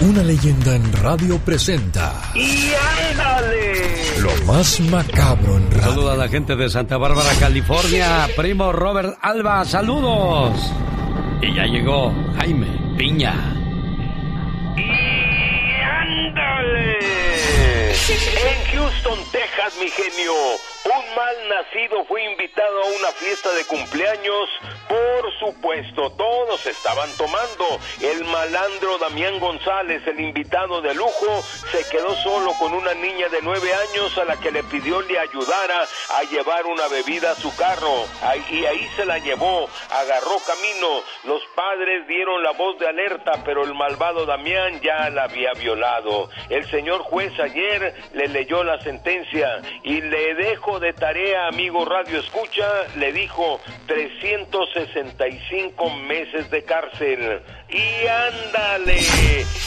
Speaker 9: una leyenda en radio presenta
Speaker 19: ¡Y ándale!
Speaker 9: lo más macabro en radio.
Speaker 7: Saluda a la gente de Santa Bárbara, California. Primo Robert Alba, saludos. Y ya llegó Jaime Piña.
Speaker 19: ¡Y ándale! En Houston, Texas, mi genio, un mal nacido fue invitado a una fiesta de cumpleaños. Por supuesto, todos estaban tomando. El malandro Damián González, el invitado de lujo, se quedó solo con una niña de nueve años a la que le pidió le ayudara a llevar una bebida a su carro. Y ahí se la llevó, agarró camino. Los padres dieron la voz de alerta, pero el malvado Damián ya la había violado. El señor juez ayer le leyó la sentencia y le de tarea, amigo Radio Escucha, le dijo 365 meses de cárcel. Y ándale,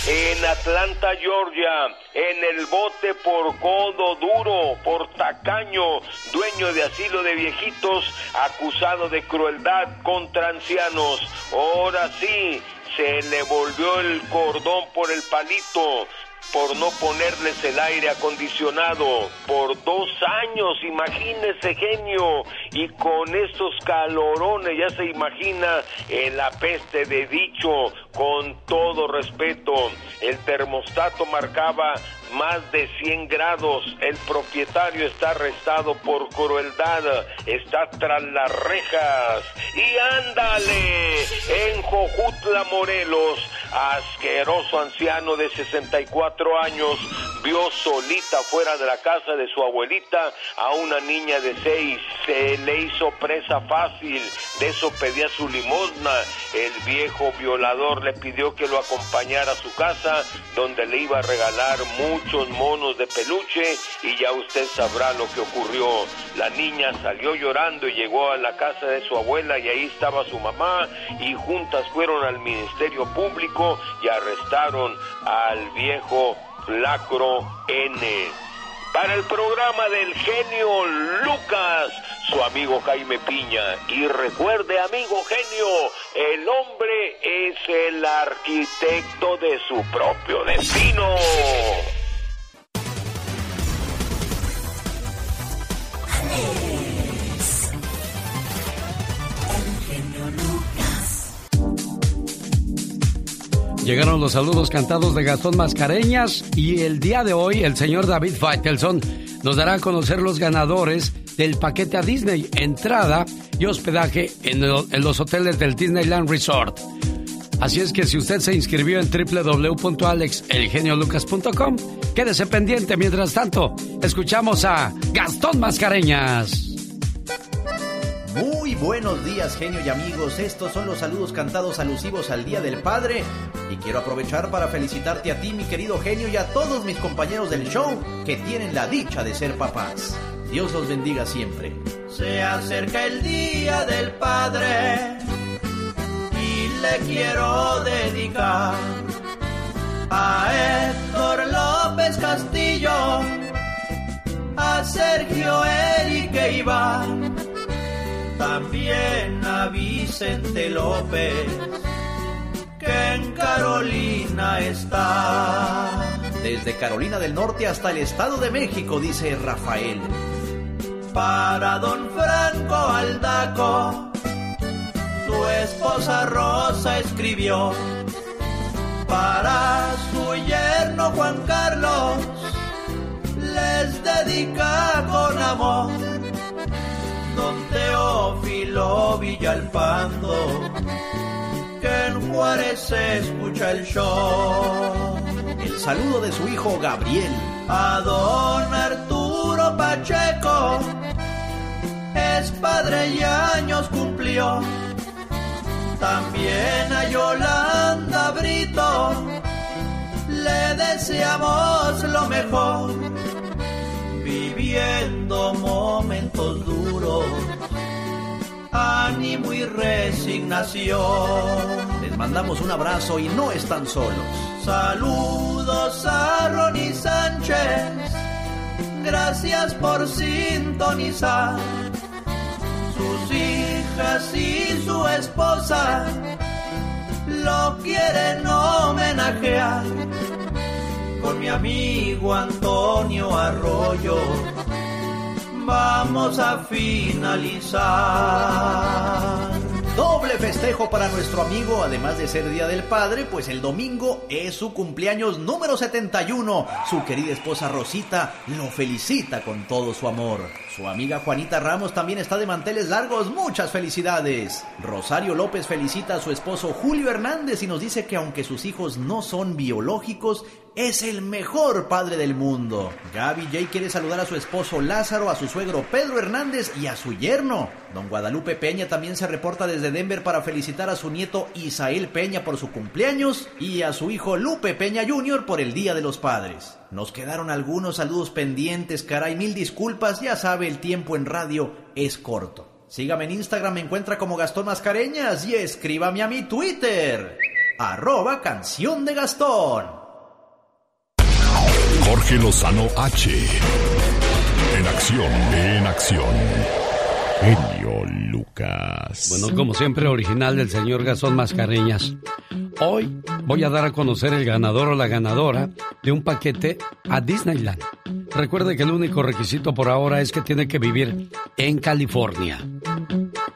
Speaker 19: en Atlanta, Georgia, en el bote por codo duro, por tacaño, dueño de asilo de viejitos, acusado de crueldad contra ancianos. Ahora sí, se le volvió el cordón por el palito por no ponerles el aire acondicionado por dos años, imagínese genio, y con estos calorones ya se imagina la peste de dicho, con todo respeto, el termostato marcaba más de 100 grados, el propietario está arrestado por crueldad, está tras las rejas, y ándale, en Jojutla, Morelos, asqueroso anciano de 64 años vio solita fuera de la casa de su abuelita a una niña de 6. Se le hizo presa fácil, de eso pedía su limosna. El viejo violador le pidió que lo acompañara a su casa, donde le iba a regalar muchos monos de peluche y ya usted sabrá lo que ocurrió. La niña salió llorando y llegó a la casa de su abuela y ahí estaba su mamá y juntas fueron al Ministerio Público y arrestaron al viejo Lacro N. Para el programa del genio Lucas, su amigo Jaime Piña. Y recuerde, amigo genio, el hombre es el arquitecto de su propio destino.
Speaker 7: Llegaron los saludos cantados de Gastón Mascareñas y el día de hoy el señor David Faitelson nos dará a conocer los ganadores del paquete a Disney, entrada y hospedaje en, los hoteles del Disneyland Resort. Así es que si usted se inscribió en www.alexelgeniolucas.com, quédese pendiente. Mientras tanto, escuchamos a Gastón Mascareñas.
Speaker 16: Buenos días, genio y amigos. Estos son los saludos cantados alusivos al Día del Padre. Y quiero aprovechar para felicitarte a ti, mi querido genio, y a todos mis compañeros del show que tienen la dicha de ser papás. Dios los bendiga siempre.
Speaker 17: Se acerca el Día del Padre y le quiero dedicar a Héctor López Castillo, a Sergio Erique Iván también a Vicente López, que en Carolina está.
Speaker 16: Desde Carolina del Norte hasta el Estado de México, dice Rafael.
Speaker 17: Para don Franco Aldaco, su esposa Rosa escribió. Para su yerno Juan Carlos, les dedica con amor Teófilo Villalpando, que en Juárez se escucha el show.
Speaker 16: El saludo de su hijo Gabriel.
Speaker 17: A don Arturo Pacheco, es padre y años cumplió. También a Yolanda Brito, le deseamos lo mejor viviendo momentos duros, ánimo y resignación.
Speaker 16: Les mandamos un abrazo y no están solos.
Speaker 17: Saludos a Ronnie Sánchez, gracias por sintonizar. Sus hijas y su esposa lo quieren homenajear con mi amigo Antonio Arroyo. Vamos a finalizar.
Speaker 16: Doble festejo para nuestro amigo, además de ser Día del Padre, pues el domingo es su cumpleaños número 71. Su querida esposa Rosita lo felicita con todo su amor. Su amiga Juanita Ramos también está de manteles largos. Muchas felicidades. Rosario López felicita a su esposo Julio Hernández y nos dice que aunque sus hijos no son biológicos, es el mejor padre del mundo. Gaby J quiere saludar a su esposo Lázaro, a su suegro Pedro Hernández y a su yerno. Don Guadalupe Peña también se reporta desde Denver para felicitar a su nieto Isael Peña por su cumpleaños y a su hijo Lupe Peña Jr. por el Día de los Padres. Nos quedaron algunos saludos pendientes, caray, mil disculpas, ya sabe, el tiempo en radio es corto. Sígame en Instagram, me encuentra como Gastón Mascareñas y escríbame a mi Twitter, arroba canción de Gastón.
Speaker 1: Jorge Lozano H. En acción, en acción. Genio Lucas.
Speaker 7: Bueno, como siempre, original del señor Gastón Mascareñas. Hoy voy a dar a conocer el ganador o la ganadora de un paquete a Disneyland. Recuerde que el único requisito por ahora es que tiene que vivir en California.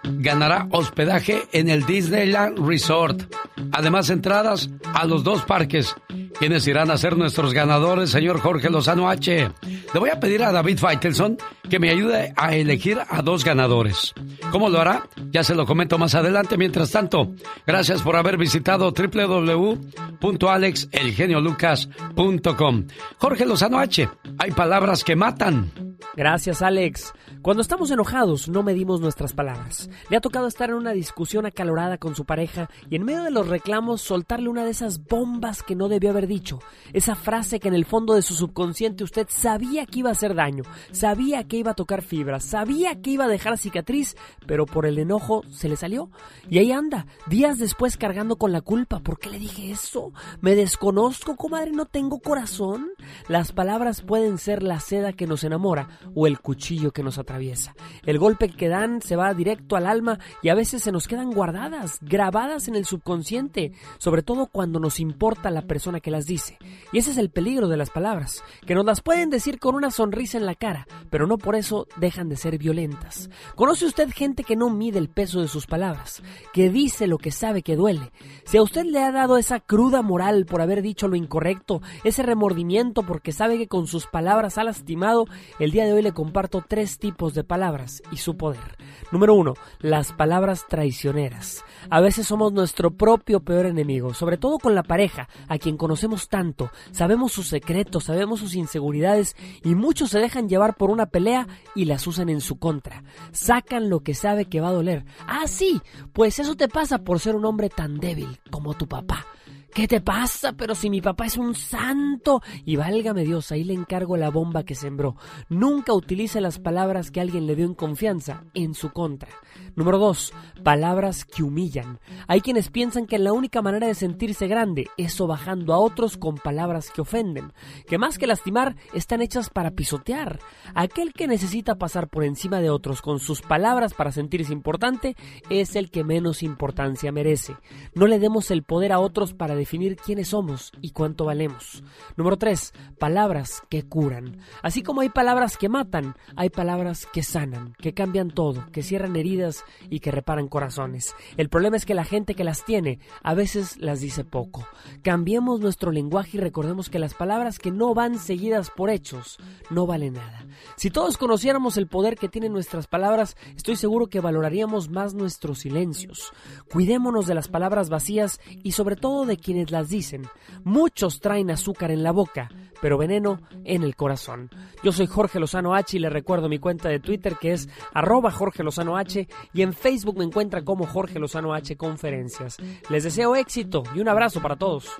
Speaker 7: Ganará hospedaje en el Disneyland Resort. Además, entradas a los dos parques. ¿Quiénes irán a ser nuestros ganadores, señor Jorge Lozano H? Le voy a pedir a David Faitelson que me ayude a elegir a dos ganadores. ¿Cómo lo hará? Ya se lo comento más adelante. Mientras tanto, gracias por haber visitado www.alexelgeniolucas.com. Jorge Lozano H, hay palabras que matan.
Speaker 35: Gracias, Alex. Cuando estamos enojados, no medimos nuestras palabras. Le ha tocado estar en una discusión acalorada con su pareja y en medio de los reclamos soltarle una de esas bombas que no debió haber dicho. Esa frase que en el fondo de su subconsciente usted sabía que iba a hacer daño, sabía que iba a tocar fibras, sabía que iba a dejar cicatriz, pero por el enojo se le salió. Y ahí anda, días después cargando con la culpa. ¿Por qué le dije eso? ¿Me desconozco, comadre? ¿No tengo corazón? Las palabras pueden ser la seda que nos enamora o el cuchillo que nos atraviesa. El golpe que dan se va directo al alma y a veces se nos quedan guardadas, grabadas en el subconsciente, sobre todo cuando nos importa la persona que las dice. Y ese es el peligro de las palabras, que nos las pueden decir con una sonrisa en la cara, pero no por eso dejan de ser violentas. ¿Conoce usted gente que no mide el peso de sus palabras, que dice lo que sabe que duele? Si a usted le ha dado esa cruda moral por haber dicho lo incorrecto, ese remordimiento porque sabe que con sus palabras ha lastimado, el día de hoy le comparto tres tipos de palabras y su poder. Número uno, las palabras traicioneras. A veces somos nuestro propio peor enemigo, sobre todo con la pareja, a quien conocemos tanto, sabemos sus secretos, sabemos sus inseguridades y muchos se dejan llevar por una pelea y las usan en su contra. Sacan lo que sabe que va a doler. Ah, sí, pues eso te pasa por ser un hombre tan débil como tu papá. ¿Qué te pasa? Pero si mi papá es un santo. Y válgame Dios, ahí le encargo la bomba que sembró. Nunca utilice las palabras que alguien le dio en confianza en su contra. Número 2. Palabras que humillan. Hay quienes piensan que la única manera de sentirse grande es sobajando a otros con palabras que ofenden, que más que lastimar están hechas para pisotear. Aquel que necesita pasar por encima de otros con sus palabras para sentirse importante es el que menos importancia merece. No le demos el poder a otros para definir quiénes somos y cuánto valemos. Número 3. Palabras que curan. Así como hay palabras que matan, hay palabras que sanan, que cambian todo, que cierran heridas y que reparan corazones. El problema es que la gente que las tiene a veces las dice poco. Cambiemos nuestro lenguaje y recordemos que las palabras que no van seguidas por hechos no valen nada. Si todos conociéramos el poder que tienen nuestras palabras, estoy seguro que valoraríamos más nuestros silencios. Cuidémonos de las palabras vacías y sobre todo de quienes las dicen. Muchos traen azúcar en la boca, pero veneno en el corazón. Yo soy Jorge Lozano H y le recuerdo mi cuenta de Twitter que es arroba Jorge Lozano H y en Facebook me encuentra como Jorge Lozano H Conferencias. Les deseo éxito y un abrazo para todos.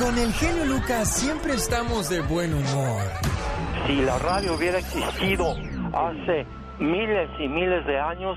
Speaker 9: Con el genio Lucas siempre estamos de buen humor.
Speaker 36: Si la radio hubiera existido hace miles y miles de años,